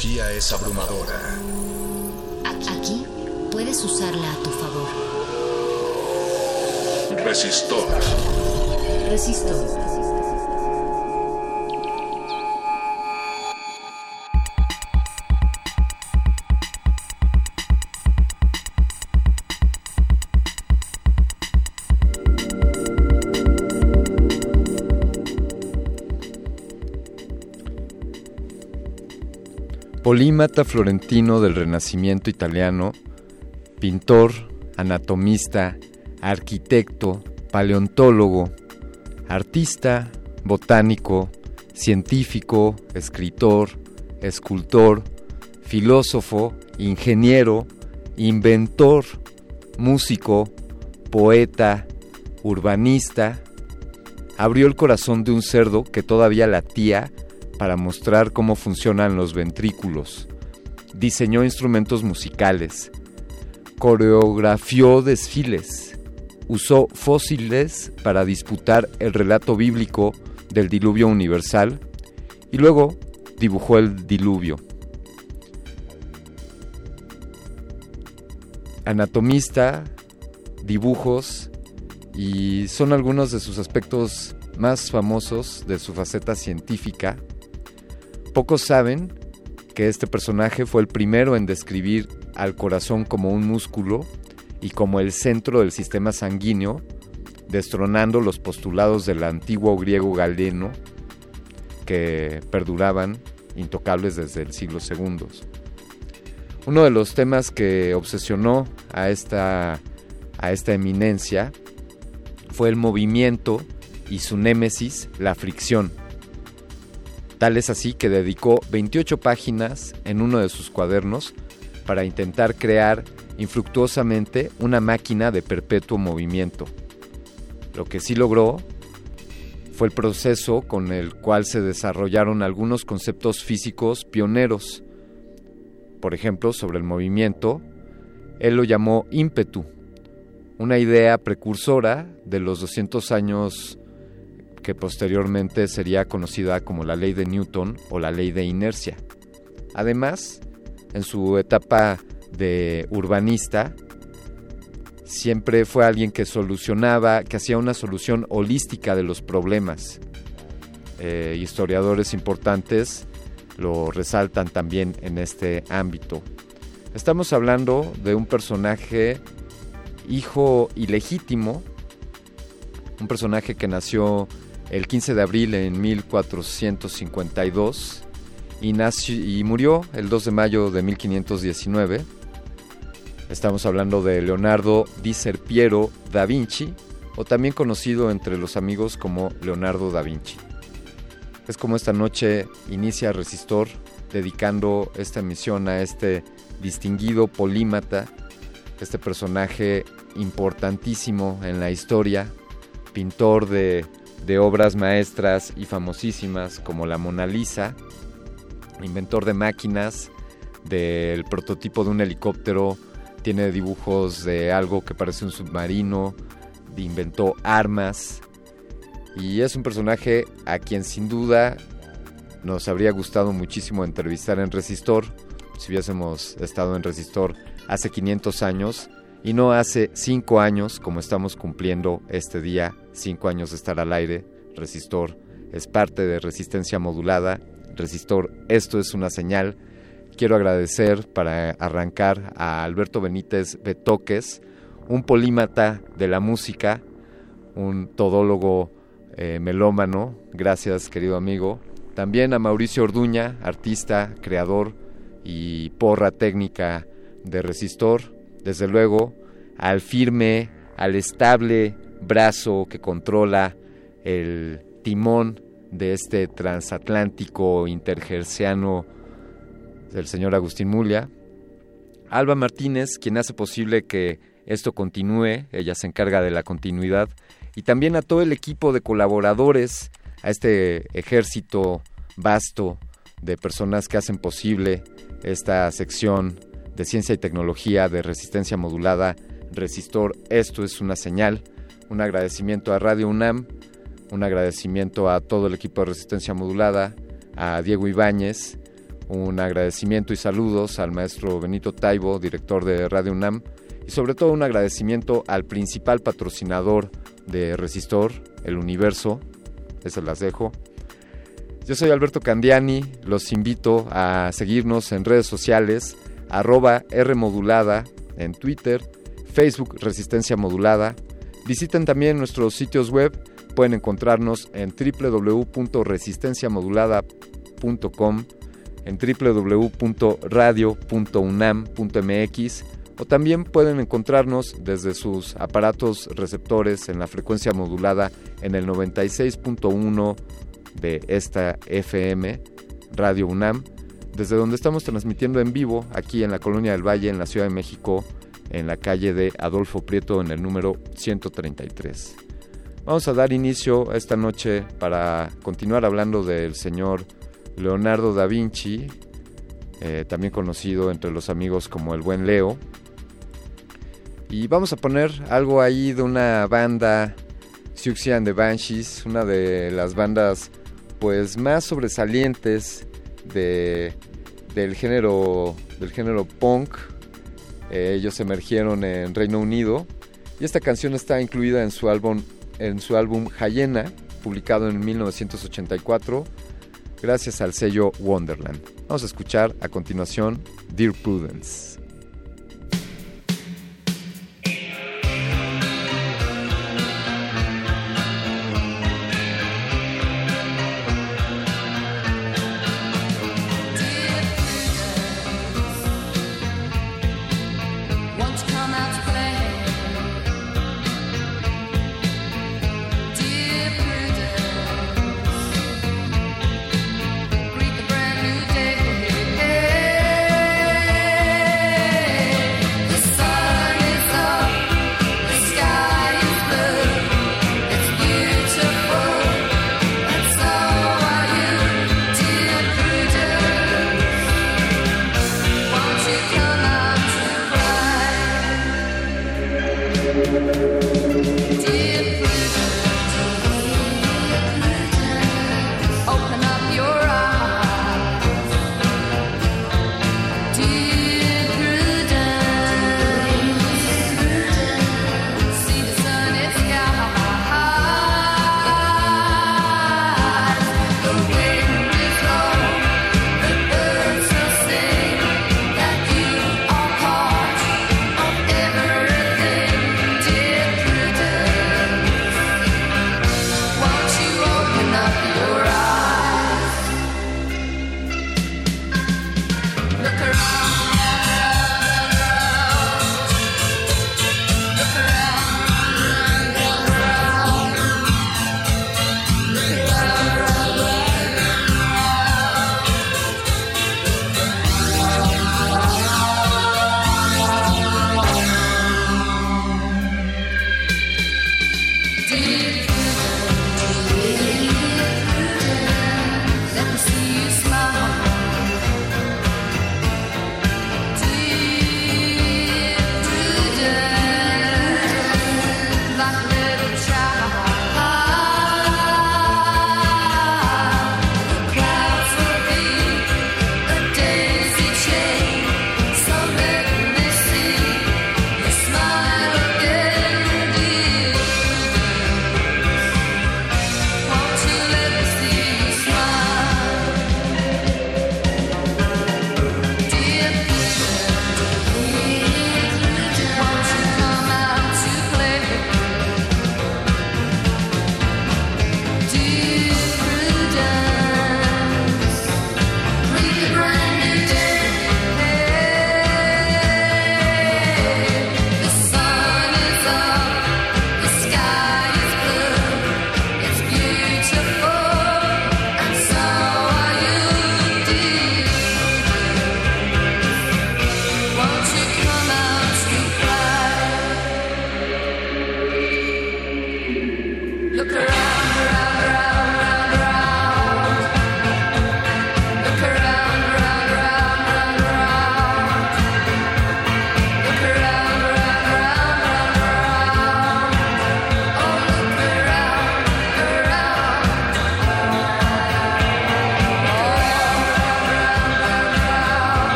tecnología es abrumadora. Aquí puedes usarla a tu favor. Resistor. Resistor. polímata florentino del Renacimiento italiano, pintor, anatomista, arquitecto, paleontólogo, artista, botánico, científico, escritor, escultor, filósofo, ingeniero, inventor, músico, poeta, urbanista, abrió el corazón de un cerdo que todavía latía para mostrar cómo funcionan los ventrículos, diseñó instrumentos musicales, coreografió desfiles, usó fósiles para disputar el relato bíblico del diluvio universal y luego dibujó el diluvio. Anatomista, dibujos y son algunos de sus aspectos más famosos de su faceta científica. Pocos saben que este personaje fue el primero en describir al corazón como un músculo y como el centro del sistema sanguíneo, destronando los postulados del antiguo griego galeno que perduraban intocables desde el siglo II. Uno de los temas que obsesionó a esta, a esta eminencia fue el movimiento y su némesis, la fricción. Tal es así que dedicó 28 páginas en uno de sus cuadernos para intentar crear infructuosamente una máquina de perpetuo movimiento. Lo que sí logró fue el proceso con el cual se desarrollaron algunos conceptos físicos pioneros. Por ejemplo, sobre el movimiento, él lo llamó ímpetu, una idea precursora de los 200 años que posteriormente sería conocida como la ley de Newton o la ley de inercia. Además, en su etapa de urbanista, siempre fue alguien que solucionaba, que hacía una solución holística de los problemas. Eh, historiadores importantes lo resaltan también en este ámbito. Estamos hablando de un personaje hijo ilegítimo, un personaje que nació el 15 de abril en 1452 y, nació, y murió el 2 de mayo de 1519. Estamos hablando de Leonardo di Serpiero da Vinci, o también conocido entre los amigos como Leonardo da Vinci. Es como esta noche inicia Resistor dedicando esta emisión a este distinguido polímata, este personaje importantísimo en la historia, pintor de de obras maestras y famosísimas como la Mona Lisa, inventor de máquinas, del prototipo de un helicóptero, tiene dibujos de algo que parece un submarino, inventó armas y es un personaje a quien sin duda nos habría gustado muchísimo entrevistar en Resistor, si hubiésemos estado en Resistor hace 500 años y no hace 5 años como estamos cumpliendo este día cinco años de estar al aire. Resistor es parte de Resistencia Modulada. Resistor, esto es una señal. Quiero agradecer para arrancar a Alberto Benítez Betoques, un polímata de la música, un todólogo eh, melómano. Gracias, querido amigo. También a Mauricio Orduña, artista, creador y porra técnica de Resistor. Desde luego, al firme, al estable brazo que controla el timón de este transatlántico intergerciano del señor Agustín Mulia. Alba Martínez, quien hace posible que esto continúe, ella se encarga de la continuidad, y también a todo el equipo de colaboradores, a este ejército vasto de personas que hacen posible esta sección de ciencia y tecnología de resistencia modulada, Resistor, esto es una señal un agradecimiento a Radio UNAM, un agradecimiento a todo el equipo de Resistencia Modulada, a Diego Ibáñez, un agradecimiento y saludos al maestro Benito Taibo, director de Radio UNAM, y sobre todo un agradecimiento al principal patrocinador de Resistor, el Universo, eso las dejo. Yo soy Alberto Candiani, los invito a seguirnos en redes sociales, arroba Rmodulada en Twitter, Facebook Resistencia Modulada, Visiten también nuestros sitios web, pueden encontrarnos en www.resistenciamodulada.com, en www.radio.unam.mx o también pueden encontrarnos desde sus aparatos receptores en la frecuencia modulada en el 96.1 de esta FM, Radio UNAM, desde donde estamos transmitiendo en vivo aquí en la Colonia del Valle, en la Ciudad de México, en la calle de Adolfo Prieto en el número 133. Vamos a dar inicio esta noche para continuar hablando del señor Leonardo da Vinci, eh, también conocido entre los amigos como el buen Leo. Y vamos a poner algo ahí de una banda, Siouxsie the Banshees, una de las bandas pues más sobresalientes de, del género del género punk. Eh, ellos emergieron en Reino Unido y esta canción está incluida en su álbum en su álbum Hyena, publicado en 1984, gracias al sello Wonderland. Vamos a escuchar a continuación Dear Prudence.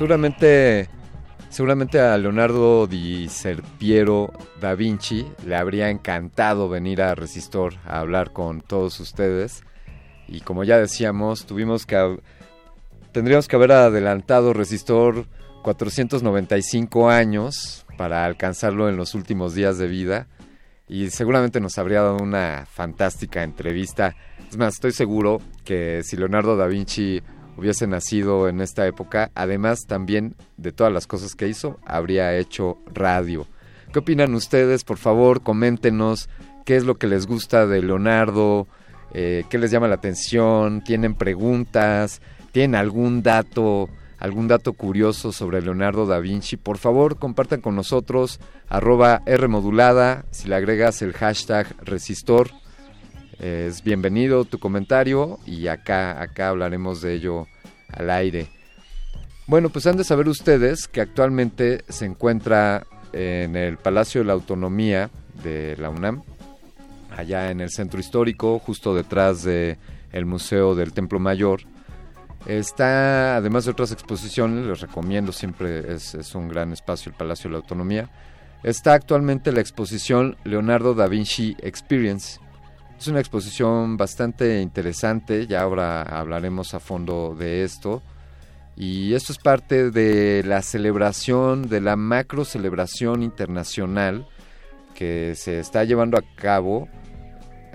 Seguramente, seguramente a Leonardo di Serpiero da Vinci le habría encantado venir a Resistor a hablar con todos ustedes. Y como ya decíamos, tuvimos que tendríamos que haber adelantado Resistor 495 años para alcanzarlo en los últimos días de vida y seguramente nos habría dado una fantástica entrevista. Es más, estoy seguro que si Leonardo da Vinci hubiese nacido en esta época, además también de todas las cosas que hizo, habría hecho radio. ¿Qué opinan ustedes? Por favor, coméntenos qué es lo que les gusta de Leonardo, eh, qué les llama la atención, tienen preguntas, tienen algún dato, algún dato curioso sobre Leonardo da Vinci. Por favor, compartan con nosotros arroba Rmodulada, si le agregas el hashtag resistor. Es bienvenido tu comentario y acá, acá hablaremos de ello al aire. Bueno, pues han de saber ustedes que actualmente se encuentra en el Palacio de la Autonomía de la UNAM, allá en el centro histórico, justo detrás del el Museo del Templo Mayor. Está, además de otras exposiciones, les recomiendo, siempre es un gran espacio el Palacio de la Autonomía. Está actualmente la exposición Leonardo da Vinci Experience. Es una exposición bastante interesante, ya ahora hablaremos a fondo de esto. Y esto es parte de la celebración, de la macro celebración internacional que se está llevando a cabo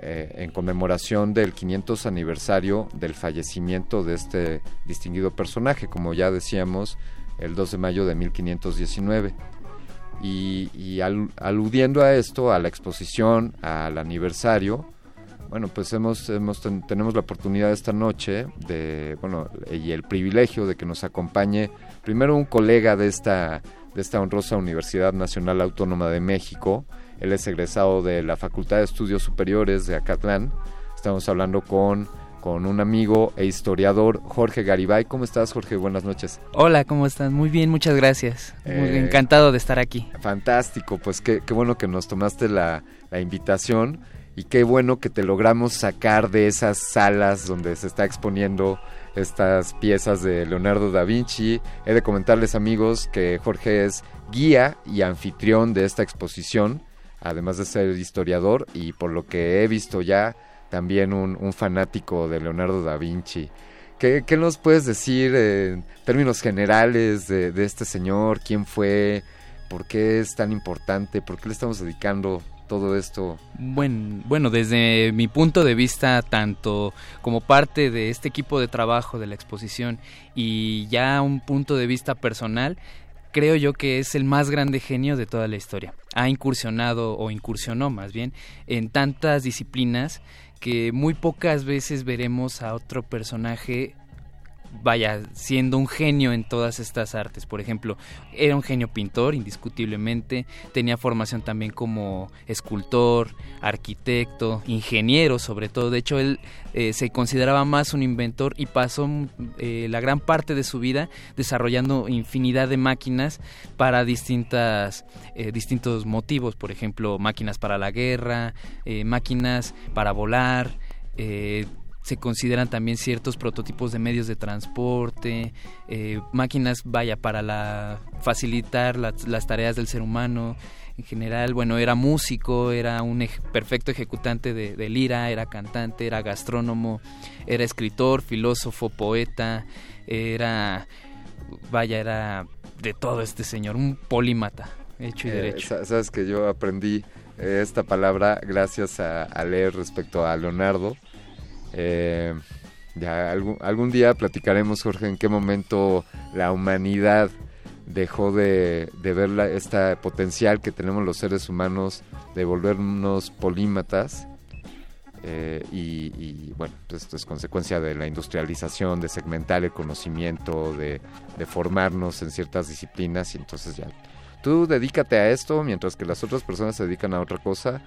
eh, en conmemoración del 500 aniversario del fallecimiento de este distinguido personaje, como ya decíamos, el 2 de mayo de 1519. Y, aludiendo a esto, a la exposición, al aniversario, bueno, pues hemos, hemos tenemos la oportunidad esta noche de, bueno, y el privilegio de que nos acompañe primero un colega de esta, de esta honrosa Universidad Nacional Autónoma de México. Él es egresado de la Facultad de Estudios Superiores de Acatlán. Estamos hablando con con un amigo e historiador, Jorge Garibay. ¿Cómo estás, Jorge? Buenas noches. Hola, ¿cómo estás? Muy bien, muchas gracias. Muy eh, encantado de estar aquí. Fantástico, pues qué, qué bueno que nos tomaste la, la invitación y qué bueno que te logramos sacar de esas salas donde se está exponiendo estas piezas de Leonardo da Vinci. He de comentarles amigos que Jorge es guía y anfitrión de esta exposición, además de ser historiador y por lo que he visto ya también un, fanático de Leonardo da Vinci. ¿Qué, nos puedes decir en términos generales de, de este señor? ¿Quién fue? ¿Por qué es tan importante? ¿Por qué le estamos dedicando todo esto? Bueno, bueno, desde mi punto de vista, tanto como parte de este equipo de trabajo de la exposición y ya un punto de vista personal, creo yo que es el más grande genio de toda la historia. Ha incursionado o incursionó más bien en tantas disciplinas que muy pocas veces veremos a otro personaje vaya, siendo un genio en todas estas artes. Por ejemplo, era un genio pintor, indiscutiblemente, tenía formación también como escultor, arquitecto, ingeniero sobre todo. De hecho, él eh, se consideraba más un inventor y pasó eh, la gran parte de su vida desarrollando infinidad de máquinas para distintas, eh, distintos motivos. Por ejemplo, máquinas para la guerra, máquinas para volar, se consideran también ciertos prototipos de medios de transporte, eh, máquinas, vaya, para la, facilitar las tareas del ser humano. En general, bueno, era músico, era un perfecto ejecutante de, lira, era cantante, era gastrónomo, era escritor, filósofo, poeta, era, vaya, era de todo este señor, un polímata, hecho y eh, derecho. Sabes que yo aprendí eh, esta palabra gracias a leer respecto a Leonardo eh, ya algún, día platicaremos, Jorge, en qué momento la humanidad dejó de, ver este potencial que tenemos los seres humanos de volvernos polímatas. Eh, y, bueno, pues esto es consecuencia de la industrialización, de segmentar el conocimiento, de, formarnos en ciertas disciplinas. Y entonces ya, tú dedícate a esto mientras que las otras personas se dedican a otra cosa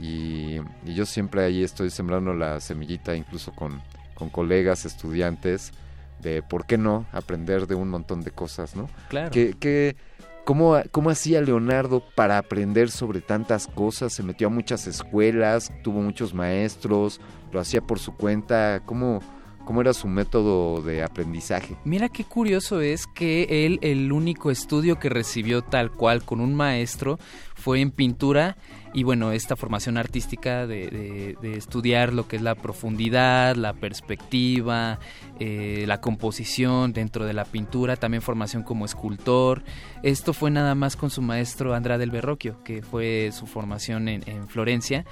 y, yo siempre ahí estoy sembrando la semillita incluso con, con colegas, estudiantes, de por qué no aprender de un montón de cosas, ¿no? Claro. Que, ¿cómo, ¿Cómo hacía Leonardo para aprender sobre tantas cosas? Se metió a muchas escuelas, tuvo muchos maestros, lo hacía por su cuenta. ¿Cómo, ¿Cómo era su método de aprendizaje? Mira qué curioso es que él, el único estudio que recibió tal cual con un maestro fue en pintura y bueno, esta formación artística de, estudiar lo que es la profundidad, la perspectiva, eh, la composición dentro de la pintura, también formación como escultor. Esto fue nada más con su maestro Andrea del Berroquio, que fue su formación en, en Florencia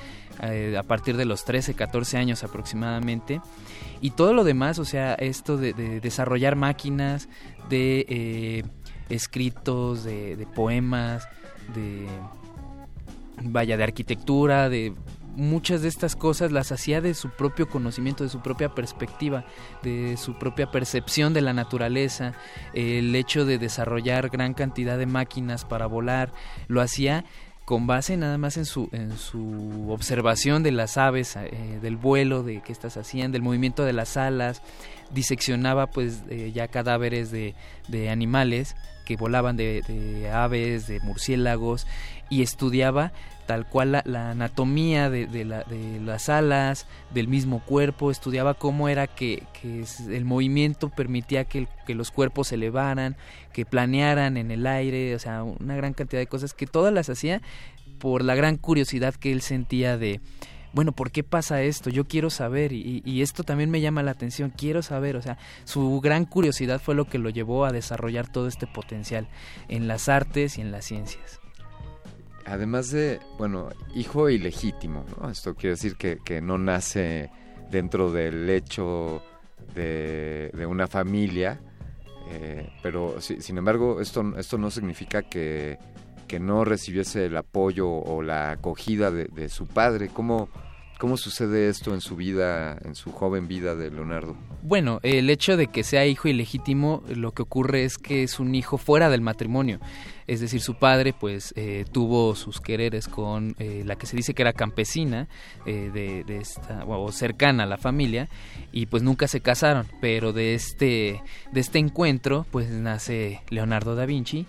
eh, a partir de los 13, 14 años aproximadamente. Y todo lo demás, o sea, esto de, desarrollar máquinas, de eh, escritos, de, poemas, de vaya, de arquitectura, de muchas de estas cosas las hacía de su propio conocimiento, de su propia perspectiva, de su propia percepción de la naturaleza, el hecho de desarrollar gran cantidad de máquinas para volar, lo hacía con base nada más en su, en su observación de las aves, eh, del vuelo, de qué estas hacían, del movimiento de las alas, diseccionaba pues eh, ya cadáveres de, de, animales que volaban de, de, aves, de murciélagos y estudiaba tal cual la, anatomía de, de, las alas, del mismo cuerpo, estudiaba cómo era que, el movimiento permitía que, los cuerpos se elevaran, que planearan en el aire, o sea, una gran cantidad de cosas que todas las hacía por la gran curiosidad que él sentía de, bueno, ¿por qué pasa esto? Yo quiero saber y, esto también me llama la atención, quiero saber, o sea, su gran curiosidad fue lo que lo llevó a desarrollar todo este potencial en las artes y en las ciencias. Además de, bueno, hijo ilegítimo, ¿no? Esto quiere decir que, no nace dentro del hecho de, una familia, eh, pero sin embargo esto, esto no significa que, que, no recibiese el apoyo o la acogida de, de su padre. ¿Cómo, ¿Cómo sucede esto en su vida, en su joven vida de Leonardo? Bueno, el hecho de que sea hijo ilegítimo, lo que ocurre es que es un hijo fuera del matrimonio. Es decir, su padre pues eh, tuvo sus quereres con eh, la que se dice que era campesina eh, de, esta, o cercana a la familia y pues nunca se casaron. Pero de este, de este encuentro pues nace Leonardo da Vinci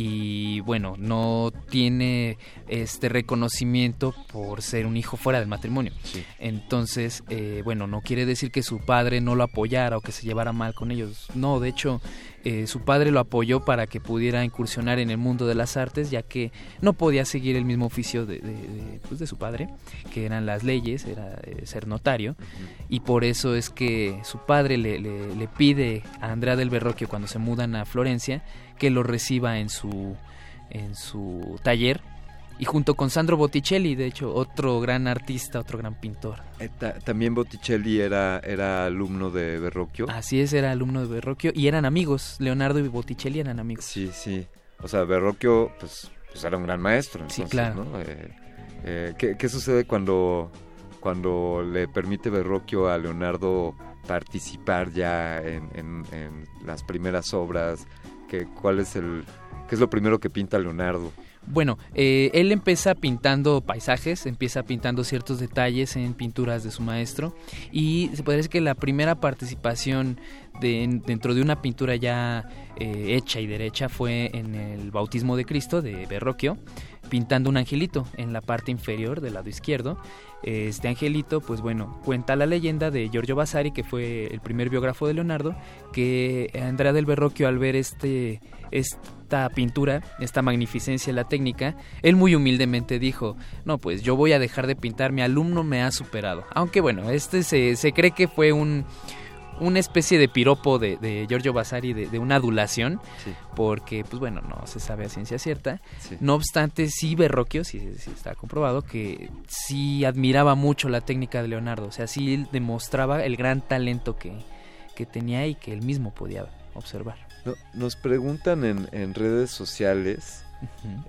y bueno, no tiene este reconocimiento por ser un hijo fuera del matrimonio. Entonces, eh, bueno, no quiere decir que su padre no lo apoyara o que se llevara mal con ellos. No, de hecho, eh, su padre lo apoyó para que pudiera incursionar en el mundo de las artes, ya que no podía seguir el mismo oficio de, de, pues de su padre, que eran las leyes, era eh, ser notario, y por eso es que su padre le, le, le pide a Andrea del Berroquio cuando se mudan a Florencia, que lo reciba en su, en su taller y junto con Sandro Botticelli, de hecho, otro gran artista, otro gran pintor. Eh, también Botticelli era, era alumno de Verrocchio. Así es, era alumno de Verrocchio y eran amigos, Leonardo y Botticelli eran amigos. Sí, sí. O sea, Verrocchio pues, pues era un gran maestro. sí, claro. Eh, eh, ¿qué, ¿qué, sucede cuando, cuando le permite Verrocchio a Leonardo participar ya en, en, en las primeras obras? cuál es el qué es lo primero que pinta Leonardo. Bueno, eh, él empieza pintando paisajes, empieza pintando ciertos detalles en pinturas de su maestro y se puede decir que la primera participación de, dentro de una pintura ya eh, hecha y derecha fue en el bautismo de Cristo de Verrocchio, pintando un angelito en la parte inferior del lado izquierdo. Este angelito, pues bueno, cuenta la leyenda de Giorgio Vasari, que fue el primer biógrafo de Leonardo, que Andrea del Verrocchio al ver este, esta pintura, esta magnificencia, la técnica, él muy humildemente dijo, no, pues yo voy a dejar de pintar, mi alumno me ha superado. Aunque bueno, este se, se cree que fue un una especie de piropo de, Giorgio Vasari, de, una adulación, porque, pues bueno, no se sabe a ciencia cierta. No obstante, sí Berroquio, sí, está comprobado, que sí admiraba mucho la técnica de Leonardo, o sea, sí demostraba el gran talento que, tenía y que él mismo podía observar. nos preguntan en, redes sociales,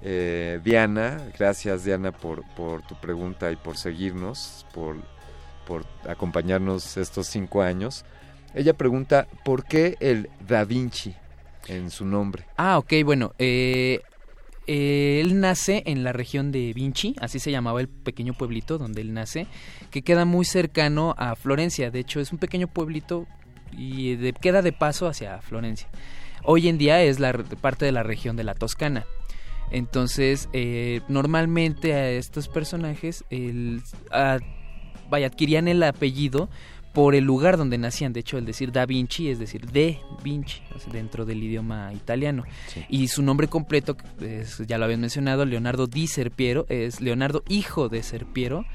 eh, Diana, gracias Diana por, por tu pregunta y por seguirnos, por, por acompañarnos estos cinco años. Ella pregunta, ¿por qué el Da Vinci en su nombre? Ah, ok, bueno, eh, eh, él nace en la región de Vinci, así se llamaba el pequeño pueblito donde él nace, que queda muy cercano a Florencia. De hecho, es un pequeño pueblito y queda de paso hacia Florencia. Hoy en día es la parte de la región de la Toscana. Entonces, eh, normalmente a estos personajes el, vaya, adquirían el apellido por el lugar donde nacían. De hecho, el decir Da Vinci es decir de Vinci, dentro del idioma italiano. Y su nombre completo, ya lo habían mencionado, Leonardo di Serpiero, es Leonardo hijo de Serpiero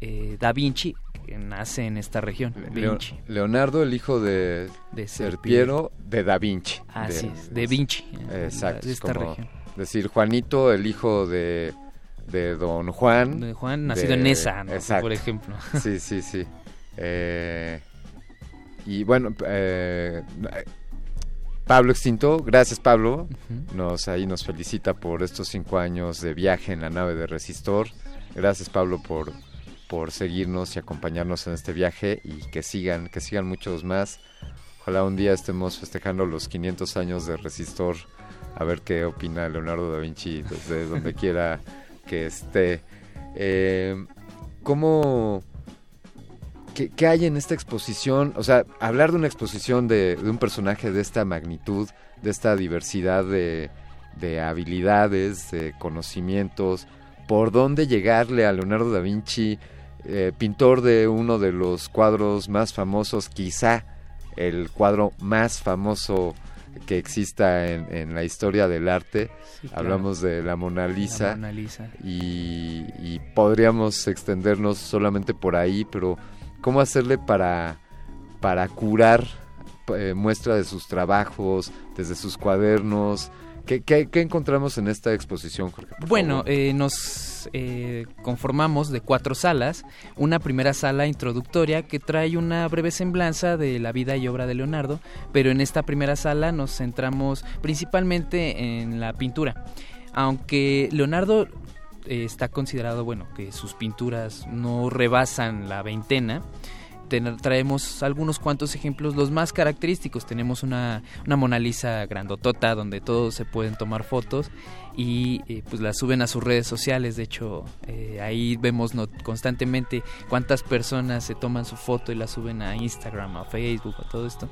eh, da Vinci, que nace en esta región. Vinci. Leonardo, el hijo de, de Serpiero de Da Vinci. Así de, es, de Vinci. Exacto. De esta región. Decir, Juanito, el hijo de, de Don Juan. De Juan, nacido en Nesa, por ejemplo. Sí, sí, sí. Eh, y bueno, eh, Pablo Extinto, gracias Pablo, nos ahí nos felicita por estos cinco años de viaje en la nave de Resistor. Gracias Pablo por, por seguirnos y acompañarnos en este viaje y que sigan, que sigan muchos más. Ojalá un día estemos festejando los 500 años de Resistor, a ver qué opina Leonardo da Vinci desde donde quiera que esté. Eh, ¿Cómo... ¿Qué, hay en esta exposición? O sea, hablar de una exposición de, un personaje de esta magnitud, de esta diversidad de, habilidades, de conocimientos, por dónde llegarle a Leonardo da Vinci, eh, pintor de uno de los cuadros más famosos, quizá el cuadro más famoso que exista en, la historia del arte. Hablamos de la Mona Lisa. Y, y, podríamos extendernos solamente por ahí, pero ¿cómo hacerle para, para curar eh, muestra de sus trabajos, desde sus cuadernos? ¿Qué, qué, encontramos en esta exposición, Jorge? Bueno, eh, nos eh, conformamos de cuatro salas. Una primera sala introductoria que trae una breve semblanza de la vida y obra de Leonardo, pero en esta primera sala nos centramos principalmente en la pintura. Aunque Leonardo eh, está considerado, bueno, que sus pinturas no rebasan la veintena, traemos algunos cuantos ejemplos, los más característicos. Tenemos una, una Mona Lisa grandotota donde todos se pueden tomar fotos y eh, pues la suben a sus redes sociales. De hecho, eh, ahí vemos constantemente cuántas personas se toman su foto y la suben a Instagram, a Facebook, a todo esto.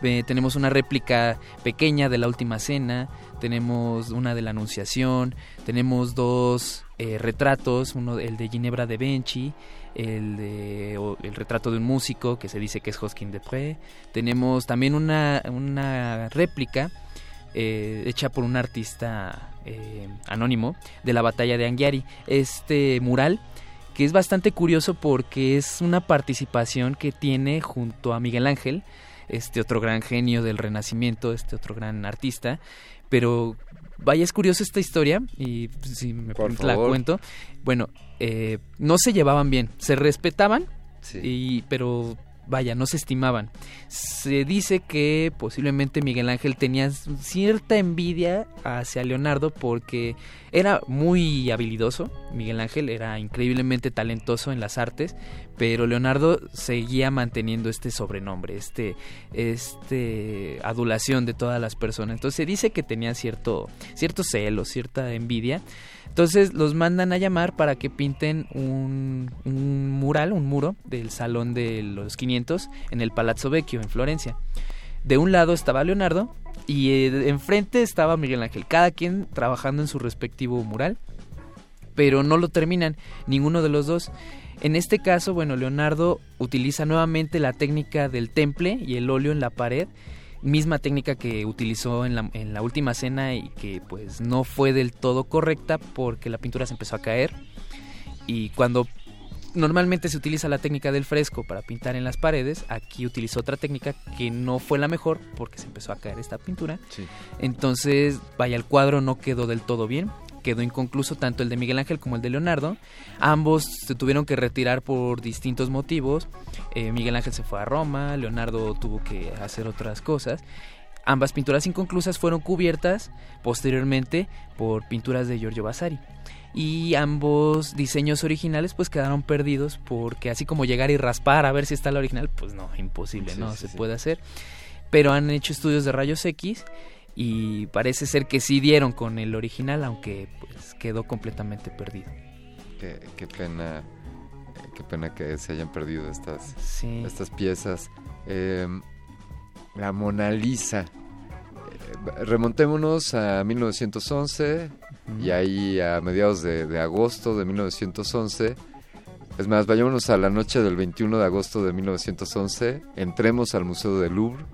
Tenemos una réplica pequeña de la Última Cena, tenemos una de la Anunciación, tenemos dos eh, retratos, uno el de Ginebra de Benchi el, de, el retrato de un músico que se dice que es Hoskin de Pré. Tenemos también una, una réplica eh, hecha por un artista eh, anónimo de la batalla de Anghiari. Este mural que es bastante curioso porque es una participación que tiene junto a Miguel Ángel, este otro gran genio del Renacimiento, este otro gran artista, pero vaya es curioso esta historia y pues, si me la cuento. Bueno, eh, no se llevaban bien, se respetaban, y, pero vaya, no se estimaban. Se dice que posiblemente Miguel Ángel tenía cierta envidia hacia Leonardo porque era muy habilidoso. Miguel Ángel era increíblemente talentoso en las artes, pero Leonardo seguía manteniendo este sobrenombre, este, este adulación de todas las personas. Entonces se dice que tenía cierto, cierto celo, cierta envidia. Entonces los mandan a llamar para que pinten un, mural, un muro del Salón de los 500 en el Palazzo Vecchio en Florencia. De un lado estaba Leonardo y eh, enfrente estaba Miguel Ángel, cada quien trabajando en su respectivo mural, pero no lo terminan ninguno de los dos. En este caso, bueno, Leonardo utiliza nuevamente la técnica del temple y el óleo en la pared misma técnica que utilizó en la, en la última cena y que pues no fue del todo correcta porque la pintura se empezó a caer. Y cuando normalmente se utiliza la técnica del fresco para pintar en las paredes, aquí utilizó otra técnica que no fue la mejor porque se empezó a caer esta pintura. Entonces, vaya, el cuadro no quedó del todo bien quedó inconcluso tanto el de Miguel Ángel como el de Leonardo. Ambos se tuvieron que retirar por distintos motivos. Eh, Miguel Ángel se fue a Roma, Leonardo tuvo que hacer otras cosas. Ambas pinturas inconclusas fueron cubiertas posteriormente por pinturas de Giorgio Vasari. Y ambos diseños originales pues quedaron perdidos porque así como llegar y raspar a ver si está la original, pues no, imposible, no se puede hacer. Pero han hecho estudios de rayos X y parece ser que sí dieron con el original, aunque pues quedó completamente perdido. Qué, pena, qué pena que se hayan perdido estas, estas piezas. Em, la Mona Lisa. Eh, remontémonos a 1911 y ahí a mediados de, agosto de 1911. Es más, vayámonos a la noche del 21 de agosto de 1911, entremos al Museo del Louvre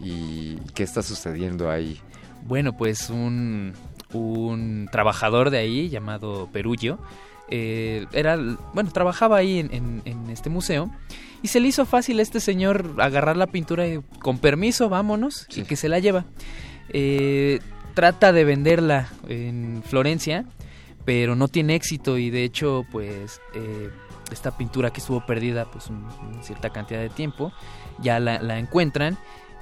¿Y qué está sucediendo ahí? Bueno, pues un, un trabajador de ahí llamado Perullo, eh, era, bueno, trabajaba ahí en, este museo y se le hizo fácil a este señor agarrar la pintura y con permiso, vámonos, y que se la lleva. Eh, trata de venderla en Florencia, pero no tiene éxito y de hecho, pues... Eh, esta pintura que estuvo perdida pues una cierta cantidad de tiempo, ya la, la encuentran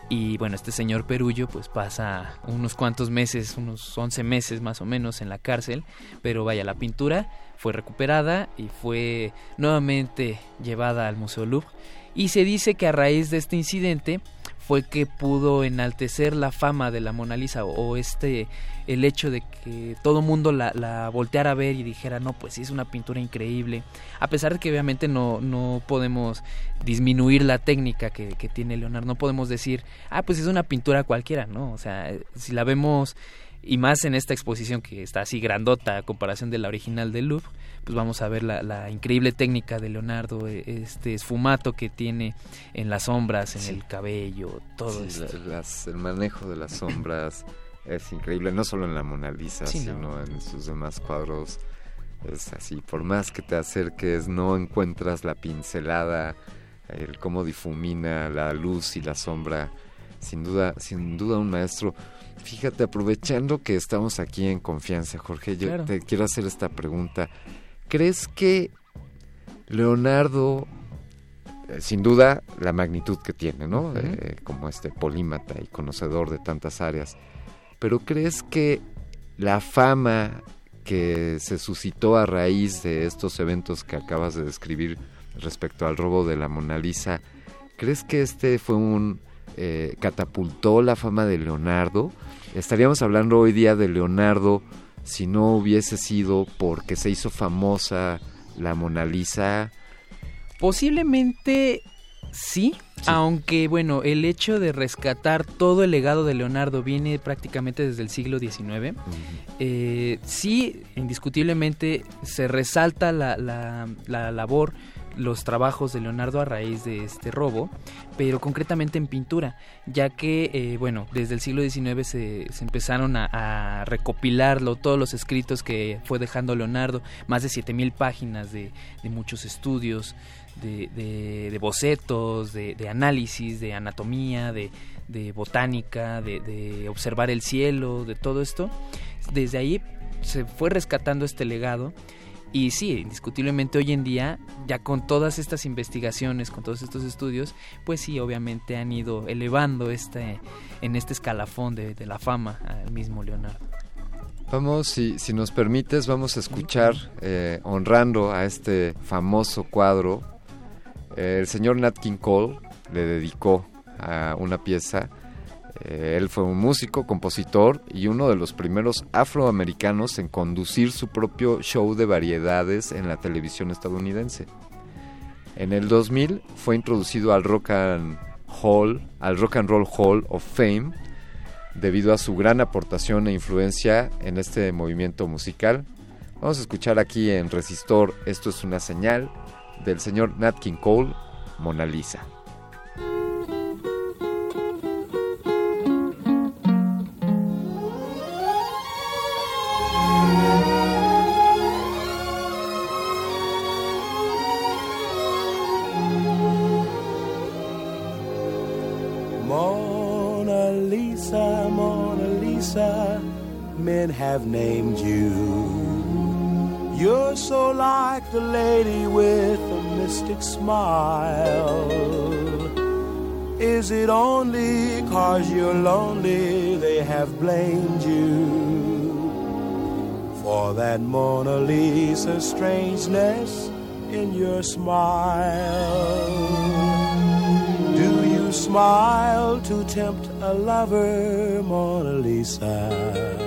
y bueno, este señor Perullo pues pasa unos cuantos meses, unos 11 meses más o menos en la cárcel, pero vaya, la pintura fue recuperada y fue nuevamente llevada al Museo Louvre. Y se dice que a raíz de este incidente fue que pudo enaltecer la fama de la Mona Lisa o este el hecho de que todo mundo la, la volteara a ver y dijera no pues sí es una pintura increíble a pesar de que obviamente no, no podemos disminuir la técnica que, que tiene Leonardo no podemos decir ah pues es una pintura cualquiera no o sea si la vemos y más en esta exposición que está así grandota a comparación de la original del Louvre, pues vamos a ver la, la increíble técnica de Leonardo, e, este esfumato que tiene en las sombras, en el cabello, todo Sí, esto. la- las- el manejo de las sombras es increíble, no solo en la Mona Lisa, Sí, no. sino en sus demás cuadros. Es así, por más que te acerques, no encuentras la pincelada, el cómo difumina la luz y la sombra. Sin duda, sin duda un maestro. Fíjate, aprovechando que estamos aquí en confianza, Jorge, yo Claro. te quiero hacer esta pregunta. ¿Crees que Leonardo eh, sin duda la magnitud que tiene, ¿no? Eh, como este polímata y conocedor de tantas áreas. Pero ¿crees que la fama que se suscitó a raíz de estos eventos que acabas de describir respecto al robo de la Mona Lisa, ¿crees que este fue un eh, catapultó la fama de Leonardo? Estaríamos hablando hoy día de Leonardo si no hubiese sido porque se hizo famosa la Mona Lisa. Posiblemente sí, aunque bueno, el hecho de rescatar todo el legado de Leonardo viene prácticamente desde el siglo XIX. Eh, sí, indiscutiblemente se resalta la, la- la labor, los trabajos de Leonardo a raíz de este robo, pero concretamente en pintura, ya que, eh, bueno, desde el siglo XIX se, se empezaron a, a recopilarlo, todos los escritos que fue dejando Leonardo, más de 7000 páginas de, de muchos estudios, de, de- de bocetos, de, de análisis, de anatomía, de, botánica, de, observar el cielo, de todo esto. Desde ahí se fue rescatando este legado. Y sí, indiscutiblemente hoy en día, ya con todas estas investigaciones, con todos estos estudios, pues sí, obviamente han ido elevando este, en este escalafón de, de la fama al mismo Leonardo. Vamos, si, si nos permites, vamos a escuchar, eh, honrando a este famoso cuadro, el señor Nat King Cole le dedicó una pieza. eh, él fue un músico, compositor y uno de los primeros afroamericanos en conducir su propio show de variedades en la televisión estadounidense. En el 2000 fue introducido al Rock and Hall, al Rock and Roll Hall of Fame, debido a su gran aportación e influencia en este movimiento musical. Vamos a escuchar aquí en Resistor, esto es una señal del señor Nat King Cole, Mona Lisa. Mona Lisa, Mona Lisa, men have named you. You're so like the lady with a mystic smile. Is it only cause you're lonely they have blamed you for that Mona Lisa strangeness in your smile? Do you smile to tempt a lover, Mona Lisa?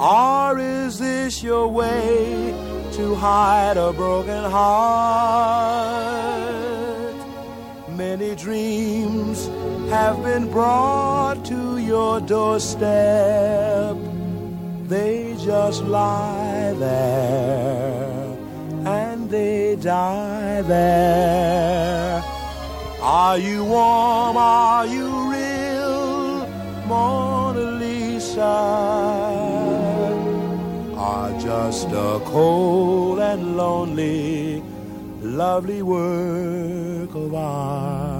Or is this your way to hide a broken heart? Many dreams have been brought to your doorstep. They just lie there and they die there. Are you warm? Are you real, Mona Lisa? Just a cold and lonely, lovely work of art?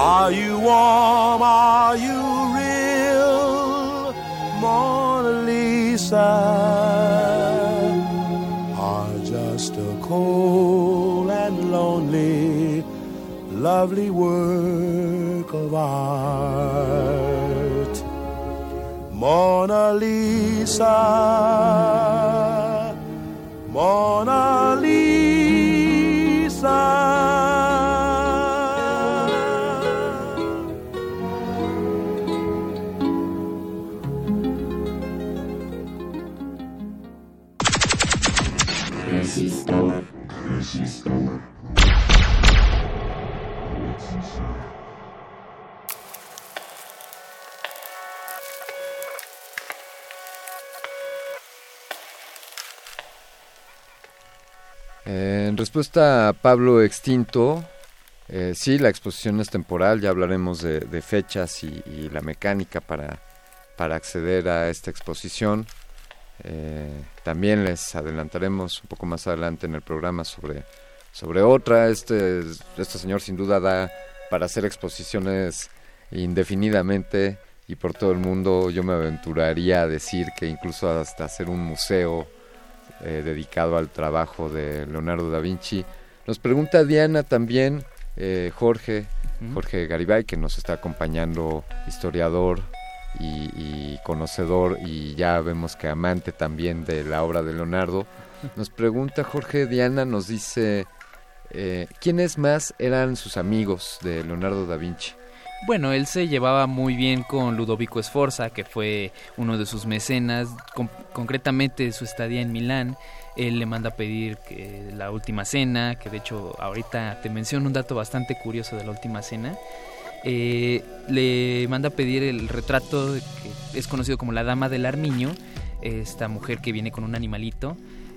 Are you warm? Are you real? Mona Lisa? Are just a cold and lonely, lovely work of art. Mona Lisa, Mona Lisa. En respuesta a Pablo Extinto, eh, sí, la exposición es temporal, ya hablaremos de, fechas y, y la mecánica para, para acceder a esta exposición. Eh, también les adelantaremos un poco más adelante en el programa sobre, sobre otra. Este, este señor sin duda da para hacer exposiciones indefinidamente y por todo el mundo. Yo me aventuraría a decir que incluso hasta hacer un museo eh, dedicado al trabajo de Leonardo da Vinci. Nos pregunta Diana también, eh, Jorge, Jorge Garibay, que nos está acompañando, historiador y, y conocedor y ya vemos que amante también de la obra de Leonardo. Nos pregunta Jorge Diana, nos dice, eh, ¿quiénes más eran sus amigos de Leonardo da Vinci? Bueno, él se llevaba muy bien con Ludovico Sforza, que fue uno de sus mecenas, con- concretamente su estadía en Milán. Él le manda a pedir que la última cena, que de hecho ahorita te menciono un dato bastante curioso de la última cena. Eh, le manda a pedir el retrato que es conocido como la Dama del Armiño, esta mujer que viene con un animalito.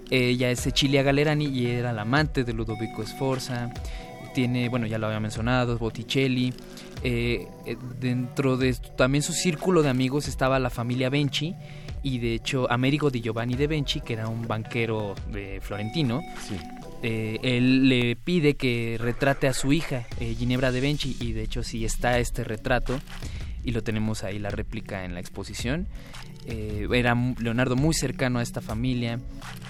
Ella es Cecilia Galerani y era la amante de Ludovico Sforza. Tiene, bueno, ya lo había mencionado, Botticelli. Eh, eh, dentro de también su círculo de amigos estaba la familia Benci y de hecho Amerigo di Giovanni de Benci, que era un banquero florentino, eh, él le pide que retrate a su hija, Ginebra de Benci, y de hecho sí está este retrato, y lo tenemos ahí la réplica en la exposición. Eh, era Leonardo muy cercano a esta familia,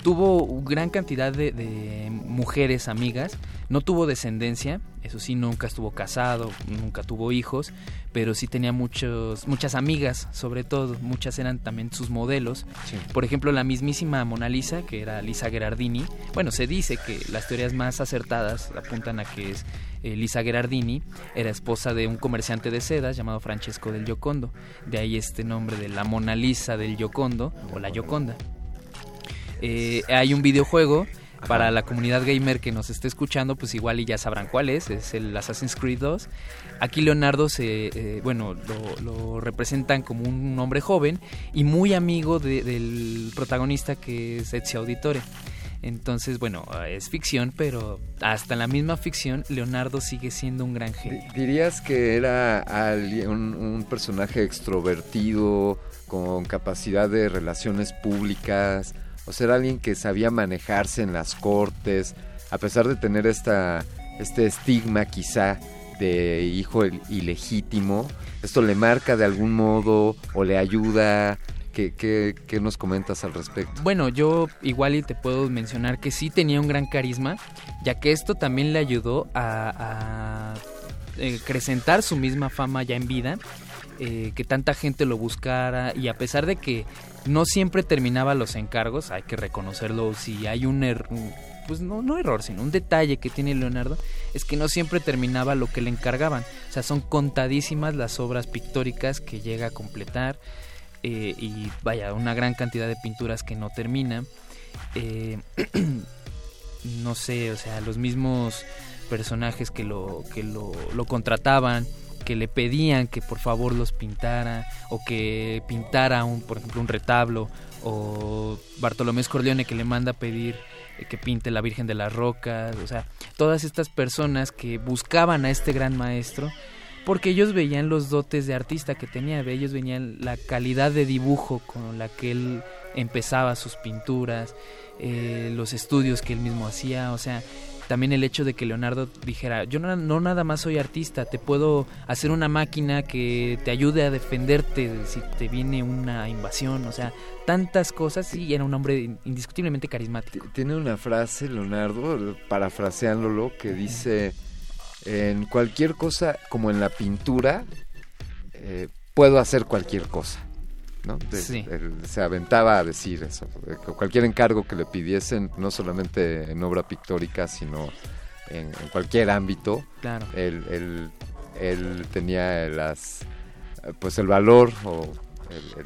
tuvo gran cantidad de, de mujeres amigas, no tuvo descendencia, eso sí, nunca estuvo casado, nunca tuvo hijos, pero sí tenía muchos, muchas amigas, sobre todo, muchas eran también sus modelos. Por ejemplo, la mismísima Mona Lisa, que era Lisa Gherardini. Bueno, se dice que las teorías más acertadas apuntan a que es eh, Lisa Gherardini, era esposa de un comerciante de sedas llamado Francesco del Giocondo. De ahí este nombre de la Mona Lisa del Giocondo o la Gioconda. Eh, hay un videojuego para la comunidad gamer que nos esté escuchando, pues igual y ya sabrán cuál es, es el Assassin's Creed 2. Aquí Leonardo se, eh, bueno, lo, lo representan como un hombre joven y muy amigo de- del protagonista que es Ezio Auditore. Entonces, bueno, es ficción, pero hasta en la misma ficción Leonardo sigue siendo un gran genio. ¿Dirías que era un, un personaje extrovertido, con capacidad de relaciones públicas? O sea, era alguien que sabía manejarse en las cortes, a pesar de tener esta, este estigma quizá de hijo il- ilegítimo. ¿Esto le marca de algún modo o le ayuda? ¿Qué, qué, qué nos comentas al respecto? Bueno, yo igual y te puedo mencionar que sí tenía un gran carisma, ya que esto también le ayudó a, a, eh, acrecentar su misma fama ya en vida, eh, que tanta gente lo buscara y a pesar de que no siempre terminaba los encargos, hay que reconocerlo, si hay un error, pues no, no error, sino un detalle que tiene Leonardo, es que no siempre terminaba lo que le encargaban, o sea, son contadísimas las obras pictóricas que llega a completar eh, y vaya, una gran cantidad de pinturas que no termina. Eh, no sé, o sea, los mismos personajes que lo, que lo, lo contrataban, que le pedían que por favor los pintara o que pintara un por ejemplo un retablo o Bartolomé Scorleone que le manda a pedir eh, que pinte la Virgen de las Rocas, o sea, todas estas personas que buscaban a este gran maestro porque ellos veían los dotes de artista que tenía, ellos veían la calidad de dibujo con la que él empezaba sus pinturas, eh, los estudios que él mismo hacía, o sea, también el hecho de que Leonardo dijera, yo no, no, nada más soy artista, te puedo hacer una máquina que te ayude a defenderte si te viene una invasión, o sea, tantas cosas y era un hombre indiscutiblemente carismático. Tiene una frase, Leonardo, parafraseándolo, que dice, en cualquier cosa, como en la pintura, eh, puedo hacer cualquier cosa. ¿No? se aventaba a decir eso. Cualquier encargo que le pidiesen, no solamente en obra pictórica, sino en, cualquier ámbito, claro. él, él, tenía las, pues el valor o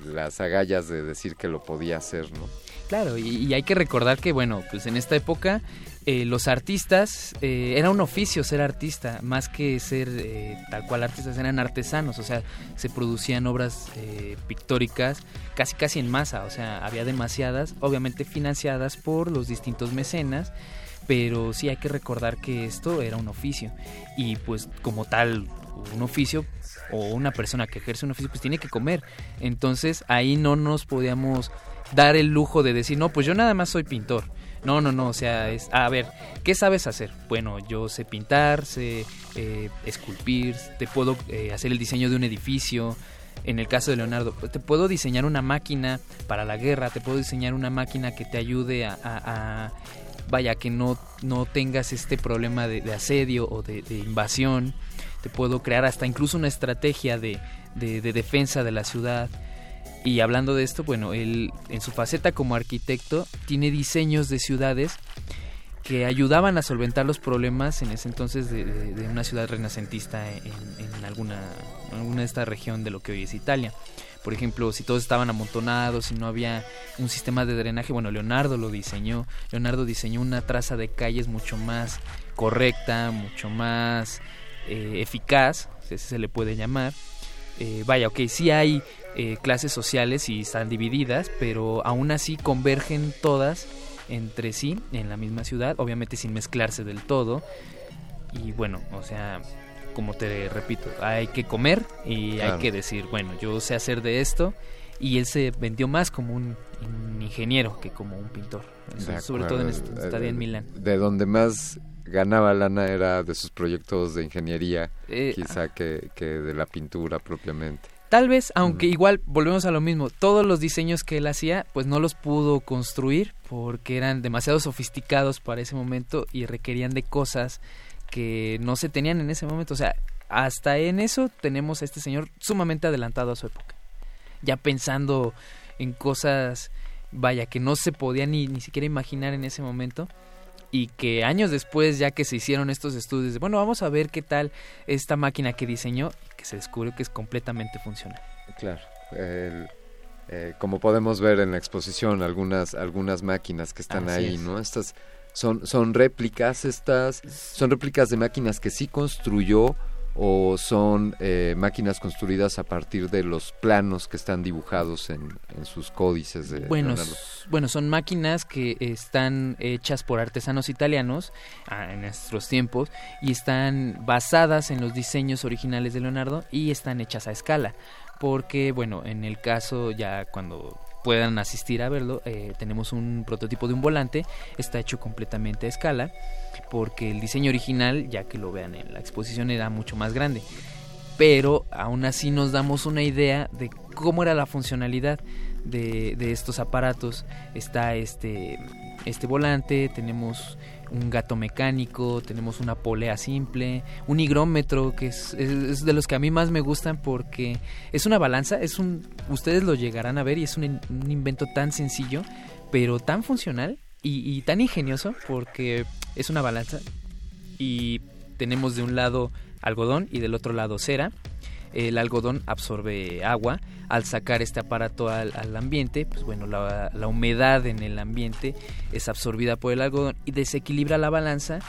las agallas de decir que lo podía hacer, ¿no? Claro, y, hay que recordar que, bueno, pues en esta época eh, los artistas, eh, era un oficio ser artista, más que ser eh, tal cual artistas, eran artesanos, o sea, se producían obras pictóricas casi casi en masa, o sea, había demasiadas, obviamente financiadas por los distintos mecenas, pero sí hay que recordar que esto era un oficio, y pues como tal, un oficio o una persona que ejerce un oficio, pues tiene que comer, entonces ahí no nos podíamos dar el lujo de decir, no, pues yo nada más soy pintor. No, no, no, o sea, es, a ver, ¿qué sabes hacer? Bueno, yo sé pintar, sé eh, esculpir, te puedo eh, hacer el diseño de un edificio. En el caso de Leonardo, te puedo diseñar una máquina para la guerra, te puedo diseñar una máquina que te ayude a, vaya, que no, no tengas este problema de, asedio o de, invasión. Te puedo crear hasta incluso una estrategia de, de defensa de la ciudad. Y hablando de esto, bueno, él en su faceta como arquitecto tiene diseños de ciudades que ayudaban a solventar los problemas en ese entonces de, una ciudad renacentista en, alguna, alguna de esta región de lo que hoy es Italia. Por ejemplo, si todos estaban amontonados, si no había un sistema de drenaje, bueno, Leonardo lo diseñó. Leonardo diseñó una traza de calles mucho más correcta, mucho más eh, eficaz, si se le puede llamar. Eh, vaya, ok, sí hay eh, clases sociales y están divididas, pero aún así convergen todas entre sí en la misma ciudad, obviamente sin mezclarse del todo. Y bueno, o sea, como te repito, hay que comer y hay que decir, bueno, yo sé hacer de esto. Y él se vendió más como un, ingeniero que como un pintor, sobre todo en esta estadía en Milán. De donde más ganaba lana era de sus proyectos de ingeniería, eh, quizá ah. que, que de la pintura propiamente. Tal vez, aunque igual volvemos a lo mismo, todos los diseños que él hacía, pues no los pudo construir porque eran demasiado sofisticados para ese momento y requerían de cosas que no se tenían en ese momento. O sea, hasta en eso tenemos a este señor sumamente adelantado a su época. Ya pensando en cosas, vaya, que no se podía ni, ni siquiera imaginar en ese momento y que años después, ya que se hicieron estos estudios, de, bueno, vamos a ver qué tal esta máquina que diseñó, que se descubrió que es completamente funcional. Claro. Eh, como podemos ver en la exposición, algunas, algunas máquinas que están ahí, ¿no? Estas son, son réplicas, estas son réplicas de máquinas que sí construyó o son eh, máquinas construidas a partir de los planos que están dibujados en, sus códices de bueno, bueno son máquinas que están hechas por artesanos italianos ah, en nuestros tiempos y están basadas en los diseños originales de Leonardo y están hechas a escala. Porque bueno en el caso ya cuando puedan asistir a verlo eh, tenemos un prototipo de un volante está hecho completamente a escala porque el diseño original, ya que lo vean en la exposición, era mucho más grande. Pero aún así nos damos una idea de cómo era la funcionalidad de, estos aparatos. Está este, este volante, tenemos un gato mecánico, tenemos una polea simple, un higrómetro que es, es, de los que a mí más me gustan porque es una balanza, es un, ustedes lo llegarán a ver y es un, un invento tan sencillo pero tan funcional y, tan ingenioso porque es una balanza y tenemos de un lado algodón y del otro lado cera. El algodón absorbe agua. Al sacar este aparato al, ambiente, pues bueno, la, la, humedad en el ambiente es absorbida por el algodón y desequilibra la balanza.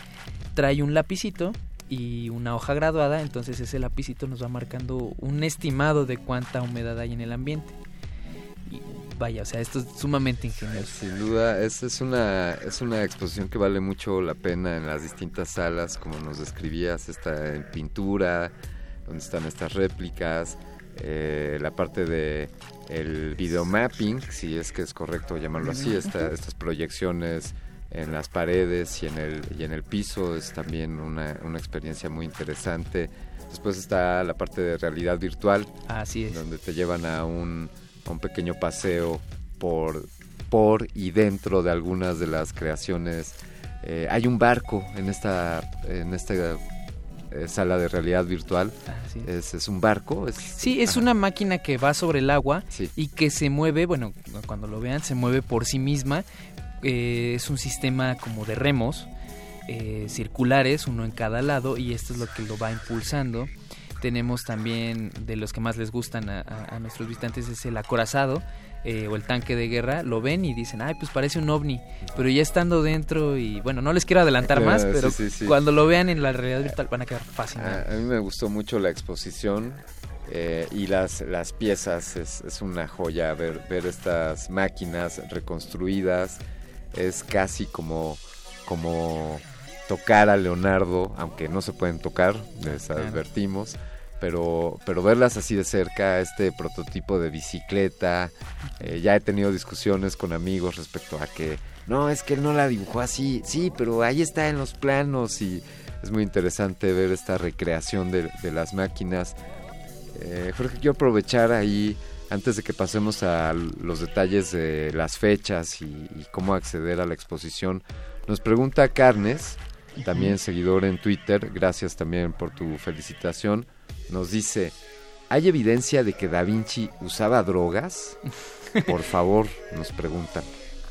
Trae un lapicito y una hoja graduada, entonces ese lapicito nos va marcando un estimado de cuánta humedad hay en el ambiente. Vaya, o sea, esto es sumamente ingenioso. Sin duda, es, es, una, es una exposición que vale mucho la pena en las distintas salas, como nos describías, está en pintura, donde están estas réplicas, eh, la parte de el videomapping, si es que es correcto llamarlo así, esta, estas proyecciones en las paredes y en el, y en el piso es también una, una experiencia muy interesante. Después está la parte de realidad virtual, Así es. donde te llevan a un, a un pequeño paseo por, por y dentro de algunas de las creaciones. Eh, hay un barco en esta, en esta eh, sala de realidad virtual. Así es. Es, un barco. Es, Sí, es Ajá. una máquina que va sobre el agua Sí. y que se mueve, bueno, cuando lo vean, se mueve por sí misma. Eh, es un sistema como de remos eh, circulares, uno en cada lado, y esto es lo que lo va impulsando. Tenemos también, de los que más les gustan a, a- a nuestros visitantes, es el acorazado eh, o el tanque de guerra. Lo ven y dicen, ay, pues parece un ovni. Pero ya estando dentro, y bueno, no les quiero adelantar más, Ah, pero sí, sí. cuando lo vean en la realidad virtual van a quedar fascinados. a mí me gustó mucho la exposición eh, y las, las piezas. Es, es una joya ver, ver estas máquinas reconstruidas. Es casi como, como tocar a Leonardo, aunque no se pueden tocar, les advertimos. Pero, pero verlas así de cerca, este prototipo de bicicleta, eh, ya he tenido discusiones con amigos respecto a que no, es que él no la dibujó así, sí, pero ahí está en los planos y es muy interesante ver esta recreación de, de las máquinas. Eh, Jorge, quiero aprovechar ahí, antes de que pasemos a los detalles de las fechas y, y cómo acceder a la exposición, nos pregunta Carnes, también seguidor en Twitter, gracias también por tu felicitación, nos dice, ¿hay evidencia de que Da Vinci usaba drogas? Por favor, nos preguntan.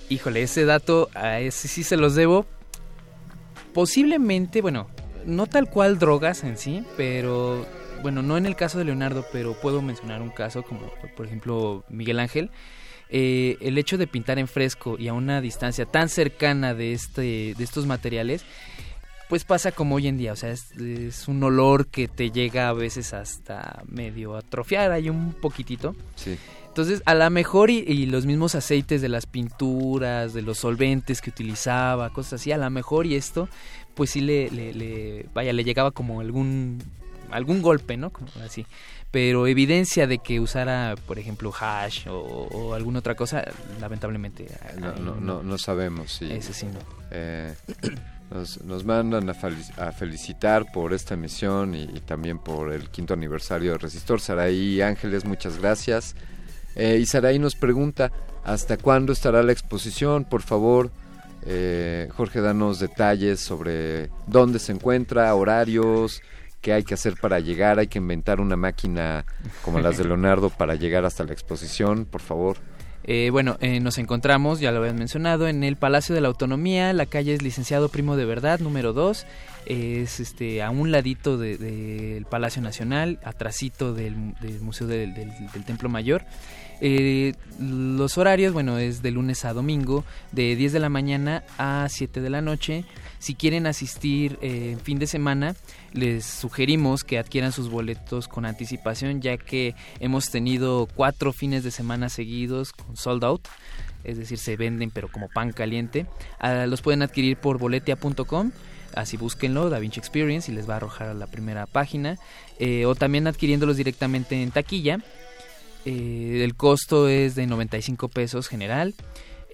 Híjole, ese dato, a ese sí se los debo. Posiblemente, bueno, no tal cual drogas en sí, pero bueno, no en el caso de Leonardo, pero puedo mencionar un caso como por ejemplo Miguel Ángel. Eh, el hecho de pintar en fresco y a una distancia tan cercana de este de estos materiales pues pasa como hoy en día, o sea, es, es un olor que te llega a veces hasta medio atrofiar ahí un poquitito. Sí. Entonces, a lo mejor y, y los mismos aceites de las pinturas, de los solventes que utilizaba, cosas así, a lo mejor y esto, pues sí le, le, le- vaya, le llegaba como algún, algún golpe, ¿no? Como así. Pero evidencia de que usara, por ejemplo, hash o, o alguna otra cosa, lamentablemente. No, no, no, no sabemos si... Ese sí no. Eh, nos, nos mandan a, felic- a felicitar por esta emisión y, y también por el quinto aniversario de Resistor. Saraí Ángeles, muchas gracias. Eh, y Saraí nos pregunta, ¿hasta cuándo estará la exposición? Por favor, eh, Jorge, danos detalles sobre dónde se encuentra, horarios, qué hay que hacer para llegar. Hay que inventar una máquina como las de Leonardo para llegar hasta la exposición, por favor. Eh, bueno, eh, nos encontramos, ya lo habían mencionado, en el Palacio de la Autonomía, la calle es Licenciado Primo de Verdad, número 2, es este a un ladito de- del Palacio Nacional, atrasito del, del Museo del, Templo Mayor. Eh, los horarios, bueno, es de lunes a domingo, de 10 de la mañana a 7 de la noche. Si quieren asistir en fin de semana, les sugerimos que adquieran sus boletos con anticipación, ya que hemos tenido cuatro fines de semana seguidos con sold out, es decir, se venden pero como pan caliente. Ah, los pueden adquirir por boletia.com. Así búsquenlo, Da Vinci Experience, y les va a arrojar a la primera página. Eh, o también adquiriéndolos directamente en taquilla. Eh, el costo es de 95 pesos general.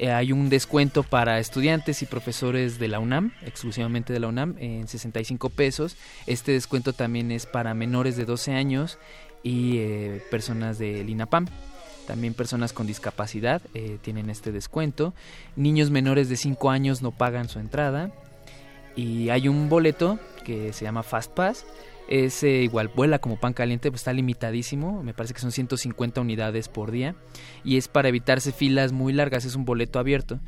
Eh, hay un descuento para estudiantes y profesores de la UNAM, exclusivamente de la UNAM, en 65 pesos. Este descuento también es para menores de 12 años y eh, personas del INAPAM. También personas con discapacidad eh, tienen este descuento. Niños menores de 5 años no pagan su entrada. Y hay un boleto que se llama Fast Pass. Ese igual vuela como pan caliente, pues está limitadísimo. Me parece que son 150 unidades por día. Y es para evitarse filas muy largas. Es un boleto abierto.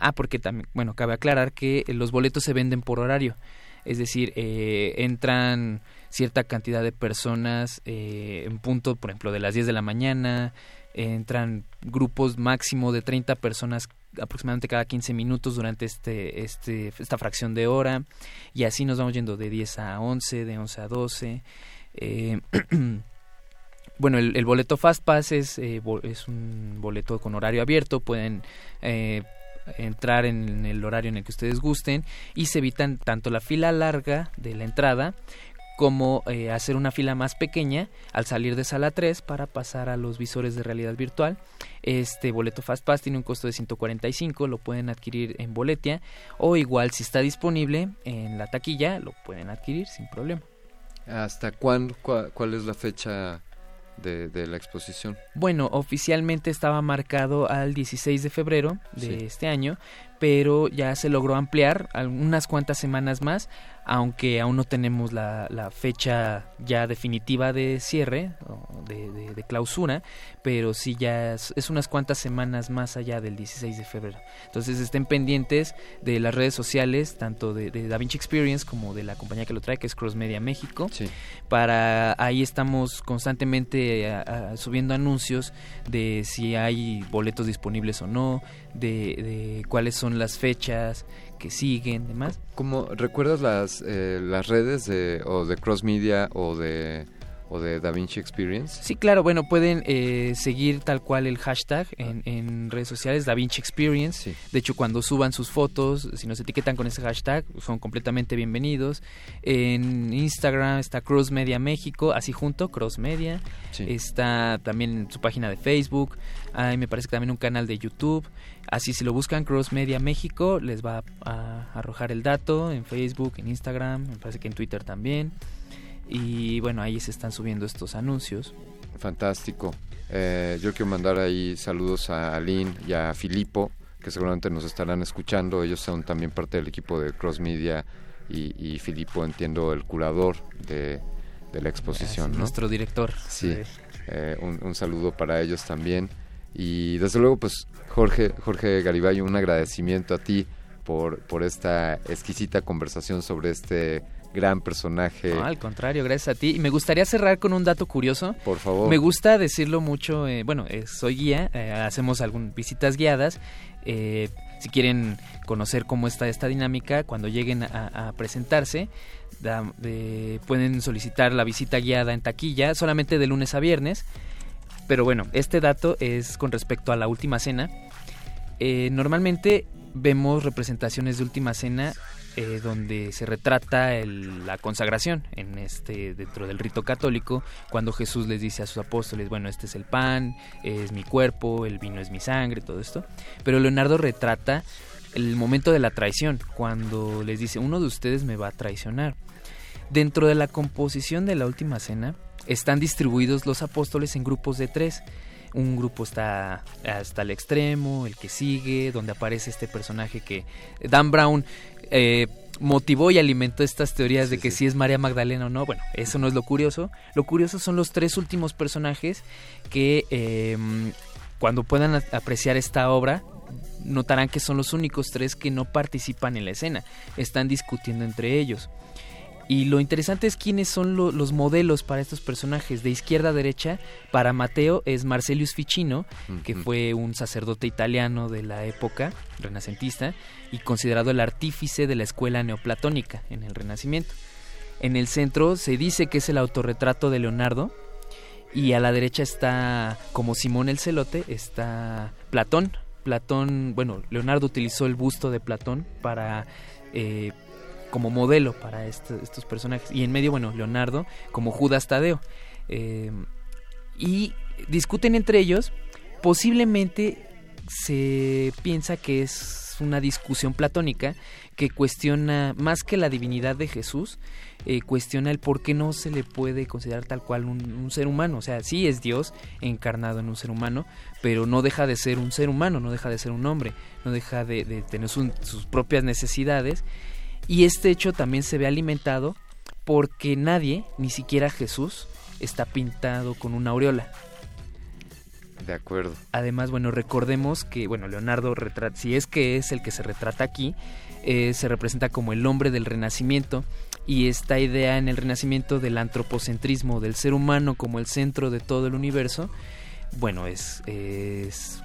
Ah, porque también, bueno, cabe aclarar que los boletos se venden por horario. Es decir, eh, entran cierta cantidad de personas eh, en punto, por ejemplo, de las 10 de la mañana. entran grupos máximo de 30 personas aproximadamente cada 15 minutos durante este, este, esta fracción de hora. Y así nos vamos yendo de 10 a 11, de 11 a 12. Eh, bueno, el, boleto Fast Pass es, eh, es un boleto con horario abierto, pueden eh, entrar en el horario en el que ustedes gusten. Y se evitan tanto la fila larga de la entrada como eh, hacer una fila más pequeña al salir de sala 3 para pasar a los visores de realidad virtual. Este boleto Fast Pass tiene un costo de 145, lo pueden adquirir en Boletia o igual si está disponible en la taquilla lo pueden adquirir sin problema. ¿Hasta cuándo? ¿Cuál es la fecha de, la exposición? Bueno, oficialmente estaba marcado al 16 de febrero de este año, pero ya se logró ampliar unas cuantas semanas más aunque aún no tenemos la, la fecha ya definitiva de cierre, o de, de, clausura, pero sí ya es, unas cuantas semanas más allá del 16 de febrero. Entonces estén pendientes de las redes sociales, tanto de, de DaVinci Experience como de la compañía que lo trae, que es Cross Media México. Para ahí estamos constantemente subiendo anuncios de si hay boletos disponibles o no, de, de cuáles son las fechas, que siguen, demás. ¿Cómo recuerdas las eh, las redes de o de Cross Media o de o de DaVinci Experience? Sí, claro, bueno, pueden eh, seguir tal cual el hashtag en, en redes sociales DaVinci Experience. De hecho, cuando suban sus fotos, si nos etiquetan con ese hashtag, son completamente bienvenidos. En Instagram está Cross Media México, así junto, Cross Media. Está también su página de Facebook. Hay, me parece que también un canal de YouTube. Así si lo buscan Cross Media México, les va a, arrojar el dato en Facebook, en Instagram, me parece que en Twitter también. Y bueno, ahí se están subiendo estos anuncios. Fantástico. Eh, yo quiero mandar ahí saludos a Aline y a Filipo, que seguramente nos estarán escuchando. Ellos son también parte del equipo de Cross Media y, y Filipo, entiendo, el curador de, la exposición. Nuestro director. Sí, eh, un, un, saludo para ellos también. Y desde luego, pues Jorge, Jorge Garibay, un agradecimiento a ti por, por esta exquisita conversación sobre este gran personaje. No, al contrario, gracias a ti. Y me gustaría cerrar con un dato curioso. Por favor. Me gusta decirlo mucho, eh, bueno, eh, soy guía, eh, hacemos algunas visitas guiadas. si quieren conocer cómo está esta dinámica, cuando lleguen a, presentarse, pueden solicitar la visita guiada en taquilla, solamente de lunes a viernes. Pero bueno, este dato es con respecto a la última cena. Eh, normalmente vemos representaciones de última cena eh, donde se retrata la consagración en este dentro del rito católico cuando Jesús les dice a sus apóstoles bueno este es el pan es mi cuerpo el vino es mi sangre todo esto pero Leonardo retrata el momento de la traición cuando les dice uno de ustedes me va a traicionar dentro de la composición de la última cena están distribuidos los apóstoles en grupos de tres. Un grupo está hasta el extremo, el que sigue, donde aparece este personaje que Dan Brown eh, motivó y alimentó estas teorías de que si es María Magdalena o no. Bueno, eso no es lo curioso. Lo curioso son los tres últimos personajes que em, cuando puedan apreciar esta obra notarán que son los únicos tres que no participan en la escena. Están discutiendo entre ellos. Y lo interesante es quiénes son los modelos para estos personajes. De izquierda a derecha, para Mateo es Marcelius Ficino, que fue un sacerdote italiano de la época renacentista y considerado el artífice de la escuela neoplatónica en el Renacimiento. En el centro se dice que es el autorretrato de Leonardo y a la derecha está, como Simón el Celote, está Platón. Platón, bueno, Leonardo utilizó el busto de Platón para... Eh, como modelo para estos personajes. Y en medio, bueno, Leonardo como Judas Tadeo. Eh, y discuten entre ellos. Posiblemente se piensa que es una discusión platónica que cuestiona más que la divinidad de Jesús, eh, cuestiona el por qué no se le puede considerar tal cual un, ser humano. O sea, sí es Dios encarnado en un ser humano, pero no deja de ser un ser humano, no deja de ser un hombre, no deja de, tener sus propias necesidades y este hecho también se ve alimentado porque nadie, ni siquiera Jesús, está pintado con una aureola. De acuerdo. Además, bueno, recordemos que, bueno, Leonardo, si es que es el que se retrata aquí, eh, se representa como el hombre del renacimiento y esta idea en el renacimiento del antropocentrismo, del ser humano como el centro de todo el universo, bueno, es, es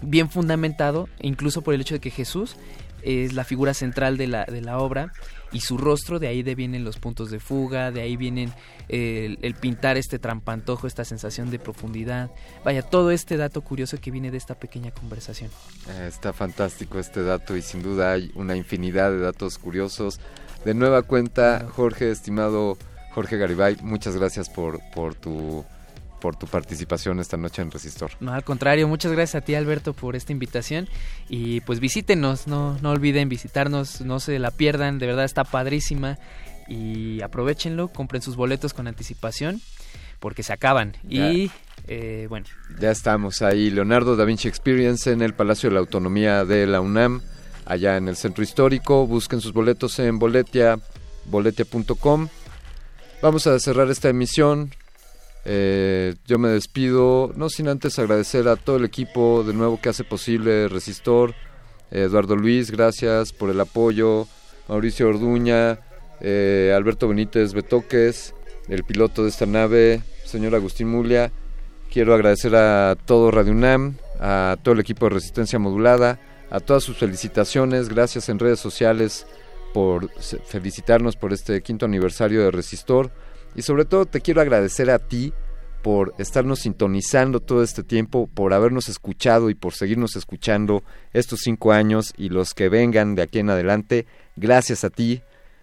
bien fundamentado, incluso por el hecho de que Jesús es la figura central de la, de la obra y su rostro, de ahí de vienen los puntos de fuga, de ahí vienen el, el, pintar este trampantojo, esta sensación de profundidad. Vaya, todo este dato curioso que viene de esta pequeña conversación. Eh, está fantástico este dato y sin duda hay una infinidad de datos curiosos. De nueva cuenta, Jorge, estimado Jorge Garibay, muchas gracias por, por tu por tu participación esta noche en Resistor. No, al contrario, muchas gracias a ti Alberto por esta invitación y pues visítenos, no, no olviden visitarnos, no se la pierdan, de verdad está padrísima y aprovechenlo, compren sus boletos con anticipación porque se acaban Ya. y eh, bueno. Ya estamos ahí, Leonardo da Vinci Experience en el Palacio de la Autonomía de la UNAM, allá en el Centro Histórico. Busquen sus boletos en boletia, boletia.com. Vamos a cerrar esta emisión. Eh, yo me despido, no sin antes agradecer a todo el equipo de nuevo que hace posible Resistor. Eduardo Luis, gracias por el apoyo. Mauricio Orduña, eh, Alberto Benítez Betoques, el piloto de esta nave, señor Agustín Mulia. Quiero agradecer a todo Radio UNAM, a todo el equipo de Resistencia Modulada, a todas sus felicitaciones. Gracias en redes sociales por felicitarnos por este quinto aniversario de Resistor. Y sobre todo te quiero agradecer a ti por estarnos sintonizando todo este tiempo, por habernos escuchado y por seguirnos escuchando estos cinco años y los que vengan de aquí en adelante. Gracias a ti,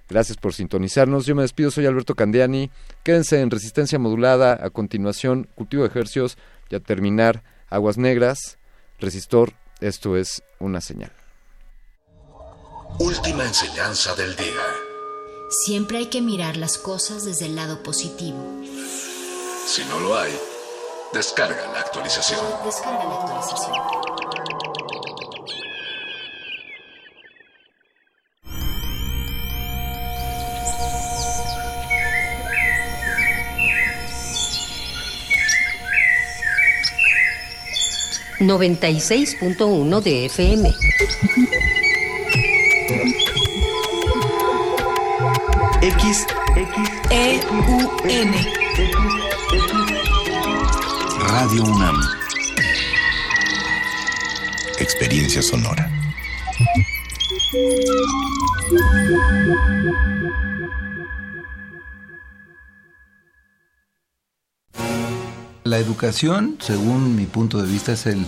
gracias por sintonizarnos. Yo me despido, soy Alberto Candiani. Quédense en Resistencia Modulada. A continuación, Cultivo de Ejercios y a terminar, Aguas Negras, Resistor. Esto es una señal. Última enseñanza del día. Siempre hay que mirar las cosas desde el lado positivo. Si no lo hay, descarga la actualización. Descarga la actualización. de FM. X, X, E U N. Radio UNAM. Experiencia sonora. La educación, según mi punto de vista, es el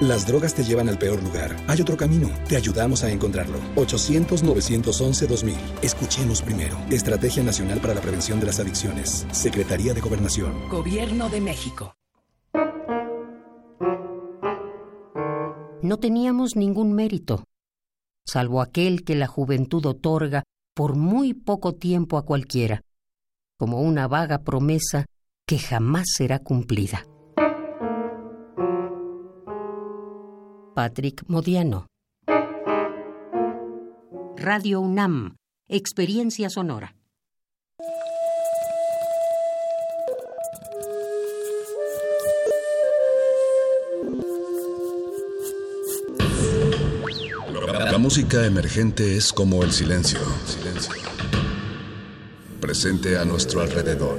Las drogas te llevan al peor lugar. Hay otro camino. Te ayudamos a encontrarlo. 800-911-2000. Escuchemos primero. Estrategia Nacional para la Prevención de las Adicciones. Secretaría de Gobernación. Gobierno de México. No teníamos ningún mérito, salvo aquel que la juventud otorga por muy poco tiempo a cualquiera, como una vaga promesa que jamás será cumplida. Patrick Modiano. Radio UNAM, Experiencia Sonora. La música emergente es como el silencio. Silencio. Presente a nuestro alrededor.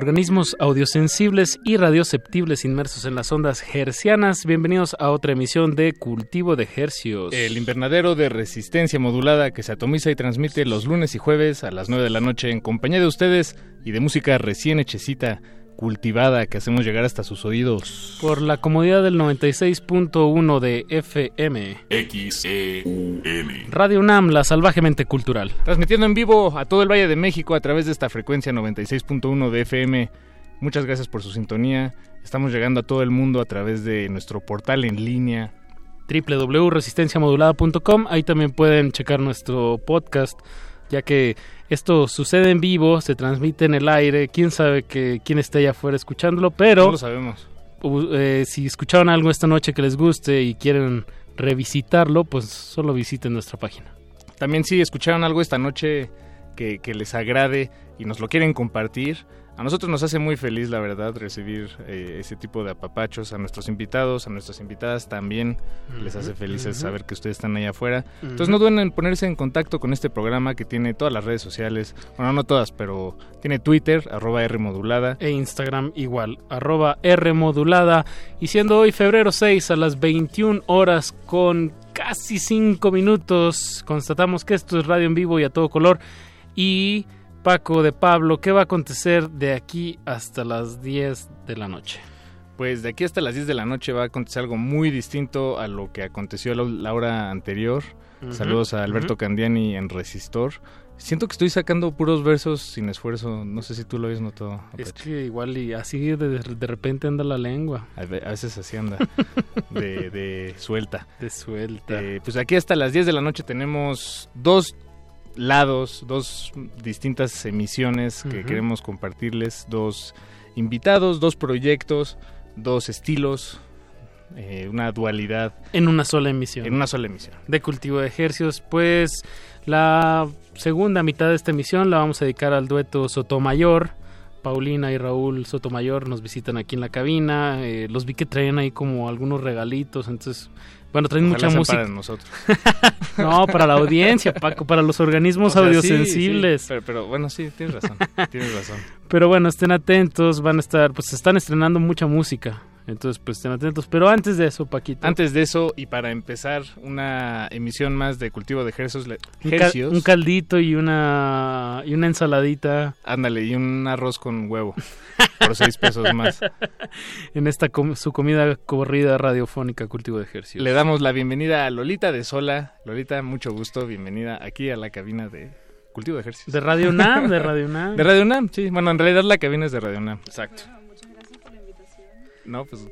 Organismos audiosensibles y radioceptibles inmersos en las ondas hercianas. Bienvenidos a otra emisión de Cultivo de Hercios. El invernadero de resistencia modulada que se atomiza y transmite los lunes y jueves a las 9 de la noche en compañía de ustedes y de música recién hechecita cultivada que hacemos llegar hasta sus oídos. Por la comodidad del 96.1 de FM. XEUN. Radio UNAM, la salvajemente cultural. Transmitiendo en vivo a todo el Valle de México a través de esta frecuencia 96.1 de FM. Muchas gracias por su sintonía. Estamos llegando a todo el mundo a través de nuestro portal en línea www.resistenciamodulada.com. Ahí también pueden checar nuestro podcast, ya que esto sucede en vivo, se transmite en el aire, quién sabe que quién está allá afuera escuchándolo, pero No lo sabemos. eh, si escucharon algo esta noche que les guste y quieren revisitarlo, pues solo visiten nuestra página. También si escucharon algo esta noche que, que les agrade y nos lo quieren compartir, a nosotros nos hace muy feliz, la verdad, recibir eh, ese tipo de apapachos a nuestros invitados, a nuestras invitadas también. Les hace felices saber que ustedes están ahí afuera. Entonces no duden en ponerse en contacto con este programa que tiene todas las redes sociales. Bueno, no todas, pero tiene Twitter, arroba R modulada. E Instagram igual, arroba R modulada. Y siendo hoy febrero 6 a las 21 horas con casi 5 minutos, constatamos que esto es radio en vivo y a todo color. Y Paco de Pablo, ¿qué va a acontecer de aquí hasta las 10 de la noche? Pues de aquí hasta las 10 de la noche va a acontecer algo muy distinto a lo que aconteció la, hora anterior. Saludos a Alberto. Candiani en Resistor. Siento que estoy sacando puros versos sin esfuerzo. No sé si tú lo habías notado. Es que igual y así de, de repente anda la lengua. A veces así anda. de, de suelta. De suelta. Eh, pues aquí hasta las 10 de la noche tenemos dos lados, dos distintas emisiones que queremos compartirles, dos invitados, dos proyectos, dos estilos, eh, una dualidad En una sola emisión. en una sola emisión. de cultivo de ejercicios, pues la segunda mitad de esta emisión la vamos a dedicar al dueto Sotomayor. Paulina y Raúl Sotomayor nos visitan aquí en la cabina. eh, los vi que traen ahí como algunos regalitos, entonces, bueno, traen Ojalá mucha música. para nosotros. No, para la audiencia, Paco, para los organismos O sea, sí, audiosensibles. sí, pero, pero bueno, sí, tienes razón. tienes razón. Pero bueno, estén atentos, van a estar, pues se están estrenando mucha música. Entonces, pues estén atentos. Pero antes de eso, Paquito. Antes de eso, y para empezar una emisión más de cultivo de ejercicios, un, ca- hercios, un caldito y una y una ensaladita ándale, y un arroz con huevo por seis pesos más. en esta com- su comida corrida radiofónica cultivo de ejercicios. Le damos la bienvenida a Lolita de Sola. Lolita, mucho gusto, bienvenida aquí a la cabina de cultivo de ejercicios. de Radio UNAM, de Radio UNAM. De Radio UNAM, sí. Bueno, en realidad la cabina es de Radio UNAM. Exacto. No, pues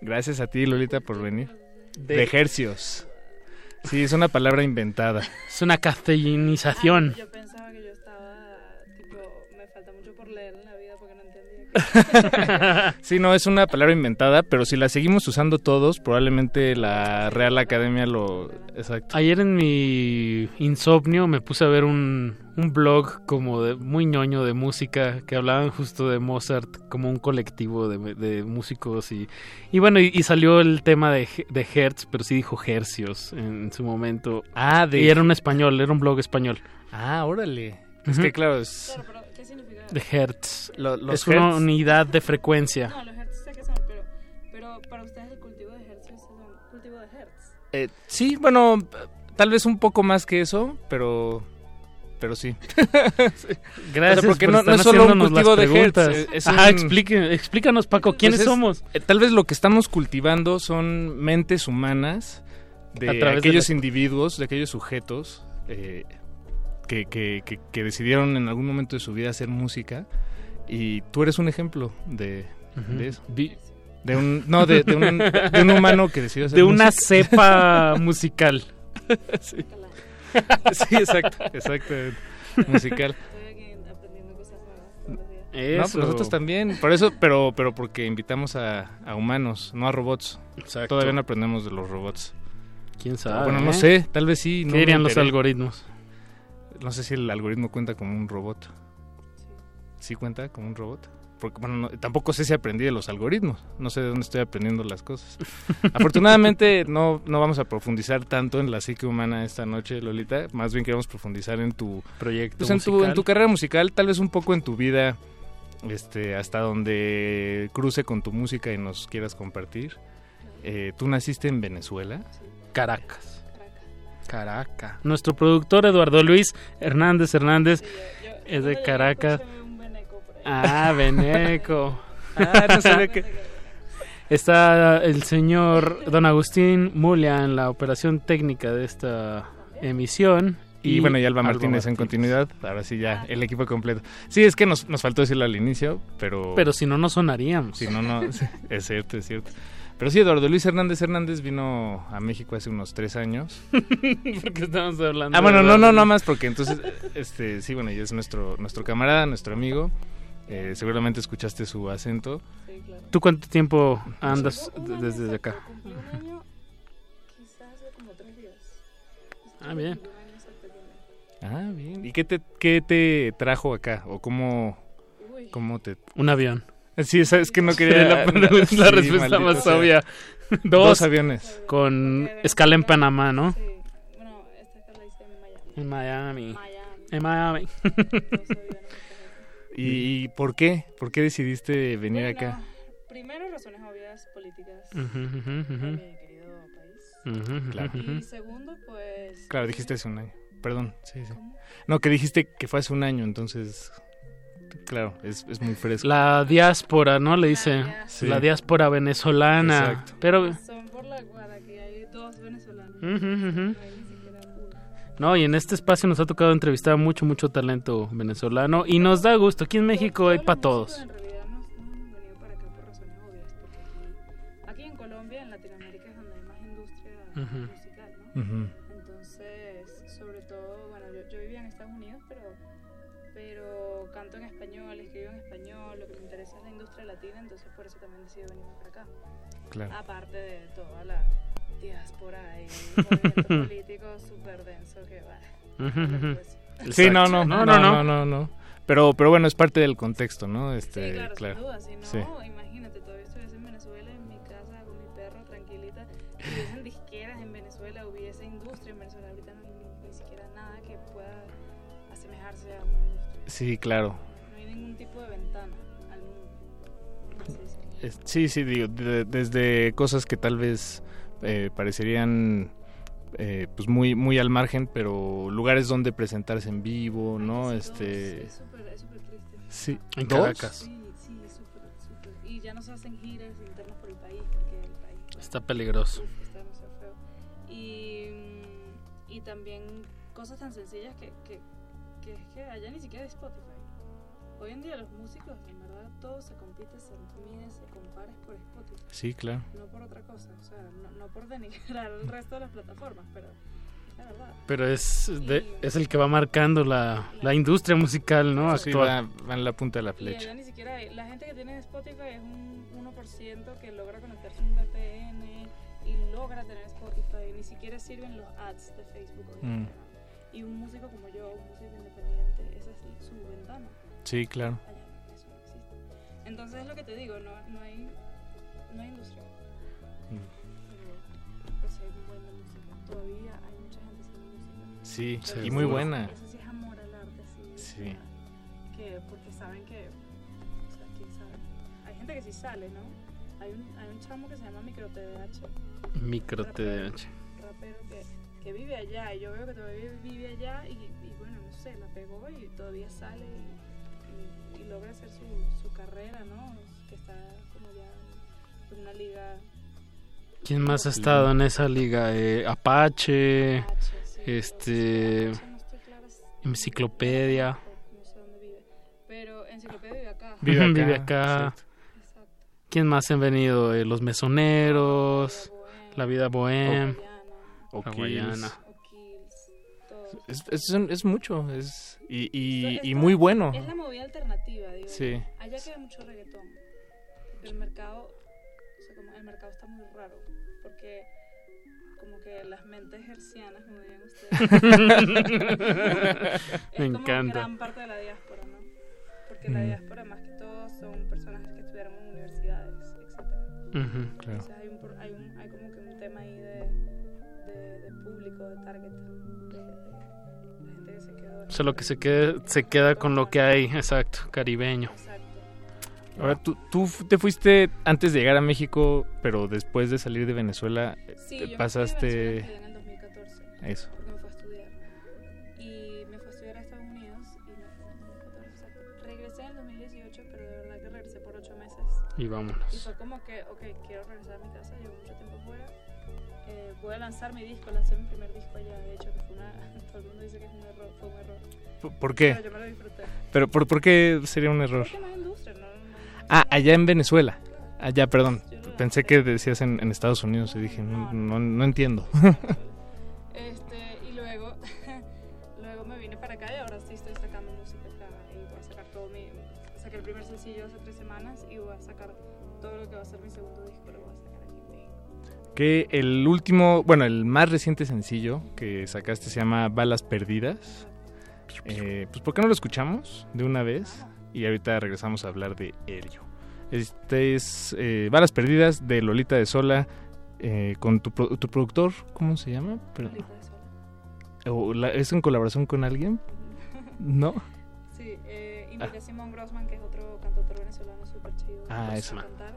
gracias a ti, Lolita, por venir. De- De, ejercios. Sí, es una palabra inventada. Es una cafeinización. Yo pensaba Sí, no, es una palabra inventada, pero si la seguimos usando todos, probablemente la Real Academia lo... Exacto. Ayer en mi insomnio me puse a ver un, un blog como de muy ñoño de música que hablaban justo de Mozart como un colectivo de, de músicos y, y bueno, y, y salió el tema de, de Hertz, pero sí dijo hercios en su momento. Ah, de... Y era un español, era un blog español. Ah, órale. Es Ujú. que claro, es... Claro, pero. De Hertz. Lo- los es una hertz. unidad de frecuencia. No, los hertz sé que son, pero, pero para ustedes el cultivo de hertz es un cultivo de hertz. Eh, sí, bueno, tal vez un poco más que eso, pero... Pero sí. Gracias O sea, porque por no, no es solo un cultivo de hertz. es- es Ajá, un- explique- explícanos, Paco, ¿quiénes Pues es- somos? eh, tal vez lo que estamos cultivando son mentes humanas de A través de aquellos la- individuos, de aquellos sujetos eh, que, que- que- que decidieron en algún momento de su vida hacer música. Y tú eres un ejemplo de, Ujú. de eso. Vi- De un, no, de, de un, de un humano que decidió hacer De una música. cepa musical. sí. sí, exacto, exacto. Musical. No, Eso. pues nosotros también. Por eso, pero, pero porque invitamos a, a humanos, no a robots. Exacto. Todavía no aprendemos de los robots. ¿Quién sabe? Bueno, no eh? sé, tal vez sí. ¿Qué no dirían los algoritmos? No sé si el algoritmo cuenta como un robot. ¿Sí cuenta como un robot? Porque, bueno, no- tampoco sé si aprendí de los algoritmos. No sé de dónde estoy aprendiendo las cosas. Afortunadamente, no, no vamos a profundizar tanto en la psique humana esta noche, Lolita. Más bien queremos profundizar en tu Proyecto pues, en tu, en tu carrera musical, tal vez un poco en tu vida, este, hasta donde cruce con tu música y nos quieras compartir. Eh, ¿Tú naciste en Venezuela? Caracas. Caracas. Nuestro productor Eduardo Luis Hernández Hernández es de Caracas. Ah, Beneco. Ah, no sabía que- Está el señor Don Agustín Mulia en la operación técnica de esta emisión. Y, bueno, y Alba Martínez en continuidad. Ahora sí, ya el equipo completo. Sí, es que nos, nos faltó decirlo al inicio, pero... Pero si no, no sonaríamos. Si no, no. es cierto, es cierto. Pero sí, Eduardo Luis Hernández Hernández vino a México hace unos tres años. Porque estamos hablando. Ah, bueno, de no, no, no más, porque entonces, este, sí, bueno, ya es nuestro, nuestro camarada, nuestro amigo. Eh, seguramente escuchaste su acento. ¿Tú cuánto tiempo andas desde acá? Ah, bien. Ah, bien. ¿Y qué te, qué te trajo acá? ¿O cómo, cómo te...? Un avión. Sí, es, que no quería... la, la Sí, respuesta más sea. obvia. Dos, Dos aviones. Con escala en Panamá, ¿no? En Miami. En Miami. ¿Y, y por qué? ¿Por qué decidiste venir acá? Primero, razones obvias políticas. Querido país. Ujú, ujú, Claro. Y segundo, pues. Claro, dijiste hace un año. Perdón, sí, sí. No, que dijiste que fue hace un año, entonces... Claro, es, es muy fresco. La diáspora, ¿no? Le dice. Sí. La diáspora venezolana. Exacto. Pero. Son por la guarda que hay dos venezolanos. Hay ni siquiera uno. No, y en este espacio nos ha tocado entrevistar a mucho, mucho talento venezolano. Y nos da gusto. Aquí en México hay para todos. En realidad no, no hemos venido para acá por razones obvias. Porque aquí, en Colombia, en Latinoamérica, es donde hay más industria musical, ¿no? Claro. Aparte de toda la diáspora y político súper denso que va. Ujú. Sí, no, Exacto. no, no, no, no, no, Pero, pero bueno, es parte del contexto, ¿no? Este, Sí, claro, claro. sin duda, si no, Sí. imagínate, todavía estuviese en Venezuela, en mi casa, con mi perro, tranquilita, hubiesen disqueras en Venezuela, hubiese industria en Venezuela, ahorita no hay ni, ni siquiera nada que pueda asemejarse a una industria. Sí, claro. Sí, sí, digo, de- desde cosas que tal vez eh, parecerían eh, pues muy muy al margen, pero lugares donde presentarse en vivo, ¿no? Este Es súper es triste. sí, En ¿Dos? Caracas. Sí, sí, es súper, súper. Y ya no se hacen giras internas por el país, porque el país bueno, Está peligroso. está demasiado feo. Y, y también cosas tan sencillas que, que, que es que allá ni siquiera hay Spotify. Hoy en día los músicos, en verdad, todo se compite, se mide, se compara es por Spotify. Sí, claro. No por otra cosa, o sea, no, no por denigrar el resto de las plataformas, pero es la verdad. Pero es, de- es el que va marcando la, la industria musical, ¿no? Sí, Actual. va, va en la punta de la Y flecha. ni siquiera hay- la gente que tiene Spotify es un 1% que logra conectarse a un VPN y logra tener Spotify, ni siquiera sirven los ads de Facebook o Mm. Instagram. Y un músico como yo, un músico independiente, esa es su ventana. Sí, claro. Allá eso no existe. Entonces es lo que te digo, no, no hay no hay industria. Pero, pero sí hay buena música. Todavía hay mucha gente haciendo música. Sí, Pero y muy es- buena. Eso sí es amor al arte, sí. Sí. o sea, Que, porque saben que, o sea, quién sabe. Hay gente que sí sale, ¿no? Hay un, hay un chamo que se llama Micro TDH. Micro rapero, TDH. Rapero que, que vive allá y yo veo que todavía vive allá y, y bueno, no sé, la pegó y todavía sale y logra hacer su, su carrera, ¿no? Que está como ya en una liga ¿Quién más ha estado en esa liga? Eh, Apache, este, Enciclopedia. no sé dónde vive. Pero Enciclopedia vive acá. Vive acá. Exacto. ¿Quién más han venido? Eh, los mesoneros, La Vida Bohem, Hawaiana. Es, es, es mucho, es y, y, y muy bueno. Es la movida alternativa, digo. Sí. Allá queda mucho reggaetón. El mercado, o sea, como el mercado está muy raro, porque como que las mentes hercianas, como dirían ustedes. es Me como encanta. gran parte de la diáspora, ¿no? Porque la Mm. diáspora más que todo son personajes que estudiaron en universidades, etcétera. Ujú, claro. Entonces hay, un, hay, un, hay como que un tema ahí de, de, de público, de target, O sea, lo que se queda, se queda con lo que hay, exacto, caribeño. Ahora, tú, tú te fuiste antes de llegar a México, pero después de salir de Venezuela, Sí, te yo pasaste... me fui de Venezuela en el 2014. Eso. Porque me fue a estudiar. Y me fue a estudiar a Estados Unidos y me fui en el 2014. o sea, regresé en el 2018, pero de verdad que regresé por ocho meses. Y vámonos. Y fue como que, ok, quiero regresar a mi casa, llevo mucho tiempo fuera. Eh, voy a lanzar mi disco, lancé mi primer disco allá, de hecho, que fue. Todo el mundo dice que es un error, fue un error. ¿Por- ¿Por qué? Pero yo me lo disfruté. Pero ¿por, por qué sería un error? Porque no hay industria, no, no- Ah, allá en Venezuela. Allá, perdón. Pensé que decías en, en Estados Unidos y dije, no entiendo. que el último, bueno, el más reciente sencillo que sacaste se llama Balas Perdidas. Eh, pues ¿por qué no lo escuchamos de una vez? Y ahorita regresamos a hablar de ello. Este es eh, Balas Perdidas de Lolita de Sola eh, con tu, pro- tu productor, ¿cómo se llama? Perdón. ¿O la- ¿Es en colaboración con alguien? ¿No? Sí, eh, invité a Simón Grossman, que es otro cantautor venezolano súper chido. Ah, eso. cantar.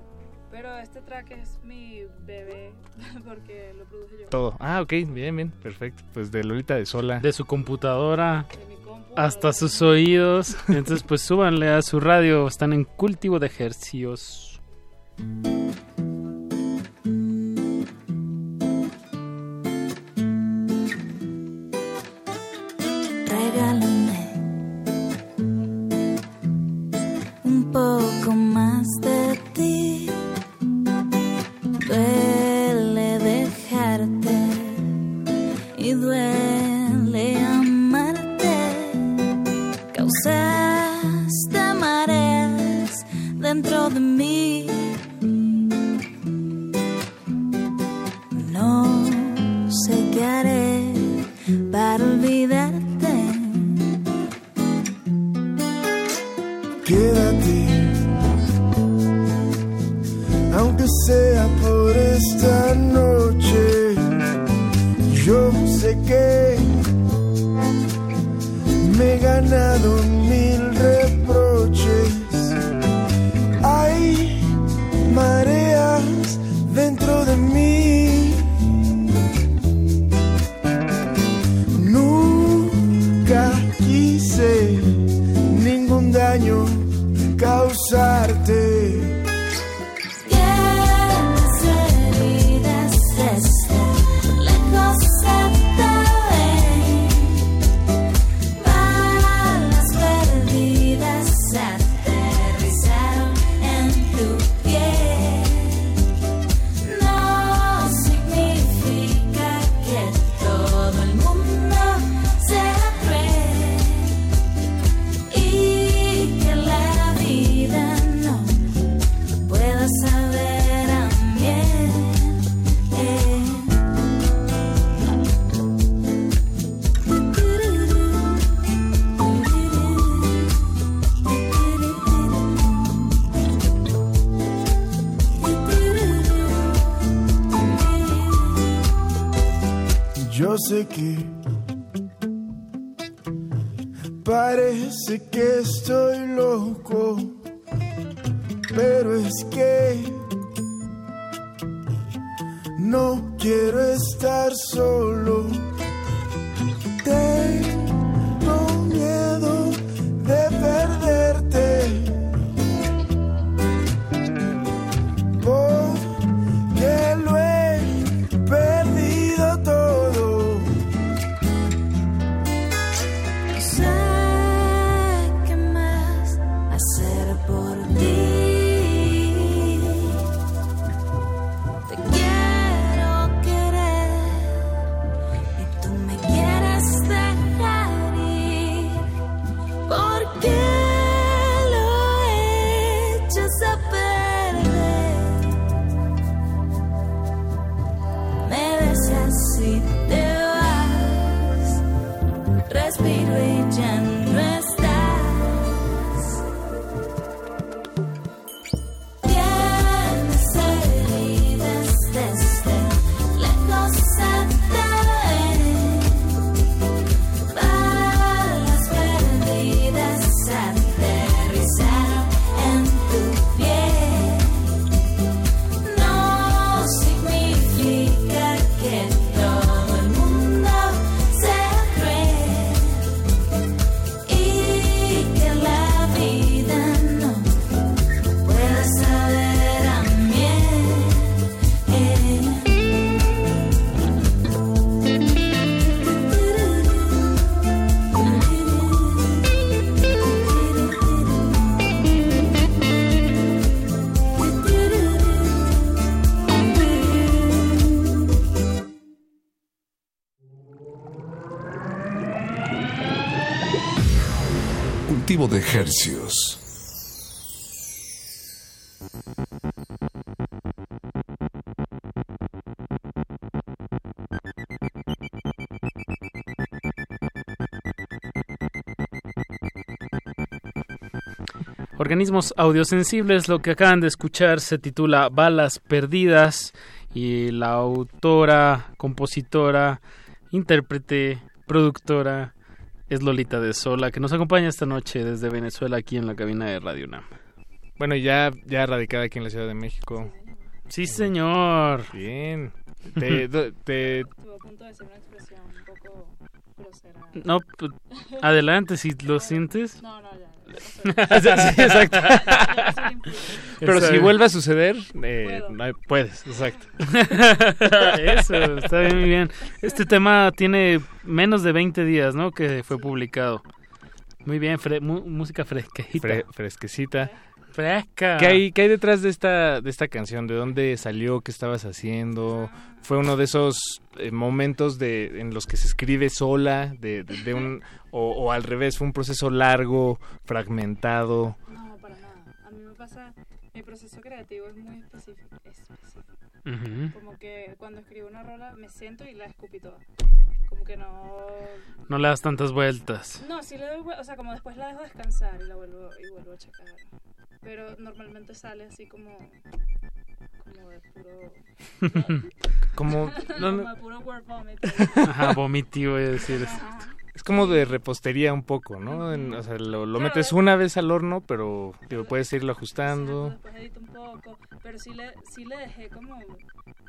Pero este track es mi bebé porque lo produje yo. Todo. Ah, ok, bien, bien, perfecto. Pues de Lolita de Sola. De su computadora hasta sus oídos. Entonces, pues súbanle a su radio. Están en cultivo de ejercicios. De hercios. Organismos audiosensibles, lo que acaban de escuchar se titula Balas Perdidas y la autora, compositora, intérprete, productora es Lolita de Sola, que nos acompaña esta noche desde Venezuela aquí en la cabina de Radio Nam. Bueno, ya, ya radicada aquí en la Ciudad de México. Sí, señor. Bien. Te, te- Estuvo a punto de decir una expresión un poco grosera. No, pues, adelante si lo sientes. No, no, ya. Sí, exacto. Pero si vuelve a suceder, eh, no hay- puedes, exacto. Eso, está bien, muy bien. Este tema tiene menos de 20 días, ¿no? Que fue publicado. Muy bien, fre- música fresquecita. Fre- fresquecita. Fresca. ¿Qué hay, qué hay detrás de esta, de esta canción? ¿De dónde salió? ¿Qué estabas haciendo? ¿Fue uno de esos eh, momentos de, en los que se escribe sola? De, de- de un, o, o al revés, fue un proceso largo, fragmentado? No, para nada. A mí me pasa, mi proceso creativo es muy específico. específico. Ujú. Como que cuando escribo una rola me siento y la escupí toda. Como que no... No le das tantas vueltas. No, sí le doy, vue- o sea, como después la dejo descansar y la vuelvo, y vuelvo a checar. Pero normalmente sale así como... Como de puro... Como, de puro word vomit. Ajá, vomití, voy a decir. Ajá. es como de repostería un poco, ¿no? En- o sea, lo, lo Claro, metes es- una vez al horno, pero digo, puedes irlo ajustando. Después edito un poco, pero sí le, sí le dejé como...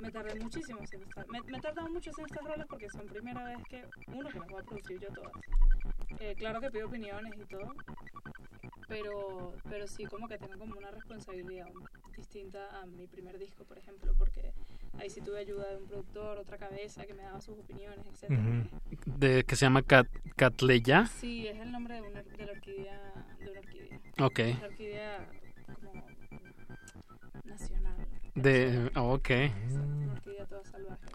Me tardé muchísimo haciendo estas... Me, me he tardado mucho haciendo estas rolas porque son primera vez que... Uno, que las voy a producir yo todas. Eh, claro que pido opiniones y todo, pero, pero sí como que tengo como una responsabilidad distinta a mi primer disco, por ejemplo, porque ahí sí tuve ayuda de un productor, otra cabeza que me daba sus opiniones, etc. De, que se llama Cat, Catleya. Sí, es el nombre de, una, de la orquídea. De una orquídea. Ok. Es la orquídea como nacional. De, ok. Una orquídea toda salvaje.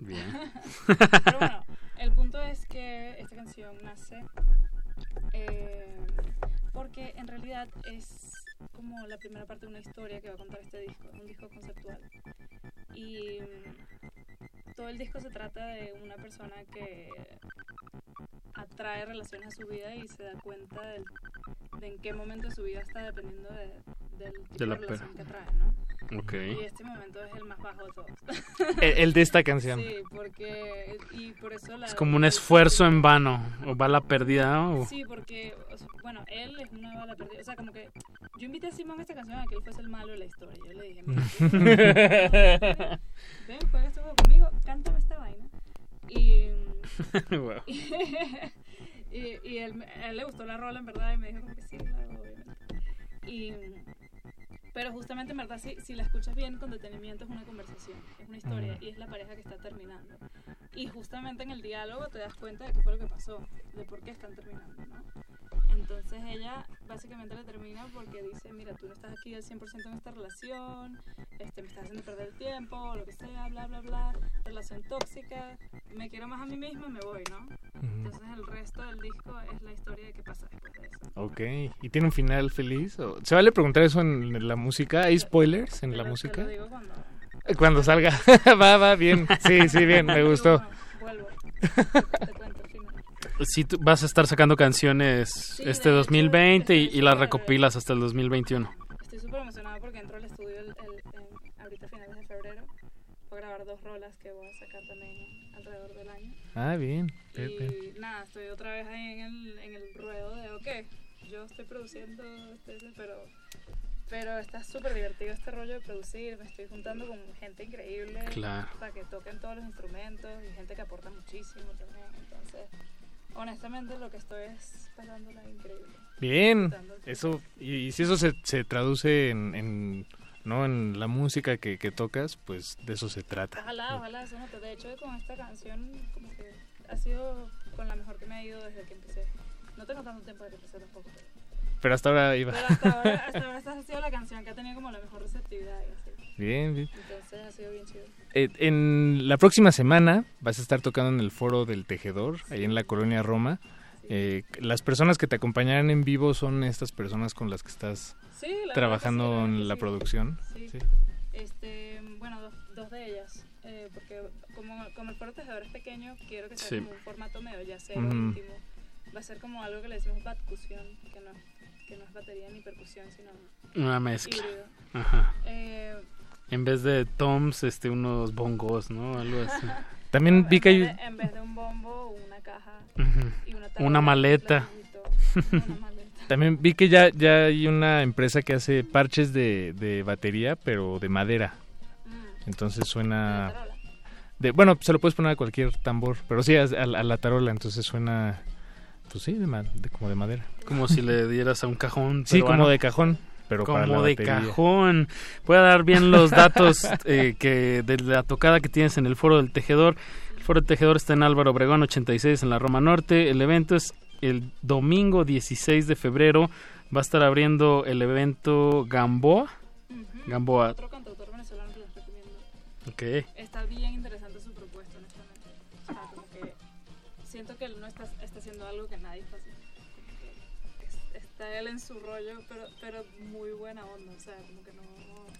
Bien. Pero bueno, el punto es que esta canción nace eh, porque en realidad es como la primera parte de una historia que va a contar este disco, es un disco conceptual. Y mm, todo el disco se trata de una persona que atrae relaciones a su vida y se da cuenta del- de en qué momento de su vida está dependiendo de, del tipo De de, la relación per- que atrae, ¿no? Ok. Y este momento es el más bajo de todos. El, el de esta canción. Sí, porque y por eso la Es como un esfuerzo en vano. O bala perdida, ¿no? O- Sí, porque, o sea, bueno, él es una bala perdida. O sea, como que yo invité a Simón a esta canción a que él fuese el malo de la historia. Yo le dije, mira, ven, juega este juego conmigo, cántame esta vaina. Y, Wow. y, y él, a él le gustó la rola, en verdad, y me dijo que sí, la hago. Y, pero justamente, en verdad, si, si la escuchas bien, con detenimiento, es una conversación, es una historia, y es la pareja que está terminando. Y justamente en el diálogo te das cuenta de qué fue lo que pasó, de por qué están terminando, ¿no? Entonces ella básicamente le termina porque dice, mira, tú no estás aquí al 100% en esta relación, este, me estás haciendo perder el tiempo, lo que sea, bla, bla, bla, relación tóxica, me quiero más a mí misma, me voy, ¿no? Entonces el resto del disco es la historia de qué pasa después de eso. Ok. ¿Y tiene un final feliz? ¿O- ¿Se vale preguntar eso en la música? ¿Hay spoilers en la música? lo digo cuando- Cuando salga. va, va, bien. Sí, sí, bien, me gustó. Vuelvo. Te cuento. Sí, tú vas a estar sacando canciones Sí, este de hecho, 2020 y, y las recopilas hasta el 2021. Estoy súper emocionada porque entro al estudio el, el- en- ahorita a finales de febrero. Voy a grabar dos rolas que voy a sacar también alrededor del año. Ah, bien. bien, bien. Y nada, estoy otra vez ahí en el, en el ruedo de, ok, yo estoy produciendo, este, ese, pero, pero está súper divertido este rollo de producir. Me estoy juntando con gente increíble Claro. para que toquen todos los instrumentos y gente que aporta muchísimo también. Entonces, honestamente, lo que estoy es pasándola increíble. Bien, eso, y, y si eso se, se traduce en, en, ¿no? en la música que, que tocas, pues de eso se trata. Ojalá, ojalá eso note. De hecho, con esta canción, como que ha sido con la mejor que me ha ido desde que empecé. No tengo tanto tiempo de que empecé tampoco, pero, Pero hasta ahora iba. pero hasta, ahora, hasta ahora esta ha sido la canción que ha tenido como la mejor receptividad. y así. Bien, bien. Entonces ha sido bien chido. Eh, en la próxima semana vas a estar tocando en el Foro del Tejedor, ahí en la colonia Roma. Eh, las personas que te acompañarán en vivo son estas personas con las que estás Sí, la verdad que trabajando en la sí. producción. Sí. Sí. Este, bueno, dos, dos de ellas. eh, porque como, como el foro tejedor es pequeño, quiero que sea Sí. como un formato medio yacero, Ujú. íntimo. Va a ser como algo que le decimos batcusión, que no, que no es batería ni percusión, sino Una mezcla. híbrido. Ajá. En vez de toms, este, unos bongos, ¿no? Algo así. También vi que hay... en vez de- en vez de un bombo, una caja y una, maleta. una maleta. También vi que ya, ya hay una empresa que hace parches de, de batería, pero de madera. Mm. Entonces suena... De, bueno, se lo puedes poner a cualquier tambor, pero sí, a, a la- a la tarola, entonces suena... Pues sí, de, como de madera. Como si le dieras a un cajón. Sí, peruano. como de cajón, pero como para la de batería. cajón. Voy a dar bien los datos eh, que de la tocada que tienes en el Foro del Tejedor. El Foro del Tejedor está en Álvaro Obregón 86 en la Roma Norte. El evento es el domingo 16 de febrero. Va a estar abriendo el evento Gamboa. Gamboa. Otro cantautor venezolano que les recomiendo. Ok. Está bien interesante su propuesta, honestamente. O sea, como que siento que él no está, está haciendo algo que nadie está él en su rollo, pero, pero muy buena onda. O sea, como que no.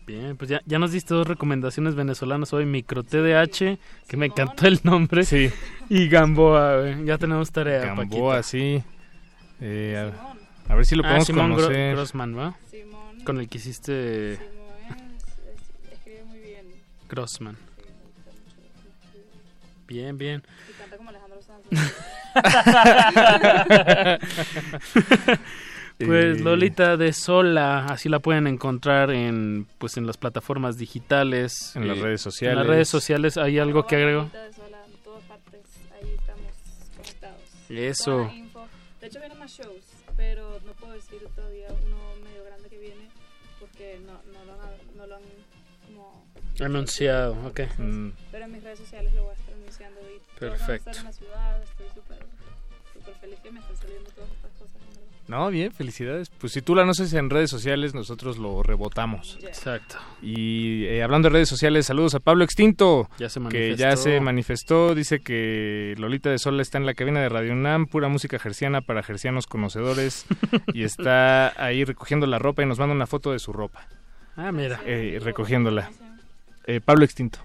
Bien, pues ya, ya nos diste dos recomendaciones venezolanas hoy, Micro TDH, que me encantó el nombre, Sí. y Gamboa, ya tenemos tarea. Gamboa, Paquita. sí. Eh, a, a ver si lo Ah, podemos Simón Gro- conocer. Grossman, ¿va? Simón. Con el que hiciste Simón es- es- escribe muy bien. Grossman. Sí. Bien, bien. Y canta como Alejandro Sanz. Pues Eh, Lolita de Sola, así la pueden encontrar en pues en las plataformas digitales, En las redes En sociales. las redes sociales hay algo que agrego. Lolita de Sola, en todas partes, ahí estamos conectados. Eso. Toda la info. De hecho vienen más shows, pero no puedo decir todavía uno medio grande que viene porque no, no, lo, han, no lo han como... Anunciado, ok. Mm, Pero en mis redes sociales lo voy a estar anunciando y todos van a Perfecto. estar en la ciudad, estoy súper súper feliz que me están saliendo todas estas cosas. en verdad. No, bien, felicidades. Pues si tú la anuncias en redes sociales, nosotros lo rebotamos. Exacto. Y eh, hablando de redes sociales, saludos a Pablo Extinto, Ya se que ya manifestó. se manifestó. Dice que Lolita de Sol está en la cabina de Radio UNAM, pura música gerciana para gercianos conocedores. y está ahí recogiendo la ropa y nos manda una foto de su ropa, Ah, mira. eh, recogiéndola. Eh, Pablo Extinto.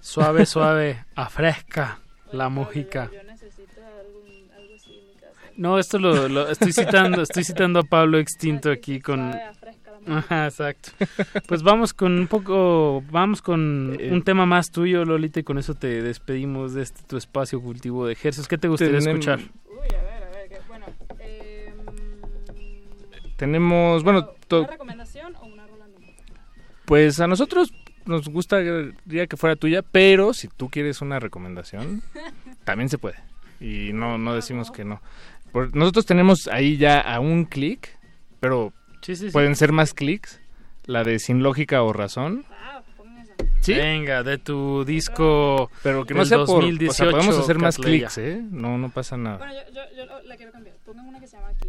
Suave, suave, afresca la música. No, esto lo, lo estoy citando, estoy citando a Pablo Extinto aquí con. Ajá, exacto. Pues vamos con un poco, vamos con Eh, un tema más tuyo, Lolita, y con eso te despedimos de este tu espacio cultivo de ejercicios. ¿Qué te gustaría Tenem- escuchar? Uy, a ver, a ver, que, bueno, eh, Tenemos, bueno, to- ¿una recomendación o una rola nueva? pues a nosotros nos gustaría que fuera tuya, pero si tú quieres una recomendación, también se puede. Y no, no decimos que no. Por- nosotros tenemos ahí ya a un clic, pero Sí, sí, sí. pueden ser más clics. La de Sin Lógica o Razón. Ah. ¿Sí? Venga, de tu disco Pero que no sea por... O 2018, sea, podemos hacer más clics, ¿eh? No, no pasa nada. Bueno, yo, yo, yo la quiero cambiar. Pongan una que se llama Aquí.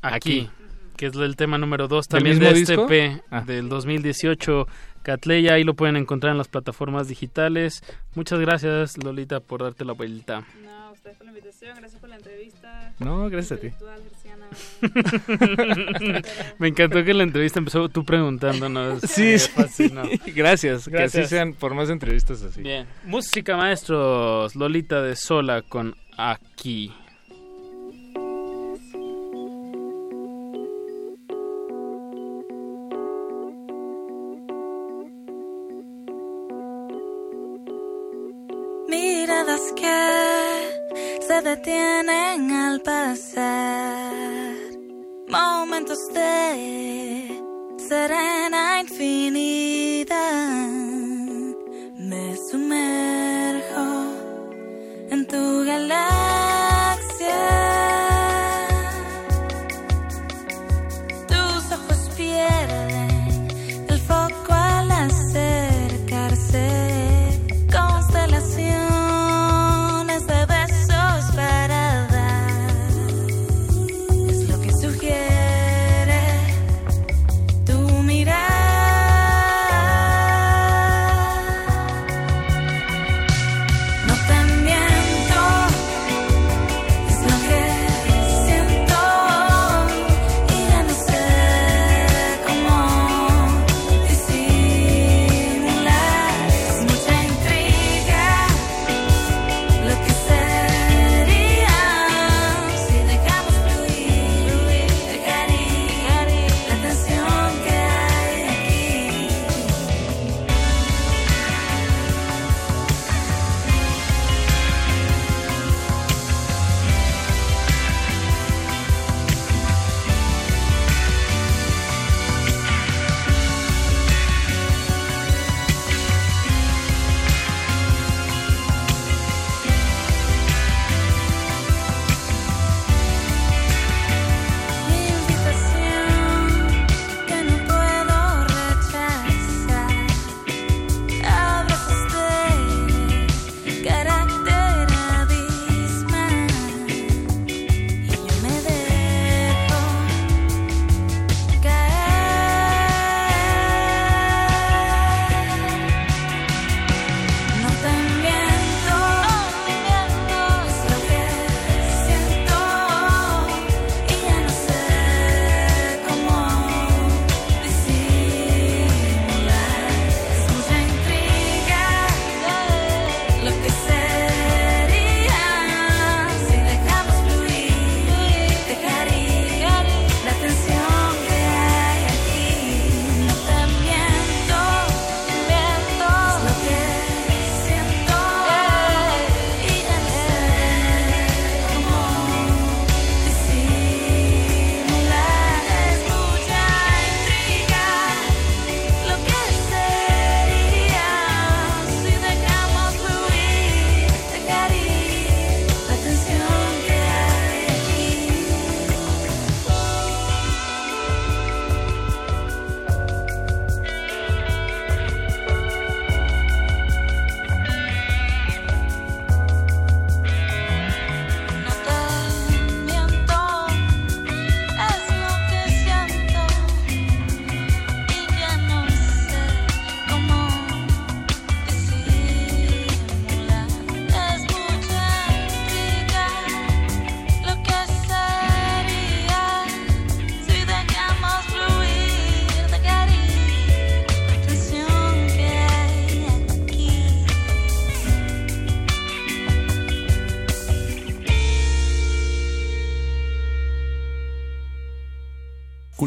Aquí, que es el tema número 2 ¿Del también de este disco? EP Ah. del 2018, Catleya, ahí lo pueden encontrar en las plataformas digitales. Muchas gracias, Lolita, por darte la vuelta. No, ustedes por la invitación, gracias por la entrevista. No, gracias a ti. Me encantó que la entrevista empezó tú preguntándonos. Sí, Me sí. fascinó. Gracias, que así Gracias. sean por más entrevistas así. Bien. Música maestros, Lolita de Sola con Aquí. Miradas que se detienen al pasar. Momentos de serena infinidad. Me sumerjo en tu galaxia.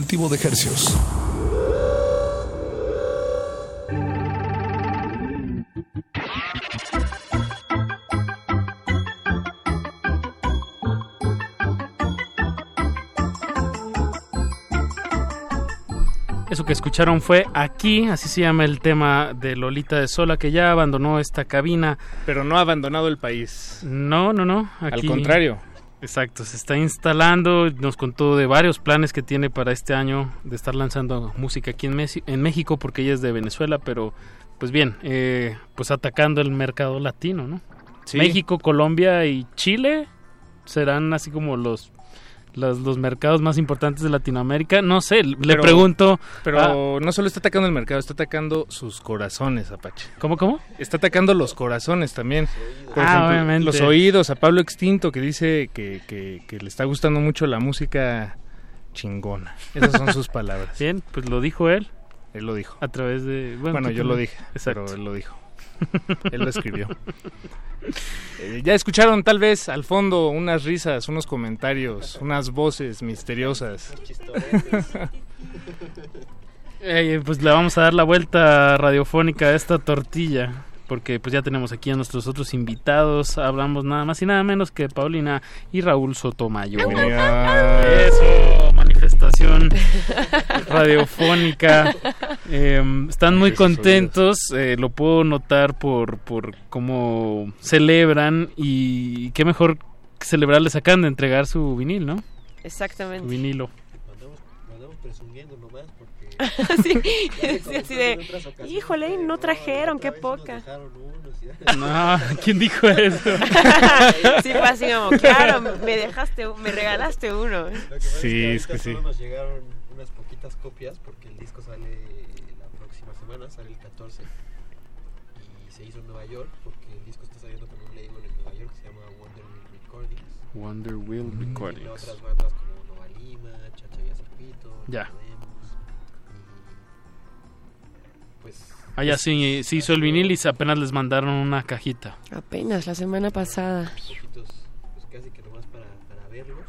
Cultivo de ejercios. Eso que escucharon fue Aquí, así se llama el tema de Lolita de Sola, que ya abandonó esta cabina. Pero no ha abandonado el país. No, no, no. Al contrario. Exacto, se está instalando, nos contó de varios planes que tiene para este año de estar lanzando música aquí en, en México, porque ella es de Venezuela, pero pues bien, eh, pues atacando el mercado latino, ¿no? Sí. México, Colombia y Chile serán así como los los, los mercados más importantes de Latinoamérica. No sé, le Pero- pregunto. Pero no solo está atacando el mercado, está atacando sus corazones, Apache. ¿Cómo, cómo? Está atacando los corazones también. Por Ah, ejemplo, obviamente. los oídos, a Pablo Extinto, que dice que, que- que le está gustando mucho la música chingona. Esas son sus palabras. Bien, pues lo dijo él. Él lo dijo. A través de... Bueno, yo lo dije, Exacto. pero él lo dijo. él lo escribió. Eh, ya escucharon tal vez al fondo unas risas, unos comentarios, unas voces misteriosas. Eh, pues le vamos a dar la vuelta radiofónica a esta tortilla. Porque pues ya tenemos aquí a nuestros otros invitados. Hablamos nada más y nada menos que Paulina y Raúl Sotomayor. Eso, manifestación radiofónica. Eh, están muy contentos, eh, lo puedo notar por, por cómo celebran y qué mejor que celebrarles acaban de entregar su vinil, ¿no? Exactamente. Su vinilo. sí, sí, así de, híjole, y no trajeron, qué poca. No, ¿quién dijo eso? sí, fue así como, claro, me dejaste, me regalaste uno. Sí, es que sí. Solo nos llegaron unas poquitas copias porque el disco sale la próxima semana, sale el 14 y se hizo en Nueva York porque el disco está saliendo con un label en Nueva York que se llama Wonder Wheel Recordings. Wonder Wheel Y Recordings. otras bandas como Nova Lima, Chacha y Azarpito, Ya. pues Ah, ya sí, sí hizo el vinil y apenas les mandaron una cajita. Apenas la semana pasada. poquitos, pues casi que nomás para, para verlos.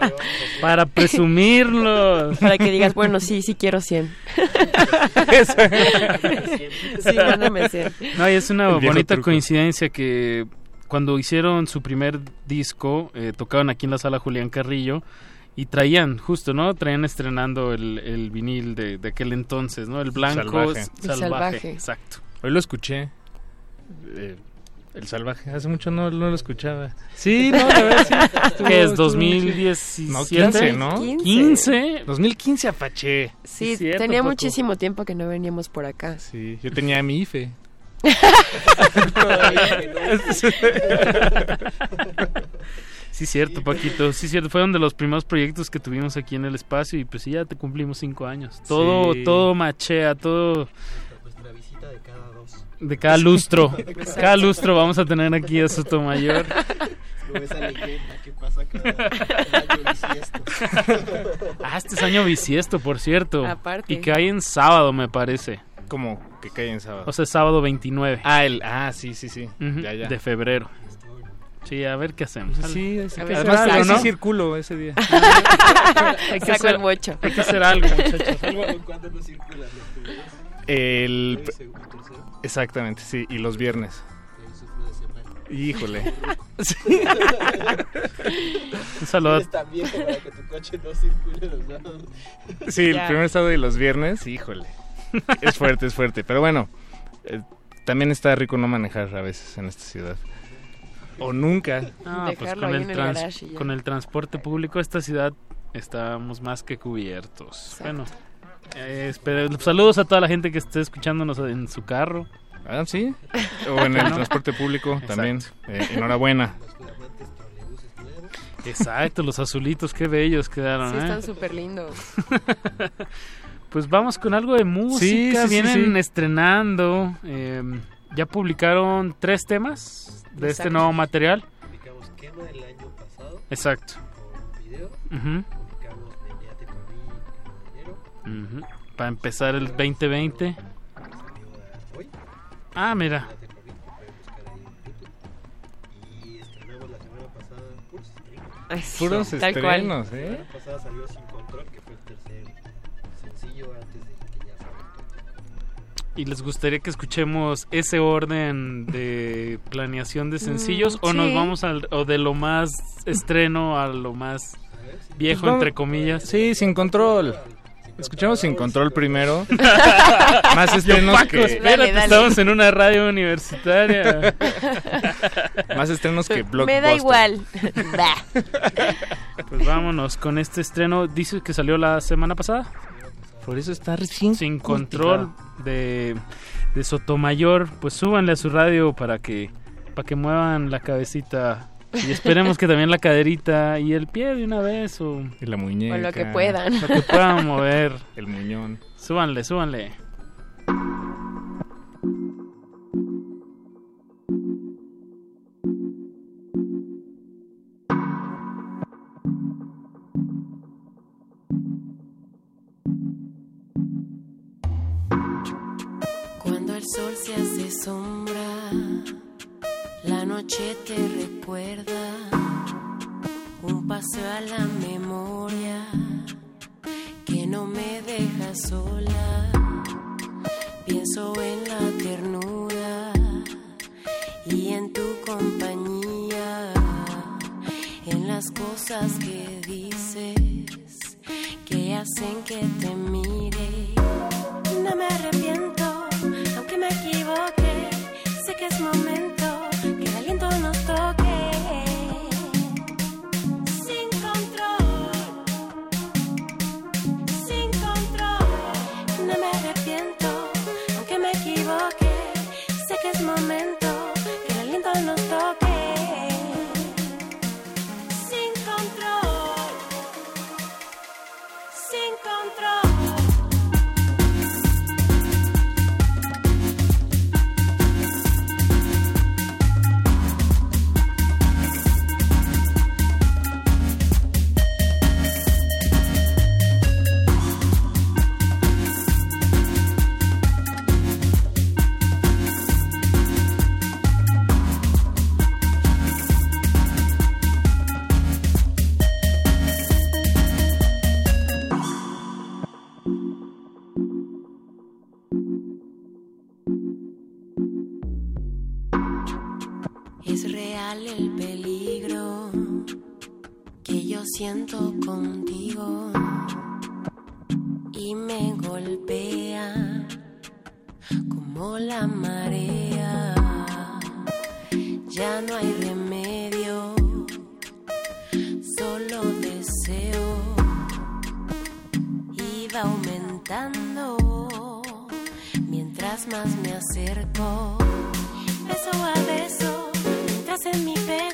para presumirlos. Para que digas, bueno, sí, sí quiero 100. sí, mándame 100. No, y es una bonita truco. coincidencia que cuando hicieron su primer disco, eh, tocaban aquí en la sala Julián Carrillo y traían, justo, ¿no? Traían estrenando el, el vinil de, de aquel entonces, ¿no? El blanco Salvaje. salvaje. salvaje. Exacto. Hoy lo escuché. Eh, el salvaje. Hace mucho no, no lo escuchaba. Sí, no, la verdad sí. Estuvo- ¿Qué es, estuvo 2017? No, 15, ¿no? 15. 2015 Apache. Sí, cierto, tenía muchísimo tiempo que no veníamos por acá. Sí, yo tenía mi IFE. Sí, cierto, Paquito. Sí, cierto. Fueron de los primeros proyectos que tuvimos aquí en el espacio y pues sí, ya te cumplimos cinco años. Todo, Sí. todo machea, todo Nuestra visita de cada dos. de cada lustro. Exacto. cada lustro vamos a tener aquí a Sotomayor. Como esa leyenda que pasa cada año bisiesto. Ah, este es año bisiesto, por cierto. Aparte. Y que hay en sábado, me parece. Como que cae en sábado. O sea, sábado 29. Ah, el, ah, sí, sí, sí. Ya, ya. De febrero. Sí, a ver qué hacemos. Sí, sí, además algo, así ¿no? circulo ese día. hay, que Saco hacer, el bocho. hay que hacer algo, muchachos. Algo- ¿Cuándo no circulan los? El... El segundo, tercero. Exactamente, sí. Y los viernes. Híjole. Un saludo. Viejo para que tu coche no circule los sábados. Sí, el primer sábado y los viernes, híjole. Es fuerte, es fuerte. Pero bueno, eh, también está rico no manejar a veces en esta ciudad. O nunca. Ah, pues con el, trans- con el transporte público de esta ciudad estamos más que cubiertos. Bueno, eh, saludos a toda la gente que esté escuchándonos en su carro. Ah, sí. O en el ¿No? transporte público también. Eh, enhorabuena. Exacto, los azulitos, qué bellos quedaron. Sí, ¿eh? están súper lindos. Pues vamos con algo de música. Sí, sí, sí, Vienen sí. estrenando. eh, ya publicaron tres temas de este Exacto. nuevo material. Publicamos Quema del año pasado Exacto. con video. Ujú, Publicamos Meneate para mí en enero. ujú. Para empezar el 2020. Salió a- hoy. Ah, mira. Meneate para mí, que pueden buscar ahí en YouTube. Y estrenamos la semana pasada puros estrenos. Sí, Puros tal cual. estrenos, La ¿eh? semana pasada salió ¿Y les gustaría que escuchemos ese orden de planeación de sencillos? Mm, ¿O nos vamos al, o de lo más estreno a lo más viejo, Pues vamos- entre comillas? Sí, sin control. Escuchamos sin control primero. Más estrenos Paco, que espérate, Dale, dale. estamos en una radio universitaria. más estrenos que Me Blockbuster. da igual. Pues vámonos con este estreno. Dice que salió la semana pasada. Por eso está recién Sin control de, de Sotomayor. Pues súbanle a su radio para que, para que muevan la cabecita Y esperemos que también la caderita y el pie de una vez o... Y la muñeca. O lo que puedan. Lo que puedan mover. El muñón. Súbanle, súbanle. El sol se hace sombra, la noche te recuerda un paseo a la memoria que no me deja sola. Pienso en la ternura y en tu compañía, en las cosas que dices que hacen que te mire. No me arrepiento, aunque me equivoque. Sé que es momento siento contigo y me golpea como la marea. Ya no hay remedio, solo deseo va aumentando mientras más me acerco beso a beso, entras en mi pecho,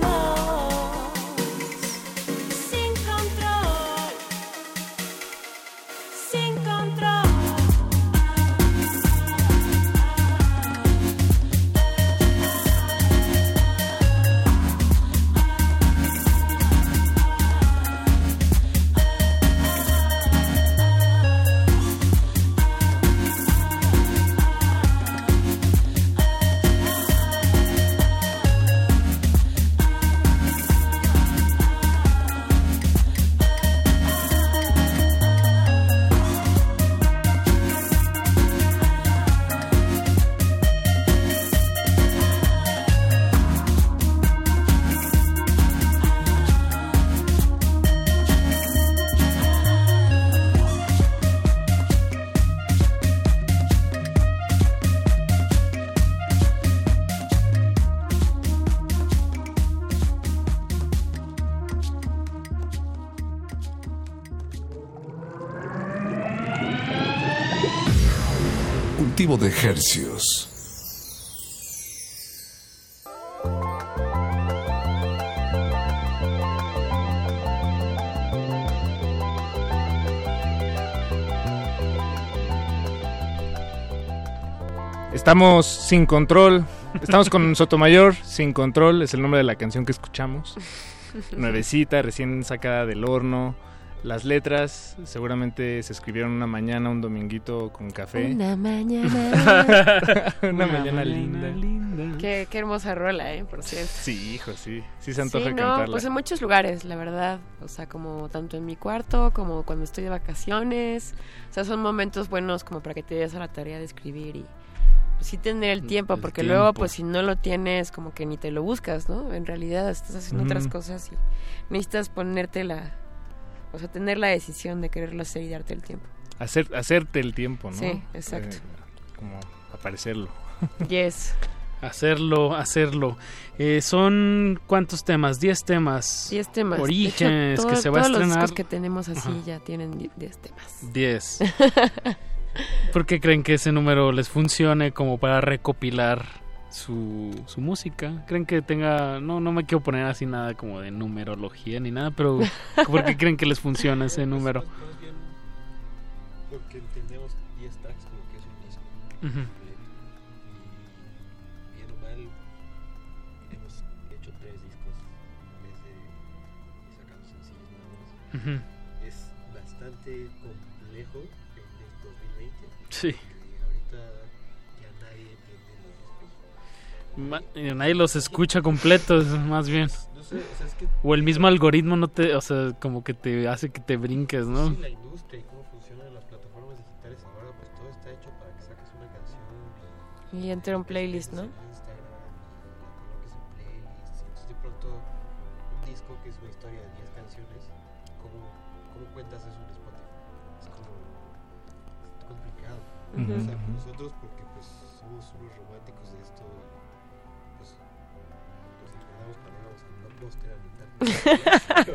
De hercios. Estamos sin control. Estamos con Sotomayor, sin control, es el nombre de la canción que escuchamos. Nuevecita, recién sacada del horno. Las letras seguramente se escribieron una mañana, un dominguito con café. Una mañana. una, mañana, linda. Qué, qué hermosa rola, ¿eh? Por cierto. Sí, hijo, sí. Sí se antoja Sí, no, cantarla. pues en muchos lugares, la verdad. O sea, como tanto en mi cuarto, como cuando estoy de vacaciones. O sea, son momentos buenos como para que te des a la tarea de escribir y pues, sí tener el tiempo, el porque luego tiempo. pues si no lo tienes, como que ni te lo buscas, ¿no? En realidad estás haciendo otras Ujú. cosas y necesitas ponerte la... O sea, tener la decisión de quererlo hacer y darte el tiempo. Hacer, hacerte el tiempo, ¿no? Sí, exacto. Eh, como aparecerlo. Yes. Hacerlo, hacerlo. Eh, son cuántos temas? 10 temas. 10 temas. Orígenes hecho, que se va a todos los estrenar. que tenemos así Ajá. ya tienen 10 temas. 10. ¿Por qué creen que ese número les funcione como para recopilar su, su música? ¿Creen que tenga.? No, no me quiero poner así nada como de numerología ni nada, pero ¿por qué creen que les funciona ese número? Porque entendemos 10 tracks como que es un disco completo. Y bien o mal, hemos hecho tres discos en vez de sacando sencillos nada más. Es bastante complejo en el 2020. Sí. Ma- eh, Nadie los escucha completos, más bien. No sé, o sea, es que- O el mismo algoritmo no te. O sea, como que te hace que te brinques, ¿no? Sí, la industria y cómo funcionan las plataformas digitales ahora, pues todo está hecho para que saques una canción y Y entre un playlist, ¿no? en Instagram y la coloques en playlists. Entonces de pronto un disco que es una historia de 10 canciones, ¿cómo, cómo cuentas eso en Spotify? Es como es complicado. Ujú. O sea, Ujú. nosotros porque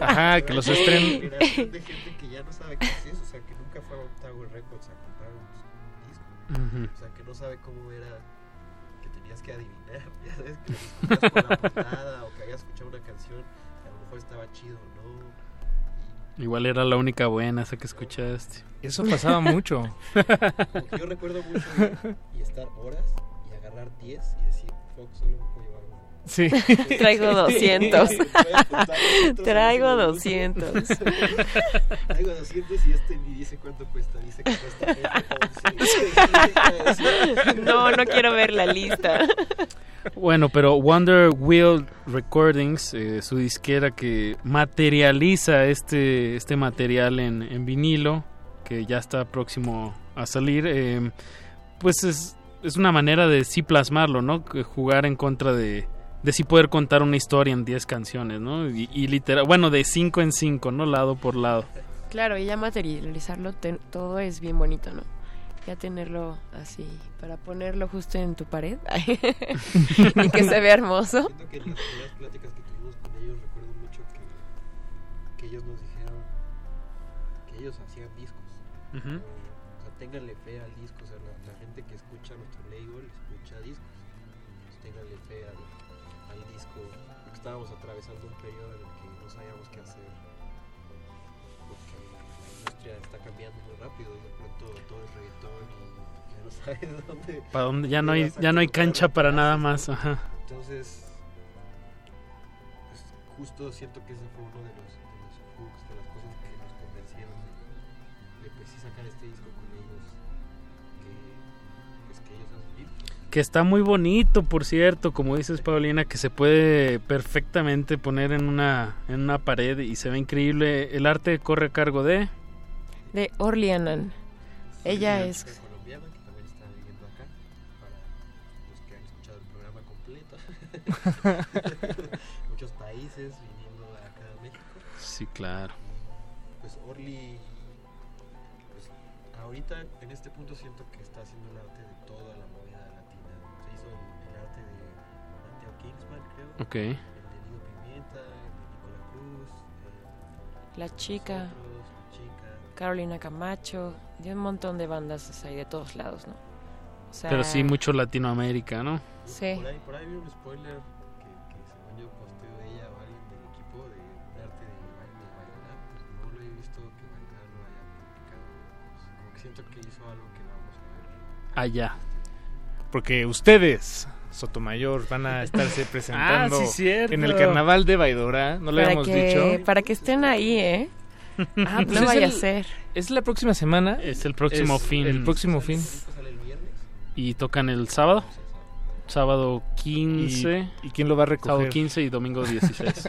Ajá, que los estren- Generación de gente que ya no sabe qué es eso, o sea, que nunca fue a Tower Records a comprar un disco. O sea, que no sabe cómo era que tenías que adivinar, ya sabes, que lo escuchas por la portada o que habías escuchado una canción que a lo mejor estaba chido, ¿no? Igual era la única buena esa que escuchaste. Eso pasaba mucho. Como que yo recuerdo mucho y estar horas y agarrar 10 y decir, fuck, solo me uno. Sí. Traigo 200. Traigo Traigo 200. Traigo 200 y este ni dice cuánto cuesta, dice que cuesta 11. No, no quiero ver la lista. Bueno, pero Wonder Wheel Recordings, eh, su disquera que materializa este, este material en, en vinilo, que ya está próximo a salir, eh, pues es, es una manera de sí plasmarlo, ¿no? Que Jugar en contra de, de sí poder contar una historia en 10 canciones, ¿no? Y, y literal, bueno, de 5 en 5, ¿no? Lado por lado. Claro, y ya materializarlo te- todo es bien bonito, ¿no? Ya tenerlo así, para ponerlo justo en tu pared y que se vea hermoso. Siento que en las primeras pláticas que tuvimos con ellos recuerdo mucho que, que ellos nos dijeron que ellos hacían discos. Ujú. O sea, ténganle fe al disco. Estábamos atravesando un periodo en el que no sabíamos qué hacer. Porque la industria está cambiando muy rápido. Y de pronto todo es reggaetón y ya no sabes dónde. Para donde ya no dónde hay, ya no hay cancha para nada más, ajá. Entonces, pues, justo siento que ese fue uno de Que está muy bonito, por cierto, como dices Paulina, que se puede perfectamente poner en una, en una pared y se ve increíble. El arte corre a cargo de... De Orlianan. Ella es... chica colombiana que también está viviendo acá, para los que han escuchado el programa completo. Muchos países viniendo acá a México. Sí, claro. pues Orly pues ahorita en este punto siento que está haciendo el arte Ok. el de Pimienta el de Nicola Cruz el La chica, Nosotros, La Chica Carolina Camacho, de un montón de bandas ahí de todos lados, ¿no? O sea, Pero sí, mucho Latinoamérica, ¿no? Sí. por ahí, por ahí vi un spoiler que, que según yo posteo ella o alguien del equipo de un arte de, de bailar no lo he visto que bailar lo haya publicado Pues, como que siento que hizo algo que vamos a ver Allá. Porque ustedes, Sotomayor, van a estarse presentando Ah, sí, cierto. en el carnaval de Baidora. No lo para habíamos que, dicho. Para que estén ahí, ¿eh? Ah, pues no es vaya el- a ser. Es la próxima semana. Es el próximo Es fin. El próximo fin. Y tocan el sábado. Sábado 15. ¿Y, y quién lo va a recoger? Sábado 15 y domingo 16.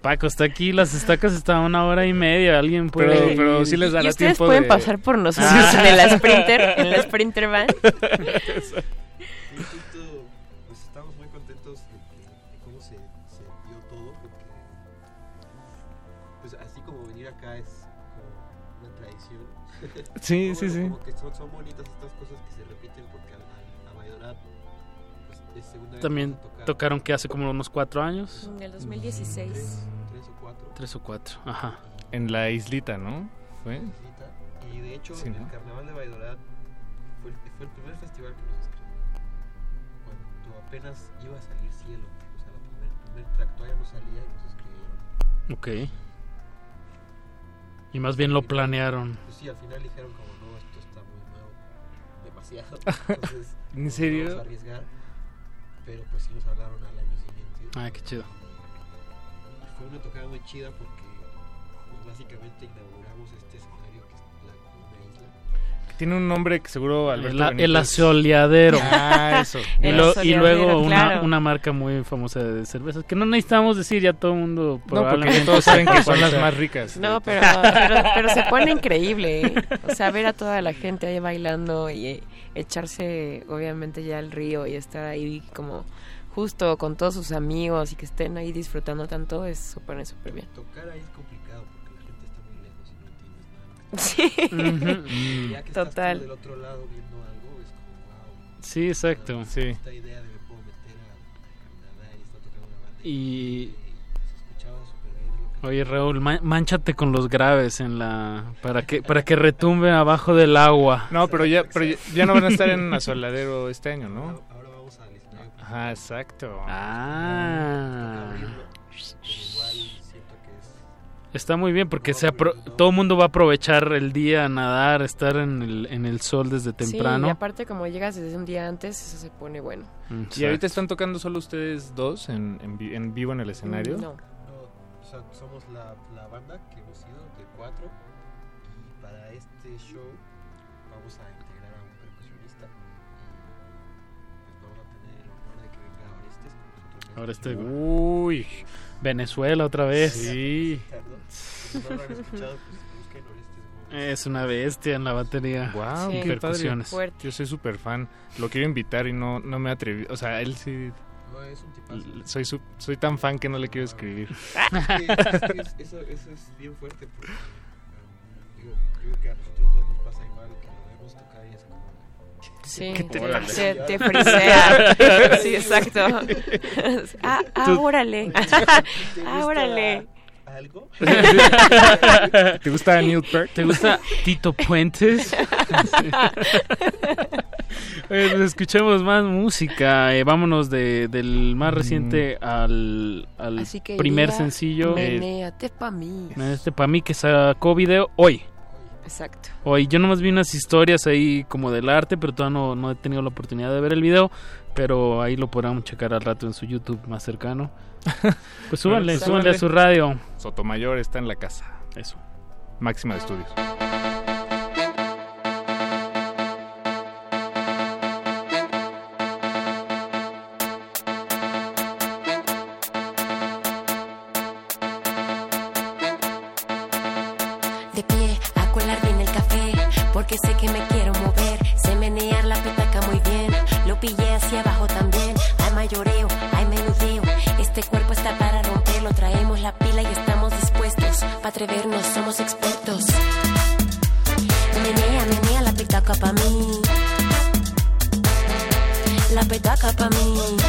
Paco está aquí, las estacas están a una hora y media. Alguien puede. Pero- pero sí les Y dará ustedes tiempo pueden de- pasar por nosotros Ah. en la Sprinter, en la Sprinter van. Pues estamos muy contentos de, cómo se, se dio todo, porque pues así como venir acá es como una tradición. Sí, Como, sí, sí. Como que son, son bonitas También tocaron que hace como unos cuatro años. En el 2016. Tres o cuatro. Tres o cuatro, ajá. En la islita, ¿no? ¿Fue? Islita. Y de hecho, Sí, el ¿no? carnaval de Baidorat fue, el- fue el primer festival que nos escribió. Cuando apenas iba a salir cielo. O sea, el primer, primer track todavía no salía y nos escribieron. Ok. Y más bien lo planearon. Pues sí, al final dijeron como no, esto está muy nuevo, demasiado. Entonces, ¿En serio? Vamos a arriesgar. Pero pues sí nos hablaron al año siguiente. Ah, qué chido. Y fue una tocada muy chida porque pues, básicamente inauguramos este Tiene un nombre que seguro Alberto El, el asoleadero. Ah, eso. y, lo- y luego una, claro. una marca muy famosa de cervezas que no necesitamos decir, ya todo el mundo porque probablemente todos saben que son las más ricas. No, pero, pero, pero se pone increíble. ¿eh? O sea, ver a toda la gente ahí bailando y eh, echarse, obviamente, ya al río y estar ahí como justo con todos sus amigos y que estén ahí disfrutando tanto es súper, súper bien. Tocar ahí es complicado y. Sí. Y ya que estás tú Total. del otro lado viendo algo, es como wow. Sí, exacto. Sí. Esta idea de me puedo meter a, a nadar y está tocando una banda. Y se escuchaba súper bien lo que oye Raúl, ma- manchate con los graves en la para que para que retumbe abajo del agua. No, pero ya, pero ya, ya no van a estar en Asoladero este año, ¿no? Ahora vamos escenario. Ajá, exacto. Ah. Pero igual Está muy bien porque se apro- todo el mundo va a aprovechar el día a nadar, estar en el, en el sol desde Sí, temprano. y aparte como llegas desde un día antes, eso se pone bueno. ¿Y ahorita están tocando solo ustedes dos en, en, vi- en vivo en el escenario? No. No, o sea, somos la, la banda que hemos sido de cuatro y para este show vamos a integrar a un percusionista y pues vamos a tener el honor de que venga Orestes con nosotros. Ahora este Uy, Venezuela otra vez. Sí. Si no lo han escuchado, pues busquen Orestes Gómez. Es una bestia en la batería. Wow, Sí. qué. Percusiones. Yo soy súper fan. Lo quiero invitar y no, no me atreví. O sea, él sí. No, es un tipazo. Soy, su- soy tan fan que no le quiero escribir. Es que- es que es- eso, eso es bien fuerte porque um, digo, creo que a nosotros dos nos pasa igual que lo vemos tocar y es como Sí, ¿Qué te se- te frisea. Sí, exacto. Ah, ah, Tú- órale. Ah, órale. Algo. ¿Te gusta Neil Peart? ¿Te gusta Tito Puentes? Pues escuchemos más música. eh, vámonos de, del más reciente al, al Así que primer sencillo. eh, Menéate pa' mí. este para mí que sacó video hoy. Exacto. Hoy yo nomás vi unas historias ahí como del arte, pero todavía no, no he tenido la oportunidad de ver el video. Pero ahí lo podrán checar al rato en su YouTube más cercano. Pues súbanle, súbanle a su radio. Sotomayor está en la casa. Eso. Máxima de estudios. Dispuestos. Pa' atrevernos, somos expertos. Menea, menea la petaca pa' mí. La petaca pa' mí.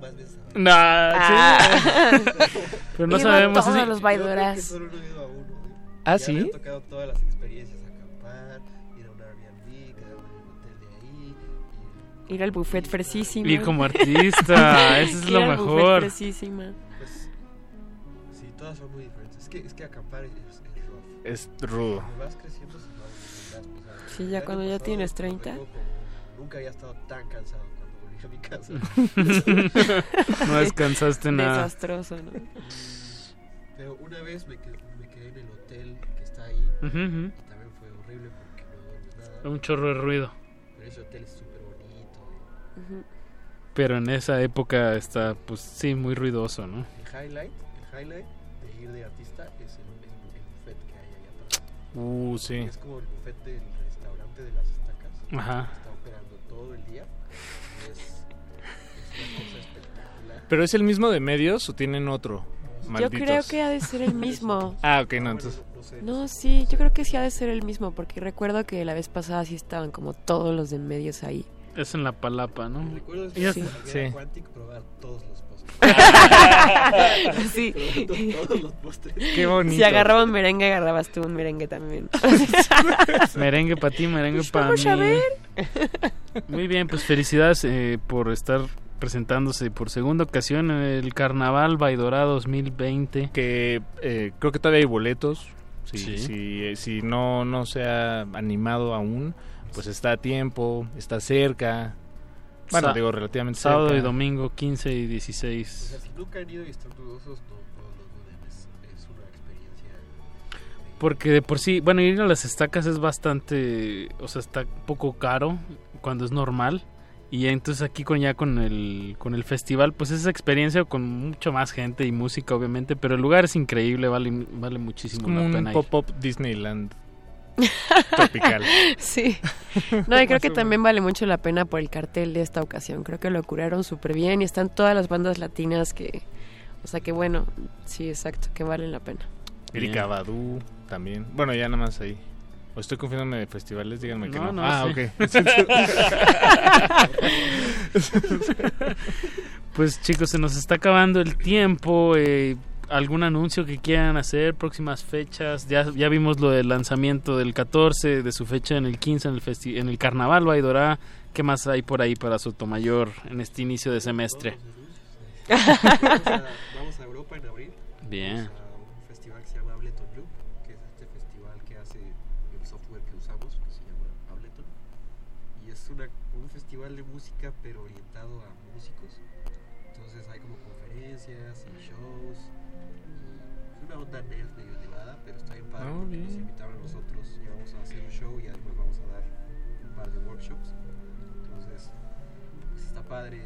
Más veces No, Ah. sí. Pero no Iban sabemos todos si- los Yo baidoras. creo que solo no he ido a uno. ¿eh? ¿Ah, Ya sí? Me han tocado todas las experiencias, acampar, ir a un Airbnb, quedarme en el hotel de ahí. Ir al buffet fresísimo. Ir como artista, eso es Ir lo al buffet mejor. fresísima. Pues, sí, todas son muy diferentes. Es que, es que acampar es, es rough. Es rudo. Cuando vas creciendo se va volviendo más pesado. Sí, ya cuando ya tienes me 30. acuerdo como Nunca había estado tan cansado a mi casa. No descansaste nada. Desastroso, ¿no? Pero una vez me quedé, me quedé en el hotel que está ahí. Ujú, ujú. Y también fue horrible porque no duermes nada. Un chorro de ruido. Pero ese hotel es súper bonito. Ujú. Pero en esa época está, pues sí, muy ruidoso, ¿no? El highlight, el highlight de ir de artista es el, el, el buffet que hay allá atrás. Uh, sí. Es como el buffet del restaurante de las estacas. Ajá. Está operando todo el día. ¿Pero es el mismo de medios o tienen otro? Yo Malditos. creo que ha de ser el mismo. Ah, ok, no, entonces. No, sí, yo creo que sí ha de ser el mismo, porque recuerdo que la vez pasada sí estaban como todos los de medios ahí. Es en la palapa, ¿no? Recuerdo es Sí. sí. Quantic probar todos los postres. Sí. Todos los postres. Qué bonito. Si agarraban merengue, agarrabas tú un merengue también. merengue para ti, merengue Pues para vamos mí. a ver. Muy bien, pues felicidades eh, por estar presentándose por segunda ocasión en el Carnaval Baidora 2020. Que eh, creo que todavía hay boletos. Si, Sí. si, eh, si no, no se ha animado aún, pues está a tiempo, está cerca. Bueno, Sa- digo, relativamente Sábado cerca. y domingo 15 y O 16. sea, si nunca han ido y están dudosos, no, no lo duden. Es, es una experiencia. Porque de por sí, bueno, ir a las estacas es bastante, o sea, está un poco caro cuando es normal. Y entonces aquí con ya con el con el festival, pues esa experiencia con mucho más gente y música obviamente, pero el lugar es increíble, vale vale Es muchísimo como la un pena ir. pop-up Disneyland tropical. Sí. No, y creo que también vale mucho la pena por el cartel de esta ocasión. Creo que lo curaron súper bien y están todas las bandas latinas que... O sea que bueno, sí, exacto, que valen la pena. Erika Badu también. Bueno, ya nada más ahí. O estoy confiándome de festivales, díganme que No, no. no, ah, sí. ok. Pues chicos, se nos está acabando el tiempo. eh, ¿Algún anuncio que quieran hacer? Próximas fechas. Ya, ya vimos lo del lanzamiento del 14, de su fecha en el 15 en el, festi- en el Carnaval Baidorá. ¿Qué más hay por ahí para Sotomayor en este inicio de semestre? Vamos a, vamos a Europa en abril. Bien. Padre. Ah, porque Nos bien. invitaron a nosotros y vamos a hacer un show y además vamos a dar un par de workshops. Entonces, pues está padre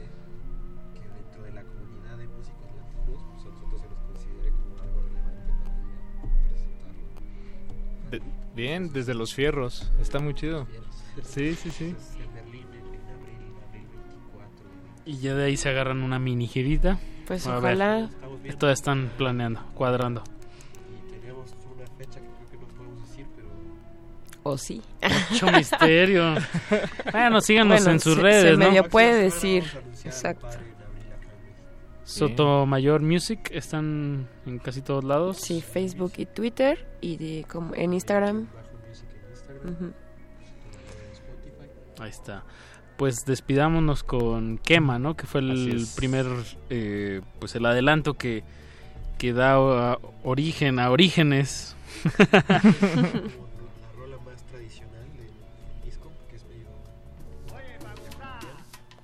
que dentro de la comunidad de músicos latinos, pues a nosotros se nos considere como algo relevante para ir a presentarlo. De- bien, desde los fierros. Está muy chido. Sí, sí, sí. Entonces, en Berlín, en, en abril, abril 24. Y ya de ahí se agarran una mini girita. Pues A ver, ojalá. Estamos viendo. Esto están planeando, cuadrando. O sí. Mucho misterio. Bueno, síganos Bueno, en sus se- redes, se ¿no? medio puede decir. Exacto. Sotomayor Music están en casi todos lados. Sí, Facebook y Twitter y de- como en Instagram. Ahí está. Pues despidámonos con Quema, ¿no? Que fue el primer, eh, pues el adelanto que, que da origen a orígenes.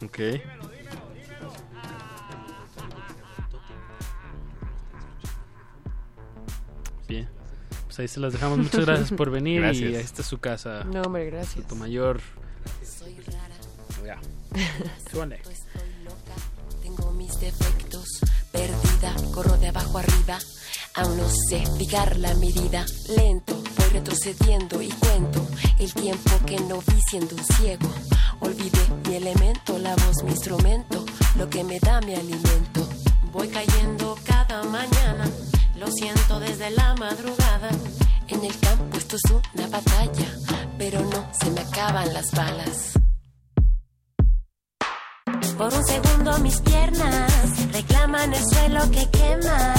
ok. Bien. Pues ahí se las dejamos. Muchas gracias por venir Gracias. y ahí está su casa. No, hombre, gracias. Sotomayor. Ya. Súbale. Tengo mis defectos, perdida, corro de abajo arriba. Aún no sé fijar la medida, lento, voy retrocediendo y cuento el tiempo que no vi siendo un ciego. Olvidé mi elemento, la voz, mi instrumento, lo que me da mi alimento. Voy cayendo cada mañana, lo siento desde la madrugada. En el campo esto es una batalla, pero no se me acaban las balas. Por un segundo mis piernas reclaman el suelo que quema.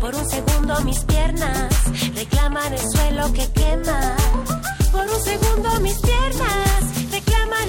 Por un segundo mis piernas reclaman el suelo que quema. Por un segundo mis piernas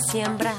siembra.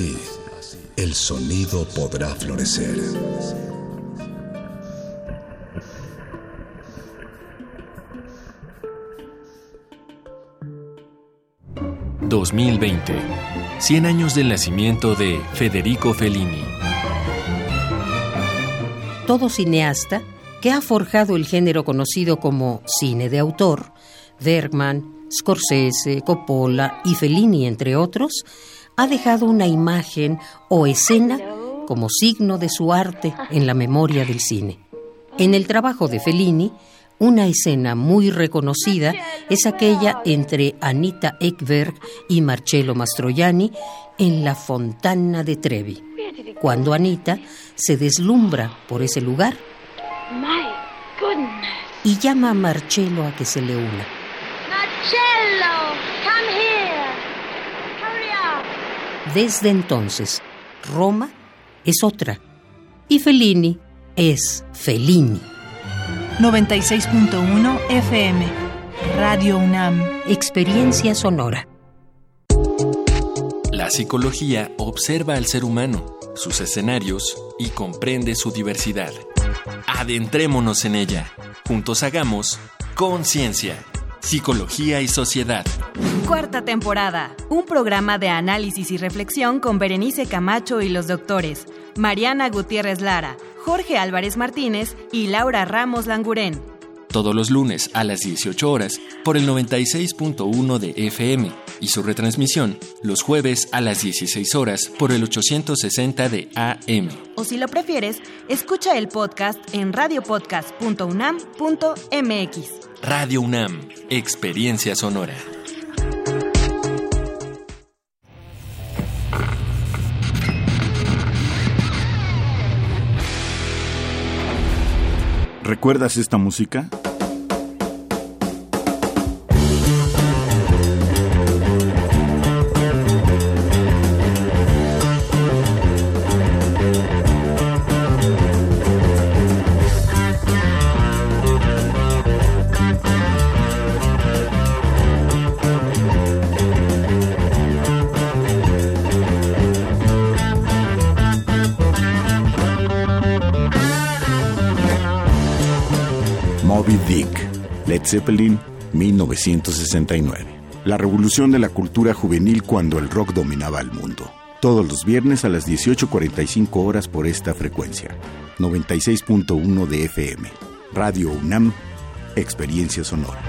Así, el sonido podrá florecer. ...2020... 100 años del nacimiento de Federico Fellini. Todo cineasta que ha forjado el género conocido como cine de autor, Bergman, Scorsese, Coppola y Fellini, entre otros, ha dejado una imagen o escena como signo de su arte en la memoria del cine. En el trabajo de Fellini, una escena muy reconocida es aquella entre Anita Ekberg y Marcello Mastroianni en la Fontana de Trevi, cuando Anita se deslumbra por ese lugar y llama a Marcello a que se le una. Marcello, come here. Desde entonces, Roma es otra y Fellini es Fellini. 96.1 FM. Radio UNAM. Experiencia sonora. La psicología observa al ser humano, sus escenarios y comprende su diversidad. Adentrémonos en ella. Juntos hagamos conciencia, psicología y sociedad. Cuarta temporada. Un programa de análisis y reflexión con Berenice Camacho y los doctores Mariana Gutiérrez Lara, Jorge Álvarez Martínez y Laura Ramos Langurén. Todos los lunes a las 18 horas por el 96.1 de FM y su retransmisión los jueves a las 16 horas por el 860 de AM. O si lo prefieres, escucha el podcast en radiopodcast.unam.mx. Radio UNAM, Experiencia Sonora. ¿Recuerdas esta música? Zeppelin, 1969. La revolución de la cultura juvenil cuando el rock dominaba el mundo. Todos los viernes a las 18.45 horas por esta frecuencia. 96.1 de FM. Radio UNAM, Experiencia Sonora.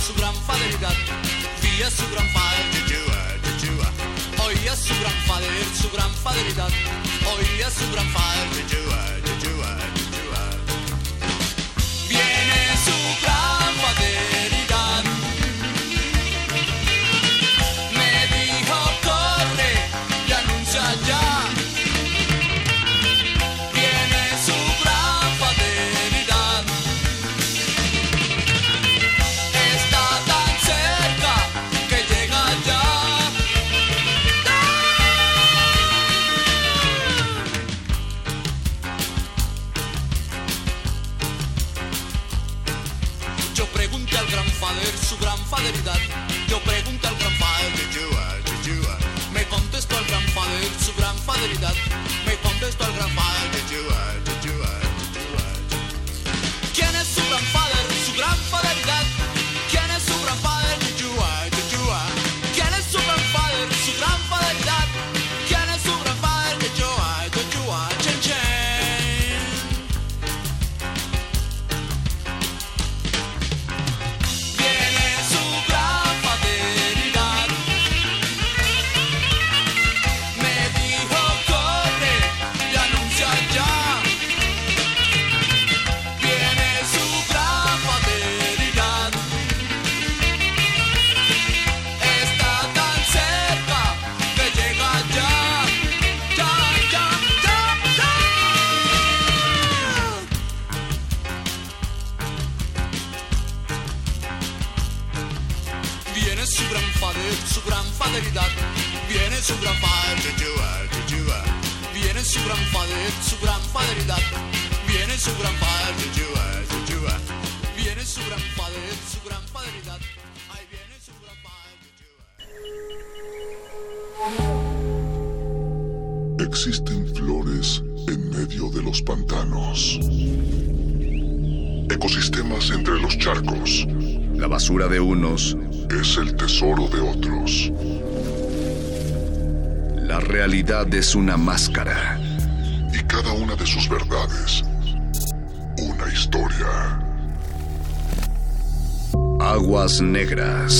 Su gran faderidad. Vía su gran padre, Yeshua, Yeshua. Oía su gran padre, su gran faderidad. Oía su gran Yeshua. Viene su gran realidad es una máscara. Y cada una de sus verdades, una historia. Aguas negras.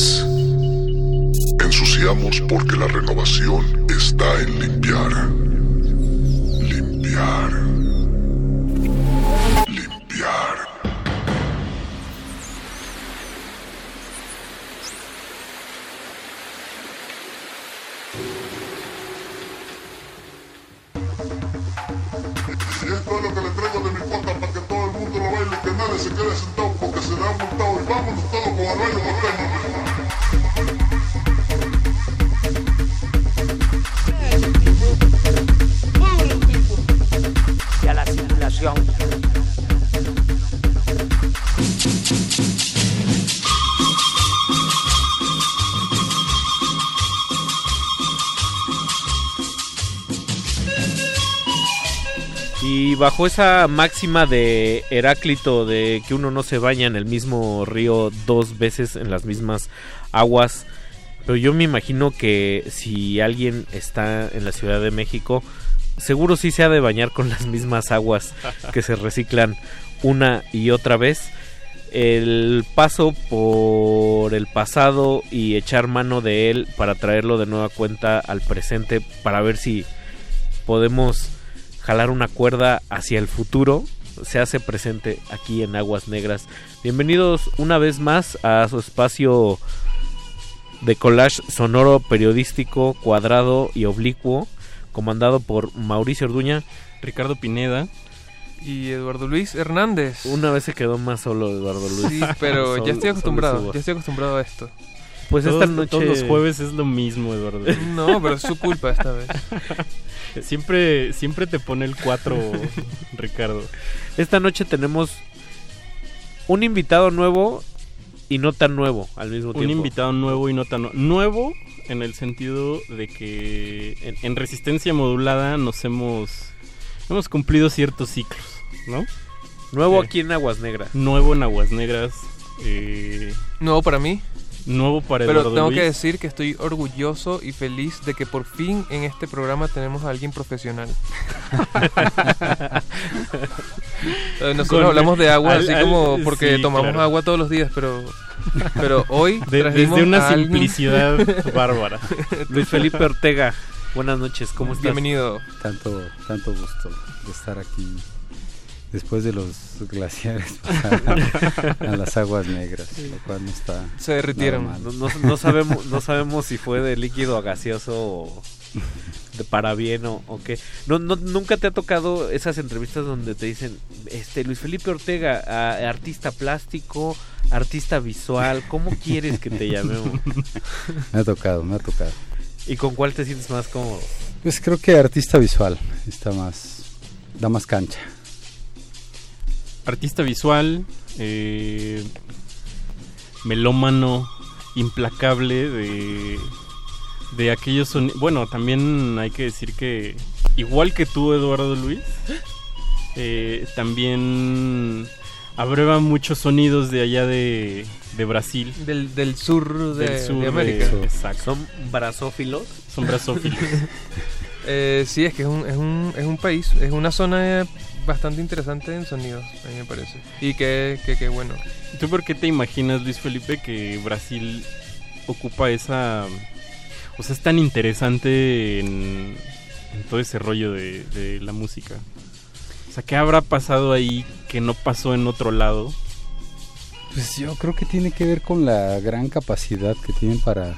Bajo esa máxima de Heráclito de que uno no se baña en el mismo río dos veces en las mismas aguas, pero yo me imagino que si alguien está en la Ciudad de México, seguro sí se ha de bañar con las mismas aguas que se reciclan una y otra vez. El paso por el pasado y echar mano de él para traerlo de nueva cuenta al presente para ver si podemos jalar una cuerda hacia el futuro se hace presente aquí en Aguas Negras. Bienvenidos una vez más a su espacio de collage sonoro periodístico cuadrado y oblicuo comandado por Mauricio Orduña, Ricardo Pineda y Eduardo Luis Hernández. Una vez se quedó más solo Eduardo Luis. Sí, pero Solo- ya estoy acostumbrado, ya estoy acostumbrado a esto. Pues todos, esta noche todos los jueves es lo mismo, Eduardo. No, pero es su culpa esta vez. Siempre, siempre te pone el 4, Ricardo. Esta noche tenemos un invitado nuevo y no tan nuevo al mismo Un tiempo. invitado nuevo y no tan nu- nuevo en el sentido de que en, en resistencia modulada nos hemos hemos cumplido ciertos ciclos, ¿no? Nuevo Eh, aquí en Aguas Negras. Nuevo en Aguas Negras. eh, Nuevo para mí. Nuevo para Pero Eduardo tengo Luis. que decir que estoy orgulloso y feliz de que por fin en este programa tenemos a alguien profesional. Eh, Nosotros Con- hablamos de agua al- así al- como porque sí, tomamos claro. agua todos los días, pero pero hoy De- trajimos desde una a alguien- simplicidad bárbara. Luis Felipe Ortega, buenas noches, ¿cómo estás? Bienvenido. Tanto, tanto gusto de estar aquí después de los glaciares a, las aguas negras, lo cual no está Se derritieron. No, no- no sabemos, no sabemos si fue de líquido a gaseoso o de para bien o, o qué. No, no, nunca te ha tocado esas entrevistas donde te dicen, este Luis Felipe Ortega, a- artista plástico, artista visual, ¿cómo quieres que te llamemos? Me ha tocado, me ha tocado. ¿Y con cuál te sientes más cómodo? Pues creo que artista visual está más, da más cancha. Artista visual, eh, melómano, implacable de, de aquellos sonidos. Bueno, también hay que decir que, igual que tú, Eduardo Luis, eh, también abreva muchos sonidos de allá de, de Brasil. Del, del sur de, Del sur de América. exacto. ¿Son brazófilos? Son brazófilos. Eh, sí, es que es un, es, un, es un país, es una zona eh, bastante interesante en sonidos, a mí me parece. Y que, que, que bueno. ¿Tú por qué te imaginas, Luis Felipe, que Brasil ocupa esa... O sea, es tan interesante en, en todo ese rollo de, de la música? O sea, ¿qué habrá pasado ahí que no pasó en otro lado? Pues yo creo que tiene que ver con la gran capacidad que tienen para,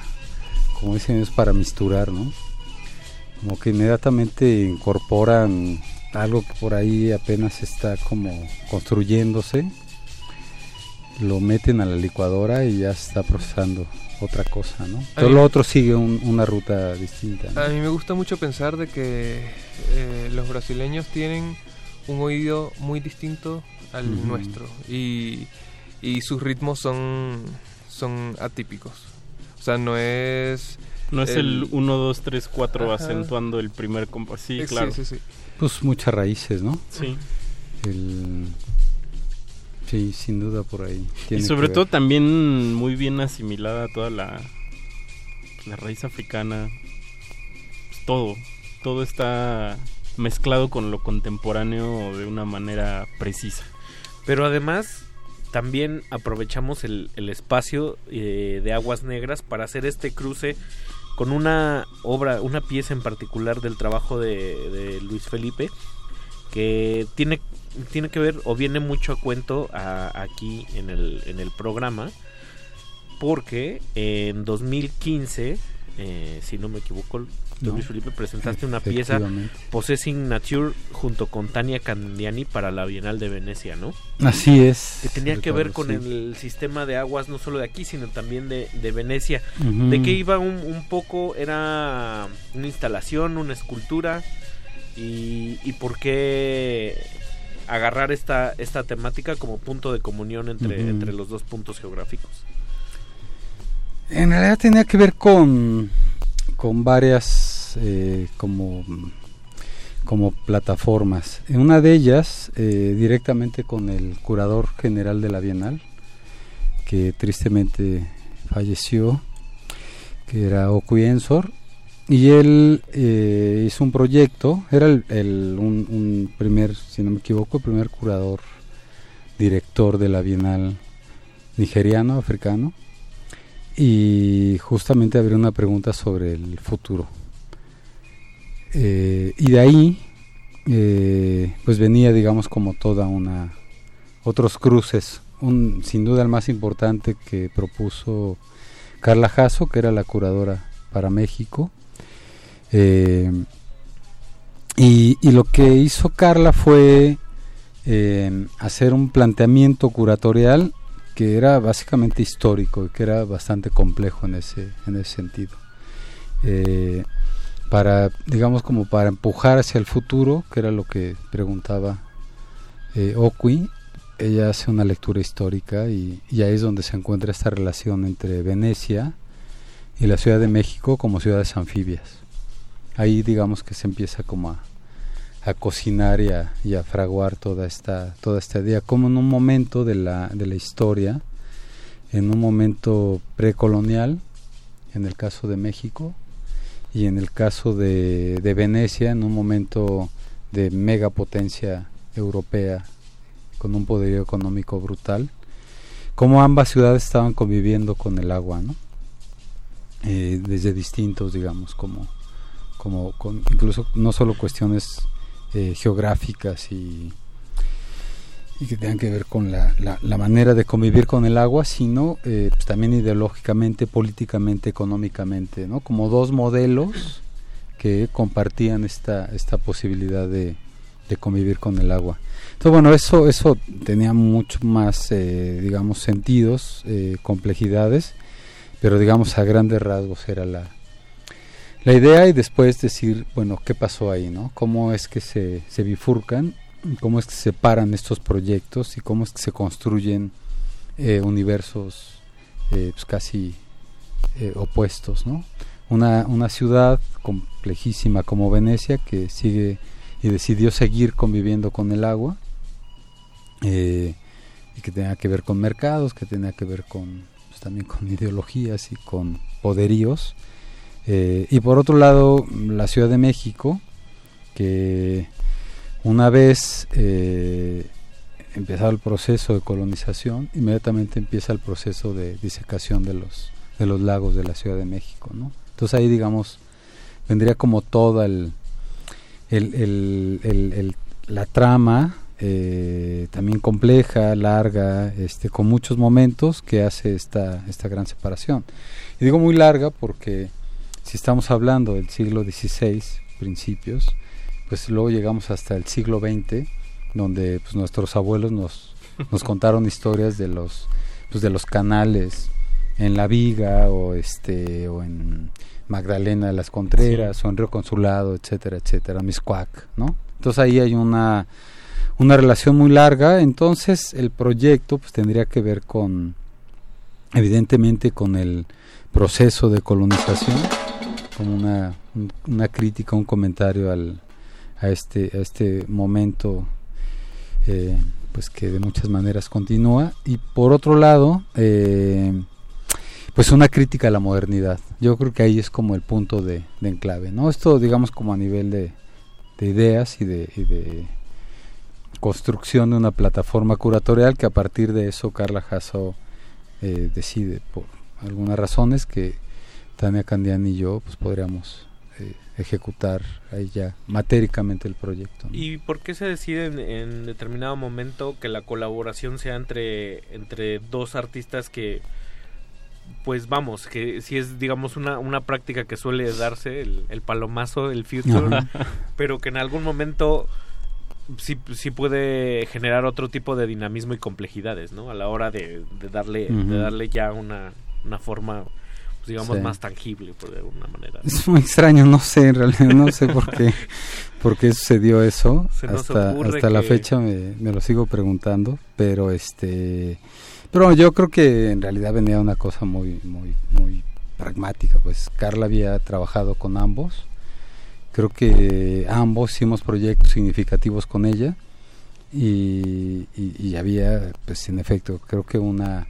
como dicen ellos, para misturar, ¿no? Como que inmediatamente incorporan algo que por ahí apenas está como construyéndose, lo meten a la licuadora y ya se está procesando otra cosa, ¿no? Todo mí- lo otro sigue un- una ruta distinta. ¿no? A mí me gusta mucho pensar de que eh, los brasileños tienen un oído muy distinto al nuestro y, y sus ritmos son, son atípicos. O sea, no es... No es el 1, 2, 3, 4 Ajá. acentuando el primer compás. Sí, Eh, claro. sí, sí. Pues muchas raíces, ¿no? Sí. El- Sí, sin duda por ahí. Y sobre todo también muy bien asimilada toda la, la raíz africana. Pues todo, todo está mezclado con lo contemporáneo de una manera precisa. Pero además también aprovechamos el, el espacio eh, de Aguas Negras para hacer este cruce con una obra, una pieza en particular del trabajo de, Luis Felipe que tiene, tiene que ver o viene mucho a cuento aquí en el, en el programa porque en 2015, eh, si no me equivoco, No. Luis Felipe presentaste una pieza. Possessing Nature junto con Tania Candiani para la Bienal de Venecia, ¿no? Así es, Que tenía que ver con sí. el sistema de aguas no solo de aquí, sino también de, de Venecia. ¿De qué iba un, un poco? Era una instalación, una escultura y, y por qué agarrar esta, esta temática como punto de comunión entre, entre los dos puntos geográficos. En realidad tenía que ver con, con varias eh, como, como plataformas. En una de ellas, eh, directamente con el curador general de la Bienal, que tristemente falleció, que era Oku Ensor, y él eh, hizo un proyecto, era el, el- un, un primer, si no me equivoco, el primer curador, director de la Bienal nigeriano, africano, y justamente habría una pregunta sobre el futuro. Eh, y de ahí, eh, pues venía, digamos, como toda una. otros cruces. Un, sin duda el más importante que propuso Carla Jasso, que era la curadora para México. Eh, y, y lo que hizo Carla fue hacer un planteamiento curatorial que era básicamente histórico y que era bastante complejo en ese, en ese sentido. Eh, para, digamos, como para empujar hacia el futuro, que era lo que preguntaba eh, Okui, ella hace una lectura histórica y, y ahí es donde se encuentra esta relación entre Venecia y la Ciudad de México como ciudades anfibias. Ahí digamos que se empieza como a, a cocinar y a, y a fraguar toda esta, toda esta idea, como en un momento de la, de la historia, en un momento precolonial, en el caso de México, y en el caso de, de Venecia, en un momento de megapotencia europea, con un poderío económico brutal, como ambas ciudades estaban conviviendo con el agua, ¿no? Eh, desde distintos, digamos, como, como con, incluso no solo cuestiones eh, geográficas y, que tengan que ver con la, manera de convivir con el agua, sino eh, pues también ideológicamente, políticamente, económicamente, ¿no? Como dos modelos que compartían esta, esta posibilidad de, de convivir con el agua. Entonces, bueno, eso, eso tenía mucho más, eh, digamos, sentidos, eh, complejidades, pero digamos a grandes rasgos era la, la idea y después decir, bueno, ¿qué pasó ahí? no ¿Cómo es que se, bifurcan? ¿Cómo es que se separan estos proyectos? ¿Y cómo es que se construyen eh, universos eh, pues casi eh, opuestos? ¿no? Una, una ciudad complejísima como Venecia que sigue y decidió seguir conviviendo con el agua eh, y que tenía que ver con mercados, que tenía que ver con pues, también con ideologías y con poderíos. Eh, y por otro lado, la Ciudad de México, que una vez eh, empezado el proceso de colonización, inmediatamente empieza el proceso de disecación de los, de los lagos de la Ciudad de México. Entonces ahí, digamos, vendría como toda el, el- el- la trama, eh, también compleja, larga, este, con muchos momentos que hace esta, esta gran separación. Y digo muy larga porque si estamos hablando del siglo XVI, principios, pues luego llegamos hasta el siglo XX, donde pues, nuestros abuelos nos, nos contaron historias de los, pues, de los canales en La Viga o, este, o en Magdalena de las Contreras o en Río Consulado, etcétera, etcétera, Miscuac, ¿no? Entonces ahí hay una, una relación muy larga, entonces el proyecto pues tendría que ver con, evidentemente con el proceso de colonización, como una, un- una crítica, un comentario al, a, este, a este momento eh, pues que de muchas maneras continúa y por otro lado eh, pues una crítica a la modernidad. Yo creo que ahí es como el punto de, enclave, ¿no? Esto digamos como a nivel de, de ideas y de, y de construcción de una plataforma curatorial que a partir de eso Carla Jasso eh, decide por algunas razones que Tania Candiani y yo pues podríamos eh, ejecutar ahí ya matéricamente el proyecto. ¿no? ¿Y por qué se decide en, en determinado momento que la colaboración sea entre, entre dos artistas que, pues vamos, que si es digamos una, una práctica que suele darse, el, el palomazo, el future, Ajá. pero que en algún momento sí, sí puede generar otro tipo de dinamismo y complejidades, ¿no? A la hora de, de darle, de darle ya una, una forma, pues, digamos, Sí. más tangible, por de alguna manera. ¿no? Es muy extraño, no sé, en realidad no sé por qué, por qué sucedió eso. Se hasta hasta la fecha me, me lo sigo preguntando, pero este, pero yo creo que en realidad venía una cosa muy, muy, muy pragmática. Pues Carla había trabajado con ambos, creo que ambos hicimos proyectos significativos con ella y, y, y había, pues en efecto, creo que una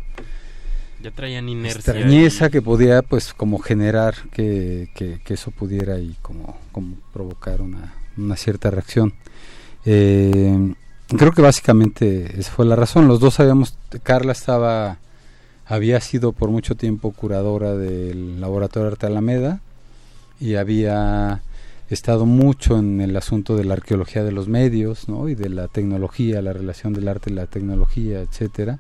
Ya traían inercia. extrañeza y- que podía pues como generar que, que, que eso pudiera y como, como provocar una, una cierta reacción Eh, creo que básicamente esa fue la razón los dos sabíamos Carla estaba había sido por mucho tiempo curadora del laboratorio arte Alameda y había estado mucho en el asunto de la arqueología de los medios ¿no? y de la tecnología la relación del arte y la tecnología etcétera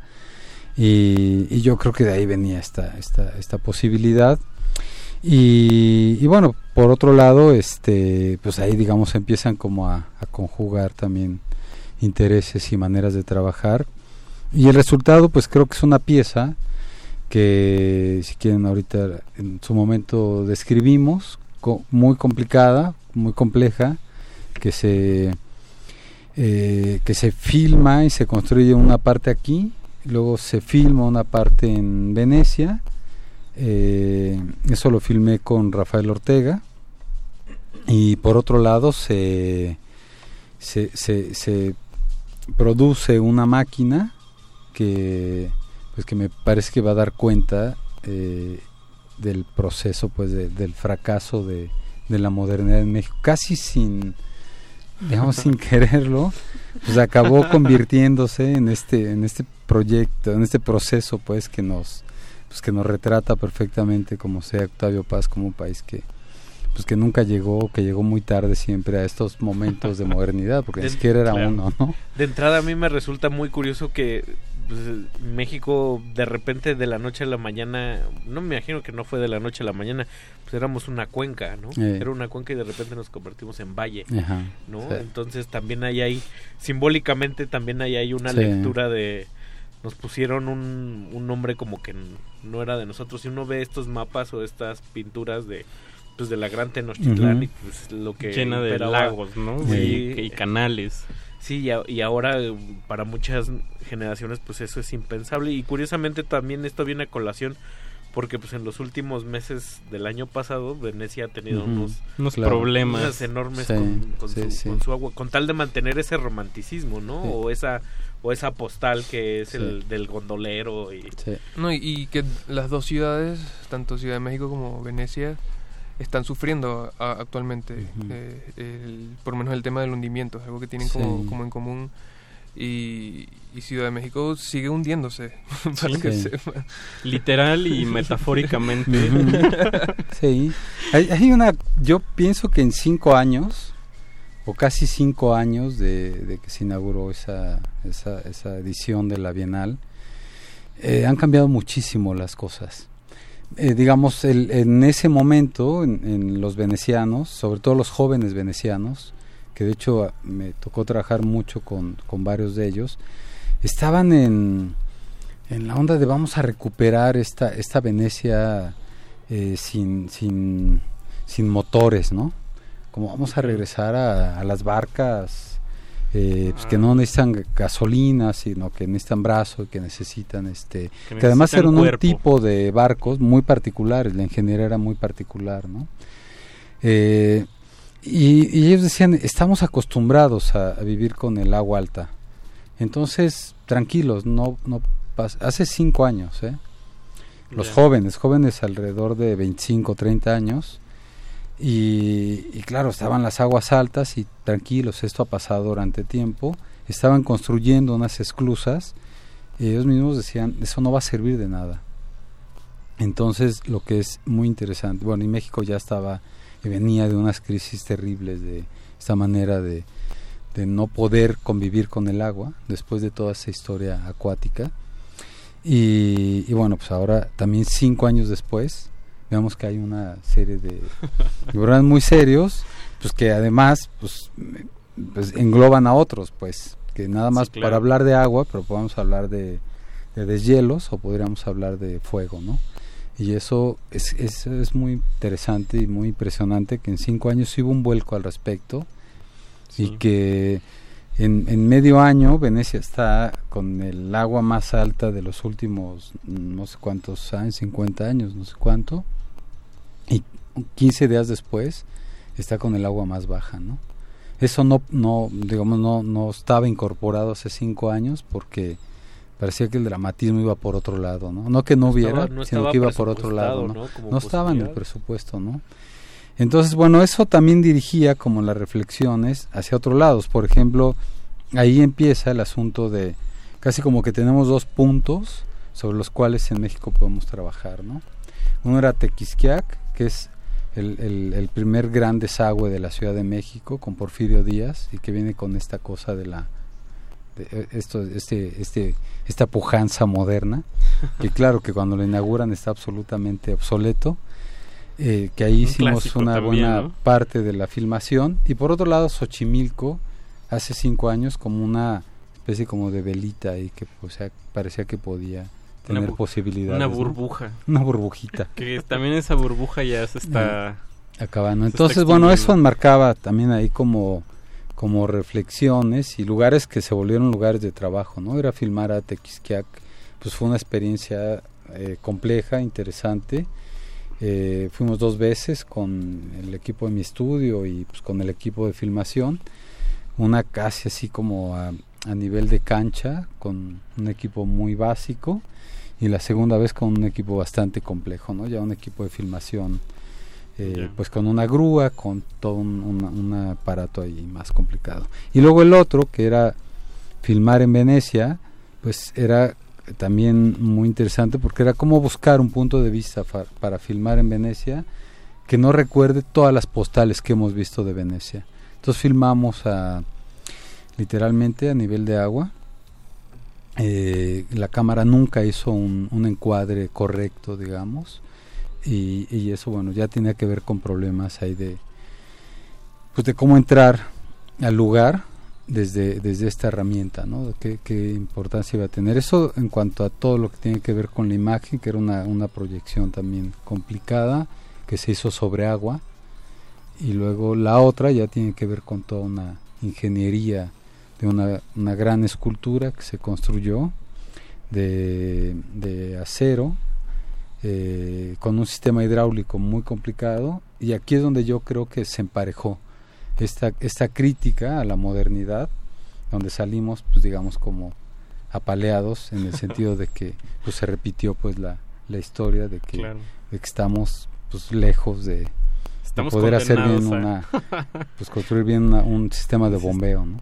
y, yo creo que de ahí venía esta, esta, esta posibilidad. Y, y bueno, por otro lado, este, pues ahí digamos empiezan como a, a conjugar también intereses y maneras de trabajar. Y el resultado, pues creo que es una pieza que, si quieren, ahorita en su momento describimos, co- muy complicada, muy compleja, que se, eh, que se filma y se construye una parte aquí, luego se filma una parte en Venecia, eh, eso lo filmé con Rafael Ortega, y por otro lado se, se, se, produce una máquina que pues que me parece que va a dar cuenta eh, del proceso pues de- del fracaso de, de la modernidad en México. Casi sin digamos sin quererlo pues acabó convirtiéndose en este en este proyecto en este proceso pues que nos pues que nos retrata perfectamente como sea Octavio Paz como un país que pues que nunca llegó que llegó muy tarde siempre a estos momentos de modernidad porque ni siquiera era claro. uno no De entrada a mí me resulta muy curioso que pues, México de repente de la noche a la mañana, no me imagino que no fue de la noche a la mañana, pues éramos una cuenca, ¿no? Eh. Era una cuenca y de repente nos convertimos en valle, Ajá, ¿no? sí. Entonces también hay ahí, simbólicamente también hay ahí una Sí. lectura de, nos pusieron un, un nombre como que no era de nosotros. Si uno ve estos mapas o estas pinturas de pues de la gran Tenochtitlán y pues lo que Llena de lagos, ¿no? Sí. Y, y canales. Sí, y, a- y ahora para muchas generaciones pues eso es impensable y curiosamente también esto viene a colación porque pues en los últimos meses del año pasado Venecia ha tenido unos, Unos claro. problemas. enormes Sí, con, con sí, su, sí. con su agua con tal de mantener ese romanticismo, ¿no? Sí. O esa o esa postal que es Sí. el del gondolero y Sí. No, y, y que las dos ciudades, tanto Ciudad de México como Venecia, están sufriendo a- actualmente. Eh, el- por lo menos el tema del hundimiento, es algo que tienen Sí. como, como en común. Y, y Ciudad de México sigue hundiéndose. para Sí. que Sí. sepa. Literal y metafóricamente. Sí, hay, hay una, yo pienso que en cinco años, o casi cinco años de, de que se inauguró esa, esa, esa edición de la Bienal, eh, han cambiado muchísimo las cosas. Eh, digamos, el- en ese momento, en, los venecianos, sobre todo los jóvenes venecianos, que de hecho a- me tocó trabajar mucho con, con varios de ellos, estaban en, en la onda de vamos a recuperar esta, esta Venecia eh, sin, sin, sin motores, ¿no? Como vamos a regresar a las barcas eh, pues que no necesitan ga- gasolina, sino que necesitan brazo, que necesitan este, Que que, además necesitan eran un tipo de barcos muy particulares, la ingeniería era muy particular, ¿no? Eh, y, y ellos decían, estamos acostumbrados a, a vivir con el agua alta, entonces tranquilos, no, no pas- hace cinco años, ¿eh? los jóvenes, jóvenes alrededor de 25, 30 años. Y, claro, estaban las aguas altas y tranquilos, esto ha pasado durante tiempo. Estaban construyendo unas esclusas y ellos mismos decían, eso no va a servir de nada. Entonces, lo que es muy interesante, bueno, y México ya estaba, venía de unas crisis terribles de esta manera de, de no poder convivir con el agua después de toda esa historia acuática. Y, y bueno, pues ahora también cinco años después, vemos que hay una serie de de programas muy serios, pues que además pues, pues engloban a otros, pues que nada más claro. para hablar de agua, pero podemos hablar de, de deshielos o podríamos hablar de fuego, ¿no? Y eso es, es, es muy interesante y muy impresionante que en cinco años hubo un vuelco al respecto y que en, en medio año Venecia está con el agua más alta de los últimos no sé cuántos años, 50 años, no sé cuánto, y 15 días después está con el agua más baja, ¿no? Eso no, no digamos, no, no estaba incorporado hace cinco años porque parecía que el dramatismo iba por otro lado, ¿no? No que no, No hubiera, estaba- no sino que iba por otro lado, ¿no? ¿no? No estaba en el presupuesto, ¿no? Entonces, bueno, eso también dirigía como las reflexiones hacia otros lados. Por ejemplo, ahí empieza el asunto de casi como que tenemos dos puntos sobre los cuales en México podemos trabajar, ¿no? Uno era Tequisquiac, que es el, el- el primer gran desagüe de la Ciudad de México con Porfirio Díaz y que viene con esta cosa de la de eh, esto este este esta pujanza moderna que claro que cuando lo inauguran está absolutamente obsoleto eh, que ahí Un hicimos una también, buena ¿no? parte de la filmación y por otro lado Xochimilco hace cinco años como una especie como de velita y que o sea, parecía que podía tener bu- posibilidades Una ¿no? burbuja. una burbujita Que también esa burbuja ya se está... acabando. se Entonces, está bueno, eso enmarcaba también ahí como, como reflexiones y lugares que se volvieron lugares de trabajo, ¿no? Ir a filmar a Tequisquiac, pues fue una experiencia eh, compleja, interesante. Eh, fuimos dos veces con el equipo de mi estudio y pues con el equipo de filmación. Una casi así como a, a nivel de cancha, con un equipo muy básico. Y la segunda vez con un equipo bastante complejo, ¿no? Ya un equipo de filmación eh, pues con una grúa, con todo un, una- un aparato ahí más complicado. Y luego el otro, que era filmar en Venecia, pues era también muy interesante porque era como buscar un punto de vista fa- para filmar en Venecia que no recuerde todas las postales que hemos visto de Venecia. Entonces filmamos a literalmente a nivel de agua. Eh, la cámara nunca hizo un, encuadre correcto, digamos y, eso bueno ya tenía que ver con problemas ahí de pues de cómo entrar al lugar desde desde esta herramienta no qué, qué importancia iba a tener. Eso en cuanto a todo lo que tiene que ver con la imagen que era una, una proyección también complicada que se hizo sobre agua y luego la otra ya tiene que ver con toda una ingeniería de una, una gran escultura que se construyó de, de acero eh, con un sistema hidráulico muy complicado y aquí es donde yo creo que se emparejó esta, esta crítica a la modernidad donde salimos pues digamos como apaleados en el sentido de que pues se repitió pues la, la historia de que, Claro. de que estamos pues lejos de, de poder hacer bien condenados una pues construir bien una- un sistema de bombeo ¿no?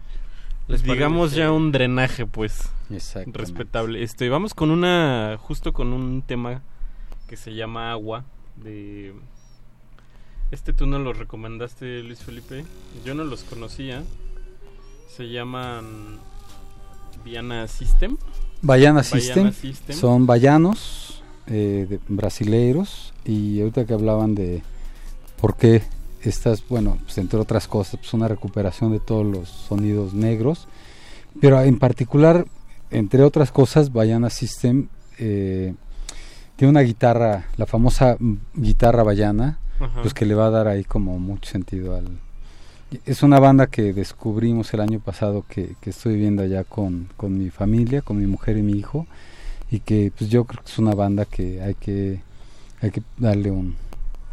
Les digamos ya un drenaje, pues. Exactamente. Respetable. Este, vamos con una. Justo con un tema que se llama agua. De. Este tú no lo recomendaste, Luis Felipe. Yo no los conocía. Se llaman. Viana System. Bayana System, System. son bayanos eh, brasileiros y ahorita que hablaban de por qué estas, bueno, pues entre otras cosas, pues una recuperación de todos los sonidos negros, pero en particular, entre otras cosas, Bayana System eh, tiene una guitarra, la famosa guitarra bayana, Ajá. pues que le va a dar ahí como mucho sentido al... Es una banda que descubrimos el año pasado que, que estoy viviendo allá con, con mi familia, con mi mujer y mi hijo, y que pues yo creo que es una banda que hay que, hay que darle un,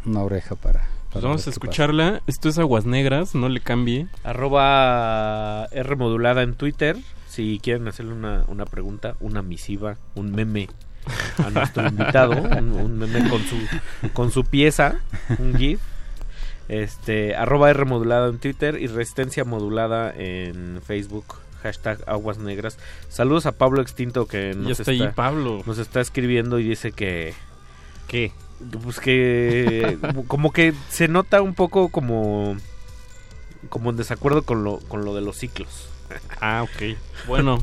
una oreja para... Pues vamos a escucharla. Esto es Aguas Negras, no le cambie. Arroba R modulada en Twitter. Si quieren hacerle una, una pregunta, una misiva, un meme a nuestro invitado, un, un meme con su, con su pieza, un GIF. Este, arroba R modulada en Twitter y Resistencia modulada en Facebook. Hashtag Aguas Negras. Saludos a Pablo Extinto que nos está ahí, Pablo. nos está escribiendo y dice que ¿Qué? Pues que como que se nota un poco como como en desacuerdo con lo con lo de los ciclos. Ah, ok. Bueno,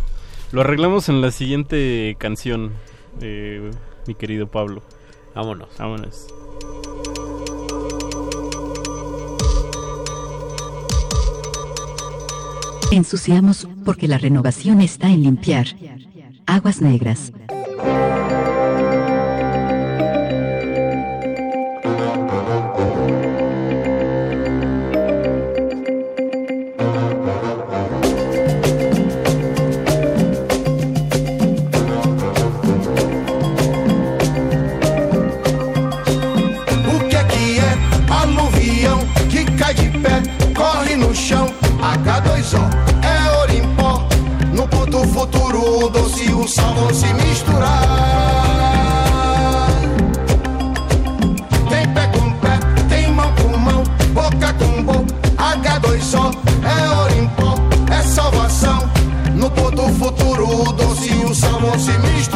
lo arreglamos en la siguiente canción, eh, mi querido Pablo. Vámonos. Vámonos. Ensuciamos porque la renovación está en limpiar. Aguas negras. E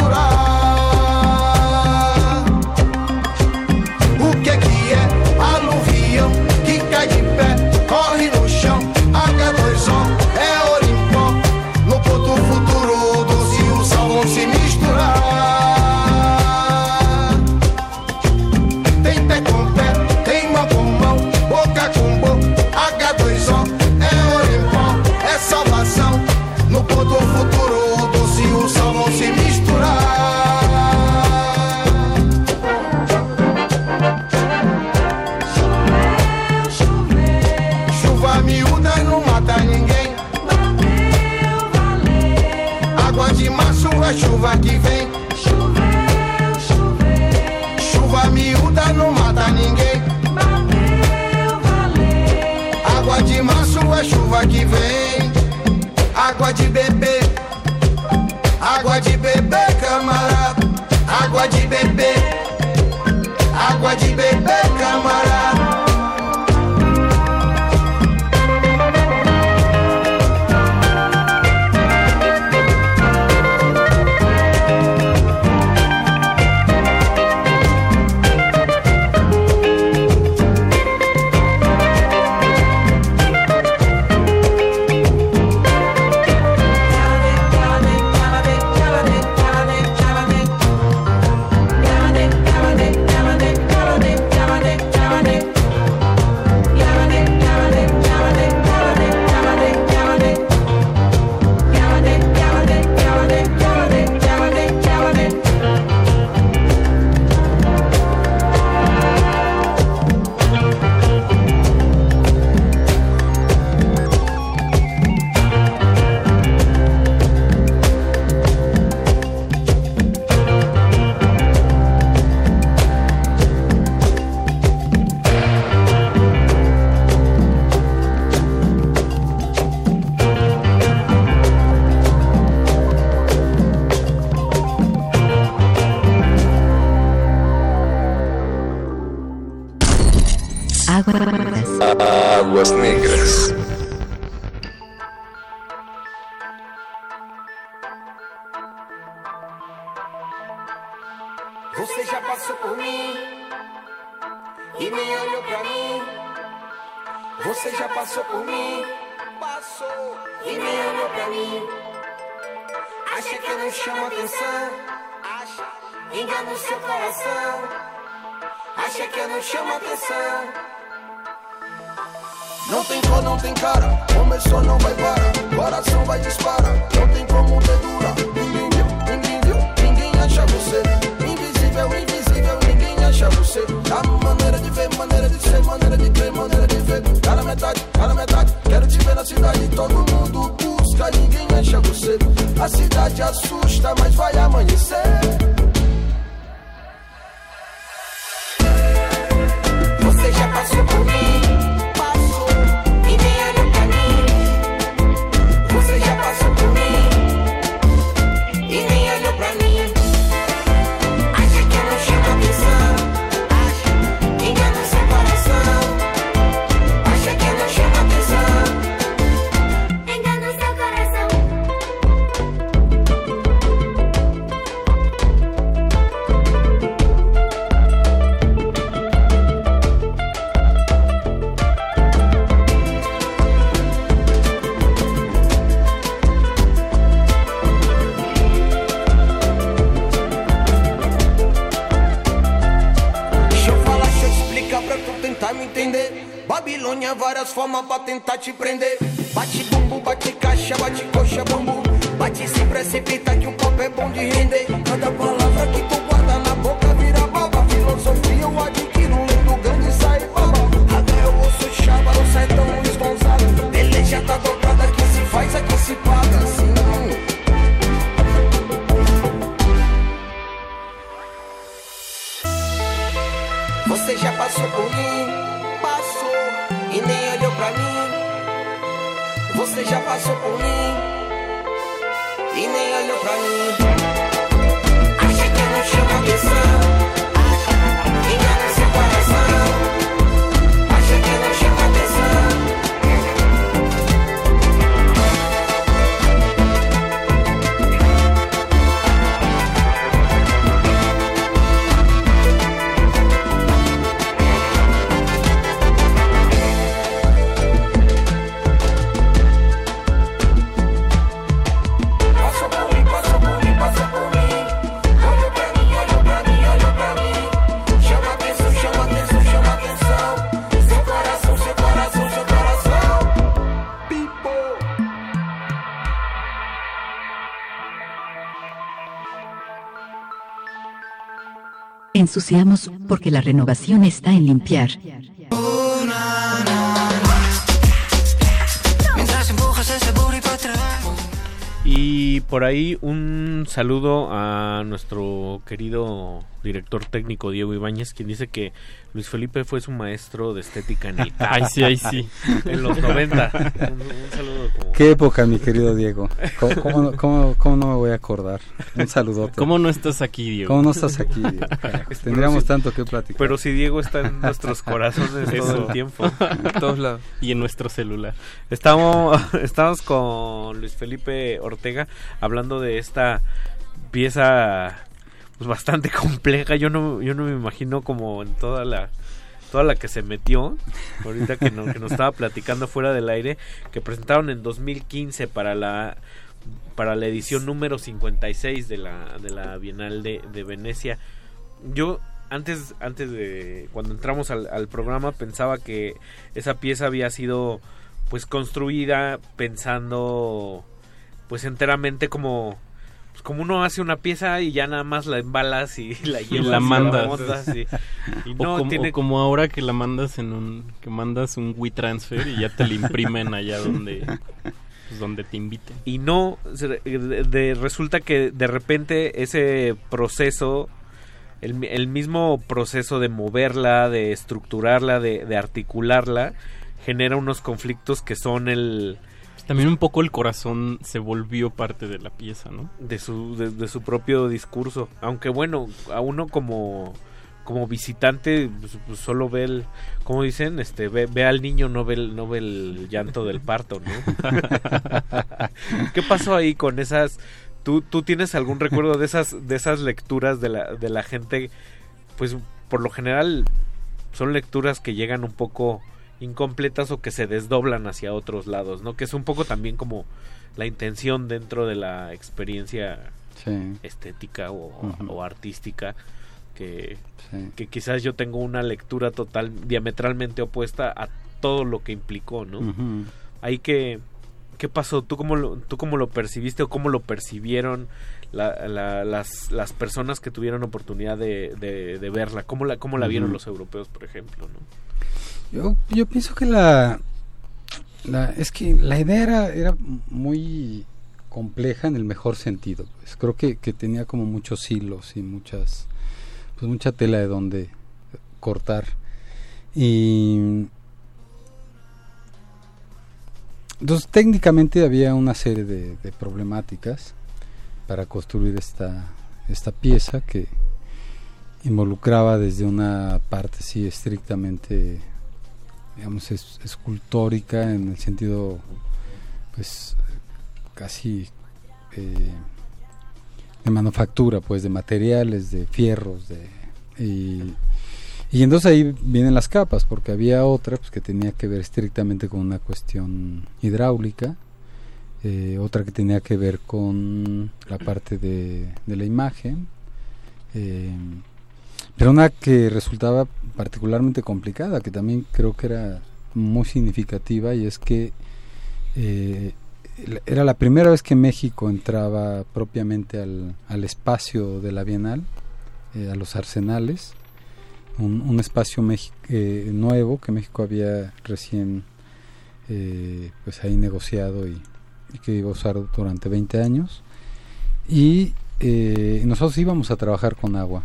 chuva que vem. Água de beber. Água de beber, camarada. Água de beber. Água de beber, Aguas Negras. Babilônia, várias formas pra tentar te prender. Bate bumbo, bate caixa, bate coxa, bambu. Bate se precipita que o papo é bom de render. Cada palavra que tu guarda na boca vira baba. Filosofia eu adquiro, lendo grande sai baba. Agora eu ouço chava, não sai tão Gonzaga. Peleja tá dobrada, que se faz, aqui se paga. Assim, Você já passou por mim, Você já passou por mim e nem olhou pra mim. Acha que eu não chamo atenção? Ensuciamos porque la renovación está en limpiar. Y por ahí un saludo a nuestro querido director técnico Diego Ibáñez, quien dice que Luis Felipe fue su maestro de estética en el Ay, sí, ay, sí. En los 90. Un, un saludo como- Qué época, mi querido Diego. ¿Cómo, cómo no- cómo- cómo no me voy a acordar? Un saludote. ¿Cómo no estás aquí, Diego? ¿Cómo no estás aquí, Diego? Pero Tendríamos si- tanto que platicar. Pero si Diego está en nuestros corazones todo el tiempo. En todos lados. Y en nuestro celular. Estamos, estamos con Luis Felipe Ortega hablando de esta pieza pues bastante compleja. Yo no, yo no me imagino como en toda la toda la que se metió ahorita que, no- que nos estaba platicando fuera del aire que presentaron en 2015 para la para la edición número 56 de la de la Bienal de, de Venecia. Yo antes antes de cuando entramos al, al programa pensaba que esa pieza había sido pues construida pensando pues enteramente como pues, como uno hace una pieza y ya nada más la embalas y la Y llevas la y mandas. montas y, y o, no como, tiene o como ahora que la mandas en un que mandas un WeTransfer y ya te la imprimen allá donde pues, donde te inviten. y no de- de- resulta que de repente ese proceso el, el mismo proceso de moverla de estructurarla de, de articularla genera unos conflictos que son el también un poco el corazón se volvió parte de la pieza, ¿no? de su de, de su propio discurso. Aunque bueno a uno como como visitante pues, pues, solo ve el como dicen este ve, ve al niño no ve el, no ve el llanto del parto no qué pasó ahí con esas tú tú tienes algún recuerdo de esas de esas lecturas de la de la gente pues por lo general son lecturas que llegan un poco incompletas o que se desdoblan hacia otros lados, ¿no? Que es un poco también como la intención dentro de la experiencia Sí. estética o, artística que, Sí. que quizás yo tengo una lectura total diametralmente opuesta a todo lo que implicó, ¿no? Ahí que ¿qué pasó? ¿Tú cómo lo, tú cómo lo percibiste o cómo lo percibieron la- la- las, las personas que tuvieron oportunidad de, de- de verla? ¿Cómo la, cómo la vieron los europeos, por ejemplo? ¿no? Yo, yo pienso que la, es que la idea era, era muy compleja en el mejor sentido. Pues. Creo que, que tenía como muchos hilos y muchas pues mucha tela de donde cortar. Y entonces técnicamente había una serie de, de problemáticas para construir esta, esta pieza que involucraba desde una parte sí estrictamente digamos es- escultórica en el sentido pues casi eh, de manufactura pues de materiales de fierros de y, entonces ahí vienen las capas porque había otra pues que tenía que ver estrictamente con una cuestión hidráulica eh, otra que tenía que ver con la parte de, de la imagen eh, pero una que resultaba particularmente complicada, que también creo que era muy significativa y es que eh, era la primera vez que México entraba propiamente al, al espacio de la Bienal, eh, a los arsenales, un, espacio eh, nuevo que México había recién eh, pues ahí negociado y, y que iba a usar durante 20 años y nosotros íbamos a trabajar con agua.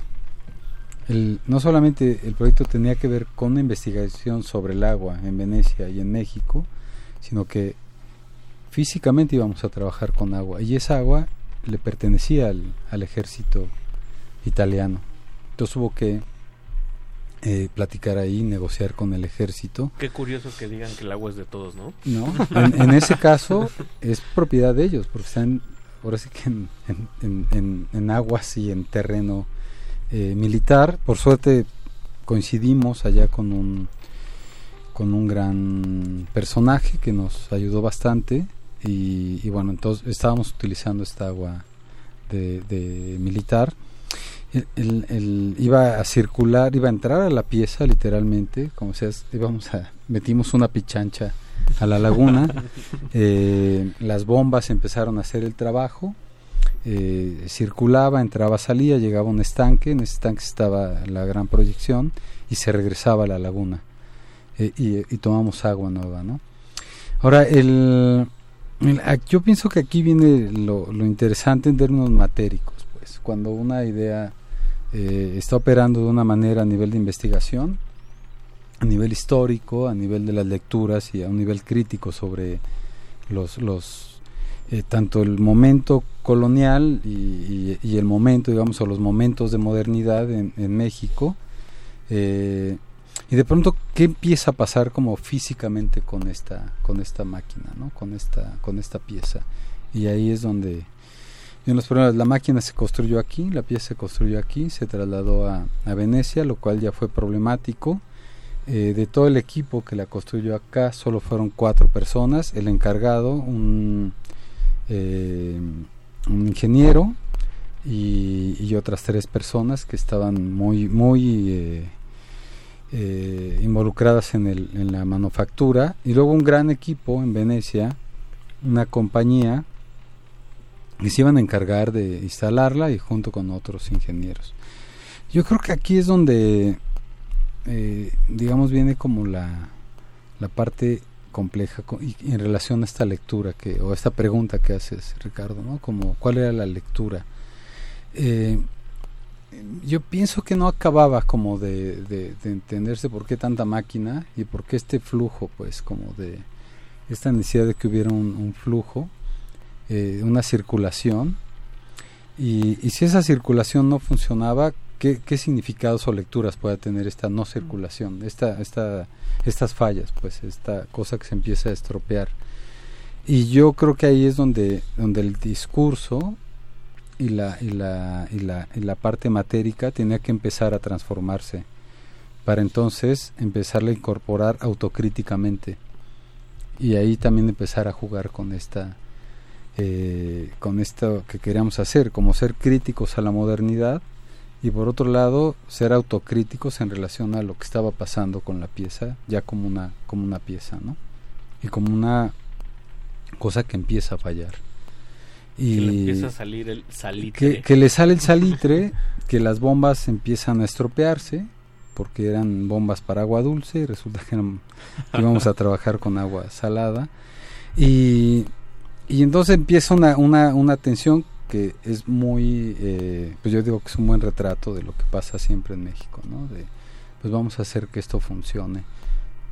El- no solamente el proyecto tenía que ver con la investigación sobre el agua en Venecia y en México, sino que físicamente íbamos a trabajar con agua y esa agua le pertenecía al, al ejército italiano. Entonces hubo que eh, platicar ahí, negociar con el ejército. Qué curioso que digan que el agua es de todos, ¿no? No, en, en ese caso es propiedad de ellos, porque están, ahora sí que en- en- en aguas y en terreno eh, militar. Por suerte coincidimos allá con un con un gran personaje que nos ayudó bastante y, y bueno, entonces estábamos utilizando esta agua de, de militar. El, el- el- iba a circular, iba a entrar a la pieza literalmente, como seas, íbamos a, metimos una pichancha a la laguna, eh, las bombas empezaron a hacer el trabajo, eh, circulaba, entraba, salía, llegaba un estanque, en ese estanque estaba la gran proyección y se regresaba a la laguna eh, y, tomamos agua nueva, ¿no? Ahora, el, el- a- yo pienso que aquí viene lo, interesante en términos matéricos, pues, cuando una idea eh, está operando de una manera a nivel de investigación, a nivel histórico, a nivel de las lecturas y a un nivel crítico sobre los, los tanto el momento colonial y, el momento, digamos, o los momentos de modernidad en, en México. eh, y de pronto, ¿qué empieza a pasar como físicamente con esta, con esta máquina, ¿no? con, esta, con esta pieza? Y ahí es donde en los problemas, la máquina se construyó aquí, la pieza se construyó aquí, se trasladó a, a Venecia, lo cual ya fue problemático. Eh, de todo el equipo que la construyó acá, solo fueron cuatro personas, el encargado, un, eh, un ingeniero y, y otras tres personas que estaban muy, muy eh, eh, involucradas en, el, en la manufactura. Y luego un gran equipo en Venecia, una compañía que se iban a encargar de instalarla y junto con otros ingenieros. Yo creo que aquí es donde, eh, digamos, viene como la, la parte compleja co- y- en relación a esta lectura que o esta pregunta que haces Ricardo no como cuál era la lectura Eh, yo pienso que no acababa como de, de- de entenderse por qué tanta máquina y por qué este flujo pues como de esta necesidad de que hubiera un, un flujo eh, una circulación. Y, y si esa circulación no funcionaba ¿qué, qué significados o lecturas puede tener esta no circulación esta, esta, estas fallas pues esta cosa que se empieza a estropear y yo creo que ahí es donde, donde el discurso y la, y, la, y, la, y la parte matérica tenía que empezar a transformarse para entonces empezarla a incorporar autocríticamente y ahí también empezar a jugar con esta eh, con esto que queríamos hacer como ser críticos a la modernidad y por otro lado ser autocríticos en relación a lo que estaba pasando con la pieza ya como una como una pieza no y como una cosa que empieza a fallar y Que le empieza a salir el salitre. que, que le sale el salitre, que las bombas empiezan a estropearse, porque eran bombas para agua dulce y resulta que eran- íbamos a trabajar con agua salada. Y, y entonces empieza una, una, una tensión que es muy, eh, pues yo digo que es un buen retrato de lo que pasa siempre en México, ¿no? De, pues vamos a hacer que esto funcione.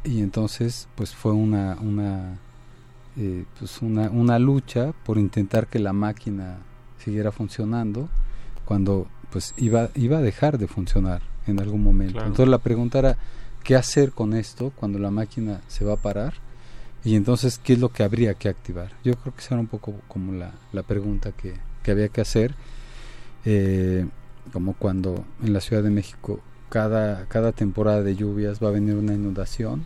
Y entonces, pues fue una, una, eh, pues una, una lucha por intentar que la máquina siguiera funcionando cuando pues iba, iba a dejar de funcionar en algún momento. Claro. Entonces la pregunta era qué hacer con esto cuando la máquina se va a parar y entonces qué es lo que habría que activar. Yo creo que esa era un poco como la, la pregunta que, que había que hacer, eh, como cuando en la Ciudad de México cada, cada temporada de lluvias va a venir una inundación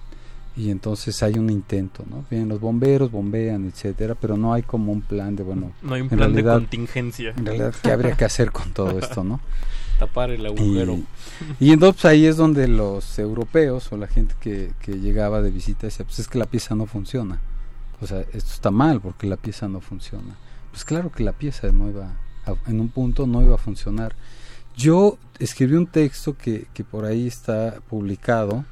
y entonces hay un intento, ¿no? Vienen los bomberos, bombean, etcétera, pero no hay como un plan de, bueno, No hay un plan de contingencia. En realidad, ¿qué habría que hacer con todo esto, no? Tapar el agujero. Y, y entonces ahí es donde los europeos o la gente que, que llegaba de visita decía, pues es que la pieza no funciona. O sea, esto está mal porque la pieza no funciona. Pues claro que la pieza no iba, a- en un punto no iba a funcionar. Yo escribí un texto que, que por ahí está publicado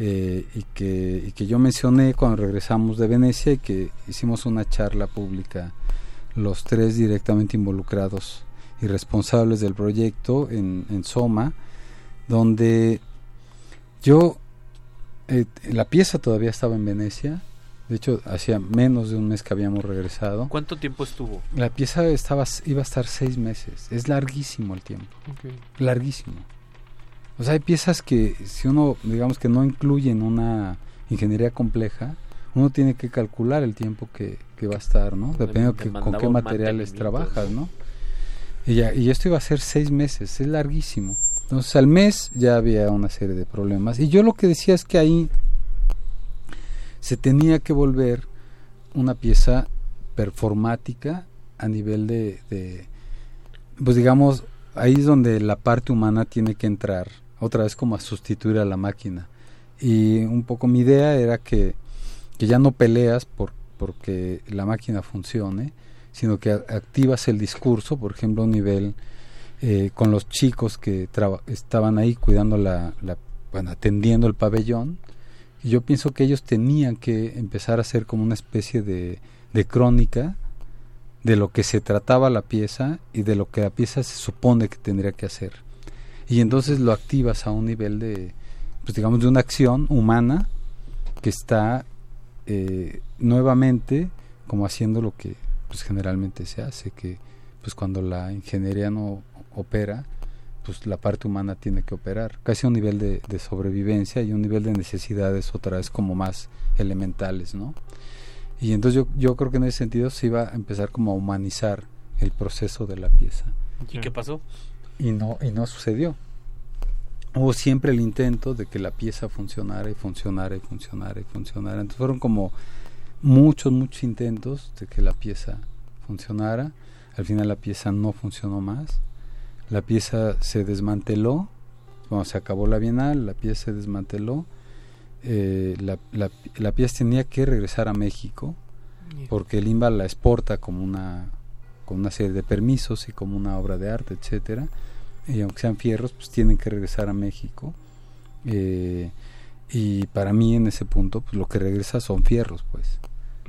eh, y, que, que yo mencioné cuando regresamos de Venecia y que hicimos una charla pública los tres directamente involucrados y responsables del proyecto en, en Soma, donde yo, eh, la pieza todavía estaba en Venecia, de hecho hacía menos de un mes que habíamos regresado. ¿Cuánto tiempo estuvo? La pieza estaba, iba a estar seis meses, es larguísimo el tiempo, larguísimo. O sea, hay piezas que si uno, digamos que no incluyen una ingeniería compleja, uno tiene que calcular el tiempo que, que va a estar, ¿no? Dependiendo que, con qué materiales trabajas, ¿no? Y, ya- y esto iba a ser seis meses, es larguísimo. Entonces al mes ya había una serie de problemas. Y yo lo que decía es que ahí se tenía que volver una pieza performática a nivel de, pues digamos, ahí es donde la parte humana tiene que entrar, otra vez como a sustituir a la máquina. Y un poco mi idea era que, que ya no peleas por porque la máquina funcione, sino que activas el discurso, por ejemplo, a nivel eh, con los chicos que estaban ahí cuidando la, la- bueno, atendiendo el pabellón. Yo pienso que ellos tenían que empezar a hacer como una especie de, de crónica de lo que se trataba la pieza y de lo que la pieza se supone que tendría que hacer. Y entonces lo activas a un nivel de, pues digamos, de una acción humana que está eh, nuevamente como haciendo lo que pues generalmente se hace, que pues cuando la ingeniería no opera, pues la parte humana tiene que operar, casi a un nivel de, de sobrevivencia y un nivel de necesidades otra vez como más elementales, ¿no? Y entonces yo, yo creo que en ese sentido se iba a empezar como a humanizar el proceso de la pieza. ¿Y qué pasó? Y no, y no sucedió. Hubo siempre el intento de que la pieza funcionara y funcionara y funcionara y funcionara. Entonces fueron como muchos, muchos intentos de que la pieza funcionara. Al final la pieza no funcionó más. La pieza se desmanteló. Cuando se acabó la Bienal, la pieza se desmanteló. Eh, la, la, la pieza tenía que regresar a México porque el INBA la exporta como una con una serie de permisos y como una obra de arte, etcétera. Y aunque sean fierros, pues tienen que regresar a México. Eh, y para mí en ese punto, pues lo que regresa son fierros, pues.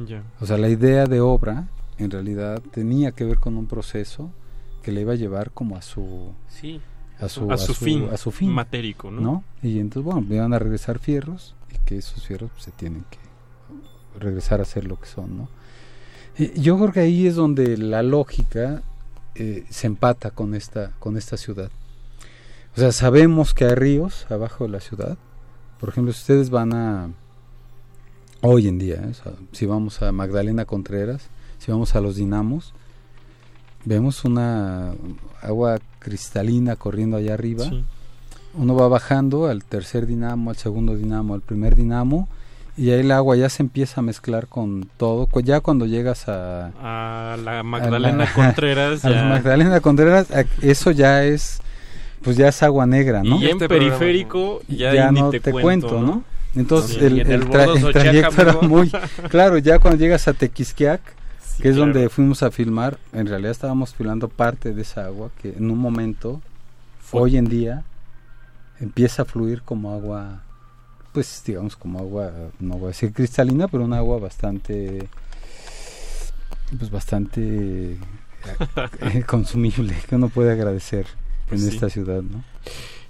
Ya. O sea, la idea de obra en realidad tenía que ver con un proceso que le iba a llevar como a su Sí. a su, A su fin, a su fin matérico, ¿no? Y entonces bueno, iban a regresar fierros y que esos fierros pues, se tienen que regresar a ser lo que son, ¿no? Y yo creo que ahí es donde la lógica eh, se empata con esta con esta ciudad. O sea, sabemos que hay ríos abajo de la ciudad. Por ejemplo, si ustedes van a hoy en día, ¿eh? O sea, si vamos a Magdalena Contreras, si vamos a los dinamos, vemos una agua cristalina corriendo allá arriba. Sí. Uno va bajando al tercer dinamo, al segundo dinamo, al primer dinamo y ahí el agua ya se empieza a mezclar con todo. Ya cuando llegas a A la a Magdalena la- Contreras. a la ya- Magdalena Contreras, eso ya es pues ya es agua negra, ¿no? Y ya en periférico ya, ni no te, te, cuento, ¿no? Entonces Sí, el, el el tra- Bordo el trayecto era muy claro, ya cuando llegas a Tequisquiac, que es claro. donde fuimos a filmar, en realidad estábamos filmando parte de esa agua que en un momento Fue- hoy en día empieza a fluir como agua pues digamos como agua no voy a decir cristalina, pero un agua bastante pues bastante eh, consumible que uno puede agradecer Pues en sí. esta ciudad, ¿no?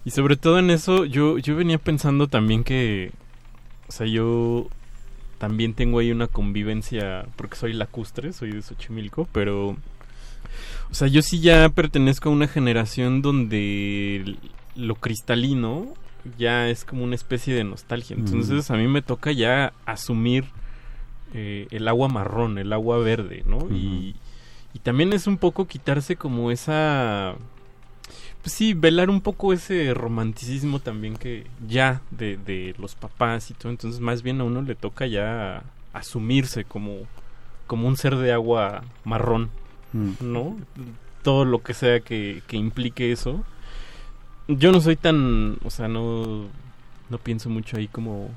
Y sobre todo en eso, yo, yo venía pensando también que, o sea, yo también tengo ahí una convivencia, porque soy lacustre, soy de Xochimilco, pero, o sea, yo sí ya pertenezco a una generación donde lo cristalino ya es como una especie de nostalgia. Mm. Entonces a mí me toca ya asumir eh, el agua marrón, el agua verde, ¿no? y, y también es un poco quitarse como esa pues sí, velar un poco ese romanticismo también que ya de, de los papás y todo, entonces más bien a uno le toca ya asumirse como, como un ser de agua marrón, Mm. ¿no? Todo lo que sea que, que implique eso. yo no soy tan, o sea, no, no pienso mucho ahí como,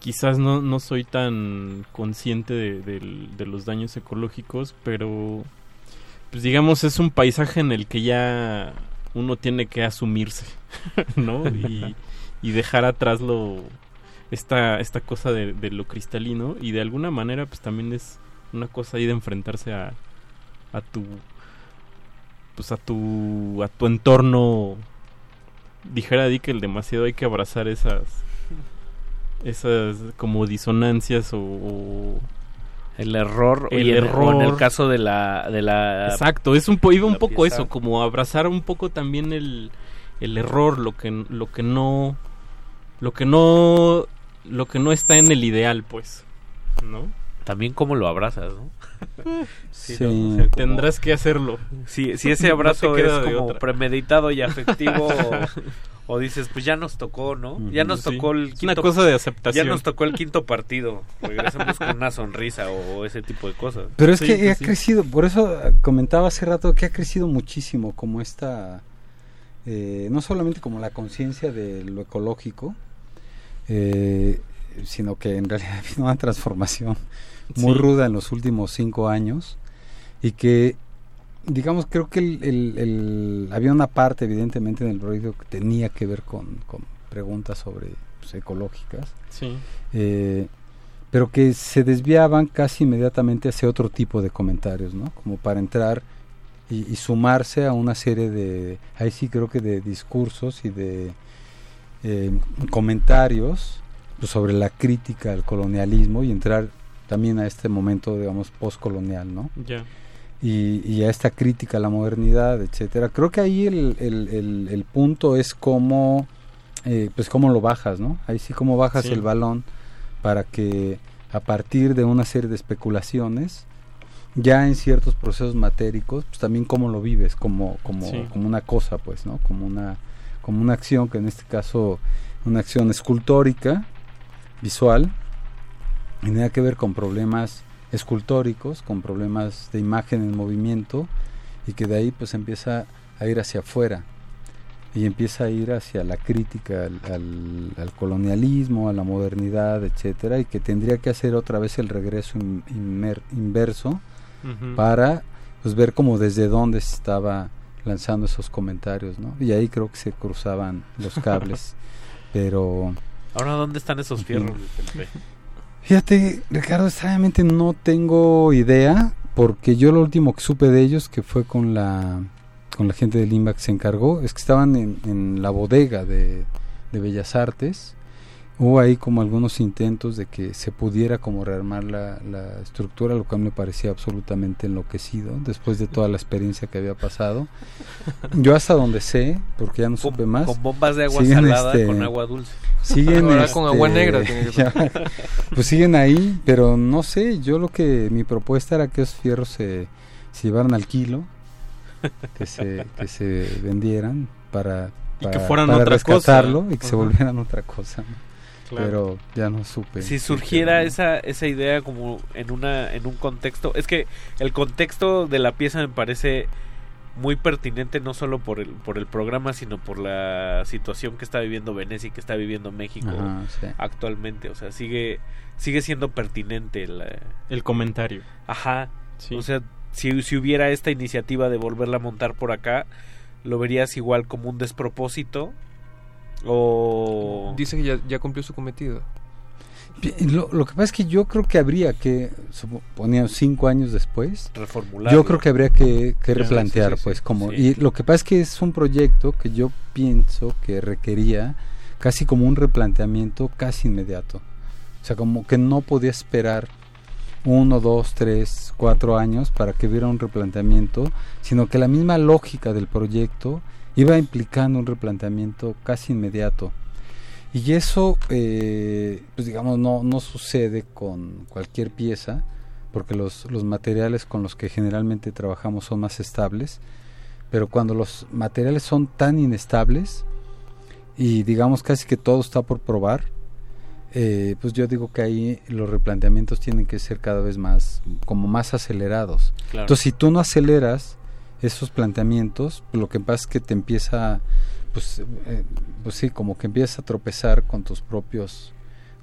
quizás no, no soy tan consciente de, del- de los daños ecológicos, pero, pues digamos, es un paisaje en el que ya uno tiene que asumirse, ¿no? Y, y dejar atrás lo, esta, esta cosa de, de lo cristalino y de alguna manera, pues también es una cosa ahí de enfrentarse a, a tu pues a tu a tu entorno dijera Dickel demasiado hay que abrazar esas esas como disonancias o, o el error el en- error o en el caso de la de la exacto es un po- iba un poco pieza. eso como abrazar un poco también el el error lo que lo que no lo que no lo que no está en el ideal pues no también cómo lo abrazas no Sí, ¿no? no, o sea, tendrás que hacerlo. si, si ese No abrazo te es como otra. premeditado y afectivo o, dices pues ya nos tocó no ya nos Sí. tocó el Es una quinto- cosa de aceptación. ya nos tocó el quinto partido regresamos con una sonrisa o ese tipo de cosas Pero es Sí, que pues ha sí. crecido, por eso eh, comentaba hace rato que ha crecido muchísimo como esta, eh, no solamente como la conciencia de lo ecológico, eh, sino que en realidad ha habido una transformación muy Sí. ruda en los últimos cinco años y que digamos creo que el, el- el- había una parte evidentemente en el proyecto que tenía que ver con, con preguntas sobre pues, ecológicas Sí. eh, pero que se desviaban casi inmediatamente hacia otro tipo de comentarios, ¿no? Como para entrar y, y sumarse a una serie de, ahí sí creo que de discursos y de eh, comentarios pues, sobre la crítica al colonialismo y entrar también a este momento, digamos, postcolonial, ¿no? Ya. Y, y a esta crítica a la modernidad, etcétera. Creo que ahí el, el, el- el punto es cómo, eh, pues cómo lo bajas, ¿no? Ahí sí cómo bajas Sí. el balón para que a partir de una serie de especulaciones, ya en ciertos procesos matéricos, pues también cómo lo vives, como, como, Sí. como una cosa, pues, ¿no? Como una, como una acción, que en este caso, una acción escultórica, visual, y nada que ver con problemas escultóricos, con problemas de imagen en movimiento, y que de ahí pues empieza a ir hacia afuera y empieza a ir hacia la crítica al, al- al colonialismo, a la modernidad, etcétera, y que tendría que hacer otra vez el regreso in- inmer- inverso para pues ver como desde dónde se estaba lanzando esos comentarios, ¿no? Y ahí creo que se cruzaban los cables, pero ahora dónde están esos fierros? Fíjate, Ricardo, extrañamente no tengo idea, porque yo lo último que supe de ellos, que fue con la con la gente del IMBA que se encargó, es que estaban en, en la bodega de, de Bellas Artes. Hubo ahí como algunos intentos de que se pudiera como rearmar la, la estructura, lo cual me parecía absolutamente enloquecido después de toda la experiencia que había pasado. Yo hasta donde sé, porque ya no supe más. con bombas de agua siguen, salada este, con agua dulce Siguen Ahora con agua este, negra ya, pues siguen ahí, pero no sé, yo lo que mi propuesta era que esos fierros se, se llevaran al kilo, que se, que se vendieran para, Y que para- fueran para otra cosa. rescatarlo y que se volvieran otra cosa. ¿no? Claro. Pero ya no supe. si surgiera esa esa idea como en una en un contexto es que el contexto de la pieza me parece muy pertinente no solo por el por el programa sino por la situación que está viviendo Venecia y que está viviendo México Ajá, sí. actualmente o sea sigue sigue siendo pertinente la- El comentario. ajá Sí. o sea si, si hubiera esta iniciativa de volverla a montar por acá lo verías igual como un despropósito o Dice que ya, ya cumplió su cometido. Lo, lo que pasa es que yo creo que habría que, suponía cinco años después, Reformularlo. yo creo que habría que, replantear, sí, sí, pues, como, Sí. y lo que pasa es que es un proyecto que yo pienso que requería casi como un replanteamiento casi inmediato, o sea, como que no podía esperar uno, dos, tres, cuatro años para que hubiera un replanteamiento, sino que la misma lógica del proyecto iba implicando un replanteamiento casi inmediato. Y eso, eh, pues digamos, no, no sucede con cualquier pieza, porque los, los materiales con los que generalmente trabajamos son más estables, pero cuando los materiales son tan inestables y digamos casi que todo está por probar, eh, pues yo digo que ahí los replanteamientos tienen que ser cada vez más, como más acelerados. Claro. Entonces, si tú no aceleras esos planteamientos, pues lo que pasa es que te empieza pues, eh, pues sí, como que empiezas a tropezar con tus propios,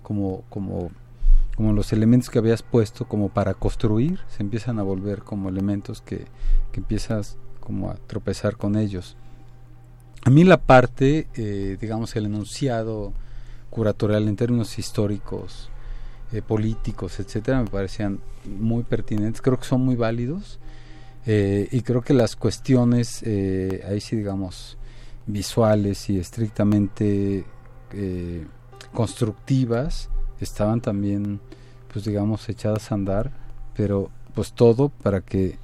como, como, como los elementos que habías puesto como para construir, se empiezan a volver como elementos que, que empiezas como a tropezar con ellos. A mí la parte, eh, digamos, el enunciado curatorial en términos históricos, eh, políticos, etcétera, me parecían muy pertinentes. Creo que son muy válidos eh, y creo que las cuestiones, eh, ahí sí, digamos, visuales y estrictamente eh, constructivas estaban también, pues digamos, echadas a andar, pero pues todo para que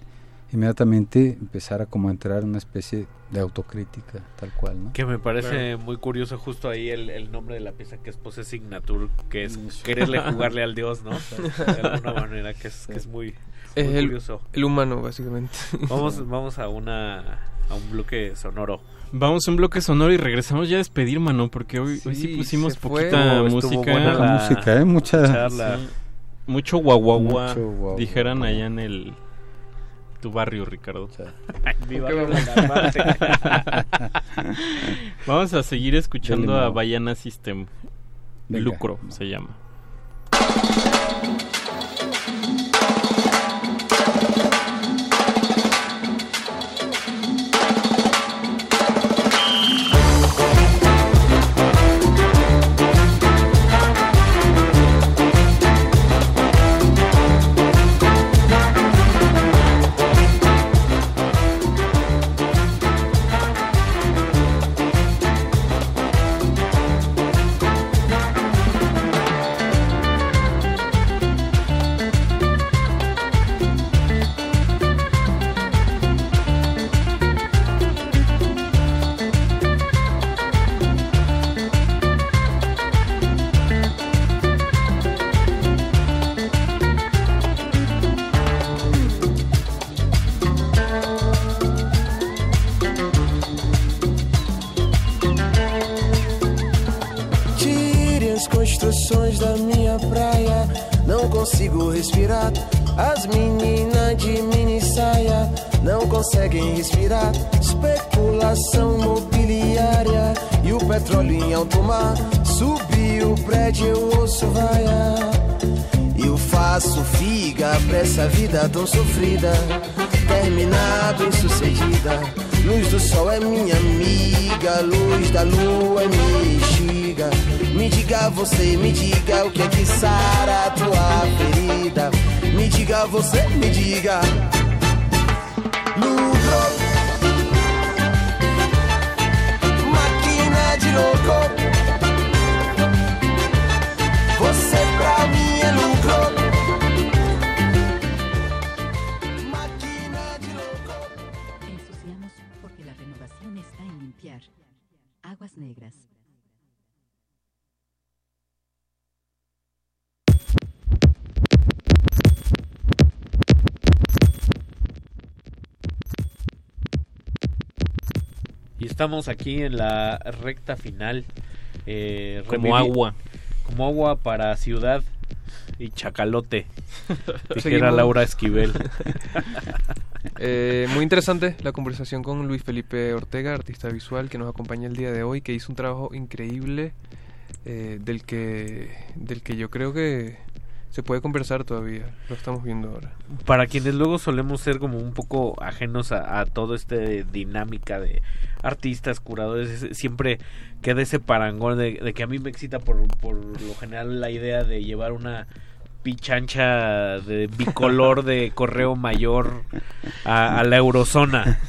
inmediatamente empezara como a entrar en una especie de autocrítica, tal cual, ¿no? Que me parece muy curioso justo ahí el, el nombre de la pieza que es Pose Signature, que es quererle jugarle al dios, ¿no? De alguna manera, que es, que es muy, Es muy el, curioso. el humano, básicamente. Vamos, vamos a una a un bloque sonoro. Vamos a un bloque sonoro y regresamos ya a despedir, mano, porque hoy sí, hoy sí Sí, pusimos fue. poquita Estuvo música. buena la- música, ¿eh? Mucha-. Sí. Mucho guaguaguá, Mucho guau, dijeran allá en el tu barrio, Ricardo. Ay, mi ¿Por qué barrio vamos? A seguir escuchando a. Bayana System. Venga. Lucro se llama. Construções da minha praia. Não consigo respirar. As meninas de mini saia não conseguem respirar. Especulação mobiliária e o petróleo em alto mar. Subiu o prédio, eu ouço vaia. Eu faço figa pra essa vida tão sofrida. Terminar bem sucedida. Luz do sol é minha amiga, luz da lua é mexiga. Me diga você, me diga o que é que sara a tua ferida. Me diga você, me diga. Lucro. Negras. Y estamos aquí en la recta final. eh, Como agua. Como agua para ciudad y chacalote. Dijera. Laura Esquivel. Eh, muy interesante la conversación con Luis Felipe Ortega, artista visual que nos acompaña el día de hoy, que hizo un trabajo increíble eh, del que del que yo creo que se puede conversar todavía. Lo estamos viendo ahora. para quienes luego solemos ser como un poco ajenos a, a todo este dinámica de artistas, curadores, siempre queda ese parangón de, de que a mí me excita por, por lo general la idea de llevar una pichancha de bicolor de correo mayor a, a la eurozona,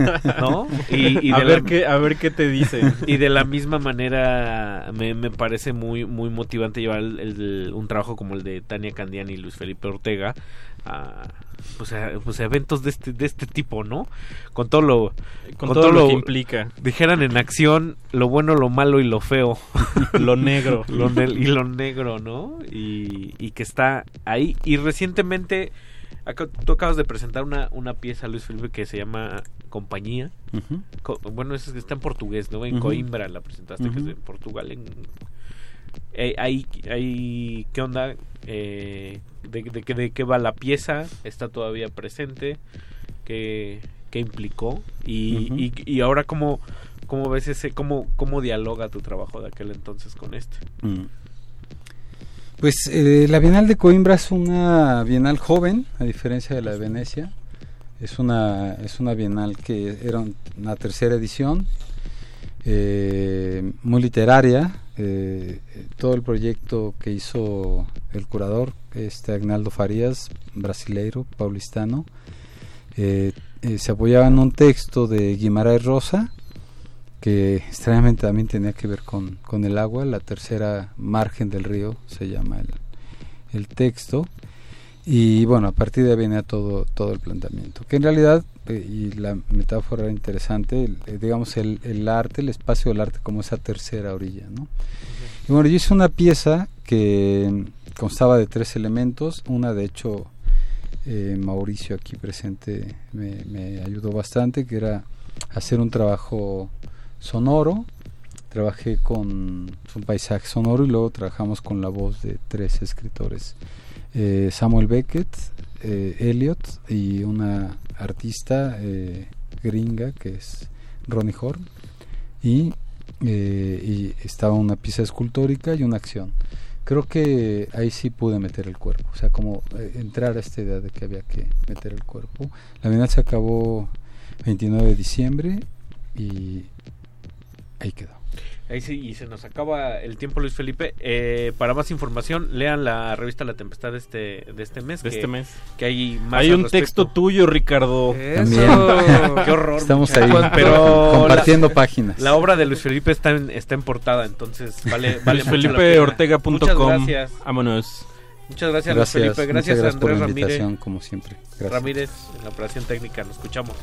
¿no? Y, y a, ver la- qué, a ver qué te dice. y de la misma manera me, me parece muy muy motivante llevar el- el- un trabajo como el de Tania Candiani y Luis Felipe Ortega a pues a, pues a eventos de este de este tipo, ¿no? Con todo lo Con todo lo que implica. Dijeran en acción lo bueno, lo malo y lo feo. Lo negro. Lo ne- y lo negro, ¿no? Y, y que está ahí. Y recientemente, acá- tú acabas de presentar una, una pieza, Luis Felipe, que se llama Compañía. Ujú. Co- bueno, es que está en portugués, ¿no? En. Coimbra la presentaste, que es en Portugal. En, Eh, ahí, ahí, ¿qué onda? Eh, de, de, qué- de qué va la pieza? ¿Está todavía presente? ¿Qué, qué implicó? Y, y, y ahora, ¿cómo, ¿Cómo ves ese, cómo, cómo dialoga tu trabajo de aquel entonces con este? Mm. Pues eh, la Bienal de Coimbra es una bienal joven, a diferencia de la de Venecia. Es una, es una bienal que era un- una tercera edición, eh, muy literaria. eh, todo el proyecto que hizo el curador, este Agnaldo Farías, brasileiro, paulistano, eh, eh, se apoyaba en un texto de Guimarães Rosa, que extrañamente también tenía que ver con, con el agua, la tercera margen del río se llama el, el texto. Y bueno, a partir de ahí venía todo, todo el planteamiento. Que en realidad, eh, y la metáfora era interesante, el- eh, digamos, el, el arte, el espacio del arte como esa tercera orilla, ¿no? Y bueno, yo hice una pieza que constaba de tres elementos. Una, de hecho, eh, Mauricio aquí presente me, ayudó bastante, que era hacer un trabajo sonoro. Trabajé con un paisaje sonoro y luego trabajamos con la voz de tres escritores. Eh, Samuel Beckett, eh, Elliot y una artista eh, gringa que es Ronnie Horn. Y estaba una pieza escultórica y una acción. Creo que ahí sí pude meter el cuerpo, o sea, como eh, entrar a esta idea de que había que meter el cuerpo. La Bienal se acabó 29 de diciembre y ahí quedó. Ahí sí, y se nos acaba el tiempo, Luis Felipe. Eh, para más información, lean la revista La Tempestad de este, de este mes. De que, este mes. Que hay más Hay un respecto. texto tuyo, Ricardo. También. Qué horror. Estamos ahí pero compartiendo la- páginas. La obra de Luis Felipe está en, está en portada, entonces vale, vale. LuisFelipeOrtega.com. Muchas gracias. Vámonos. Muchas gracias, Gracias, Luis Felipe. Gracias, gracias a por Andrés la Ramírez. como siempre. Gracias. Ramírez en la operación técnica. Nos escuchamos.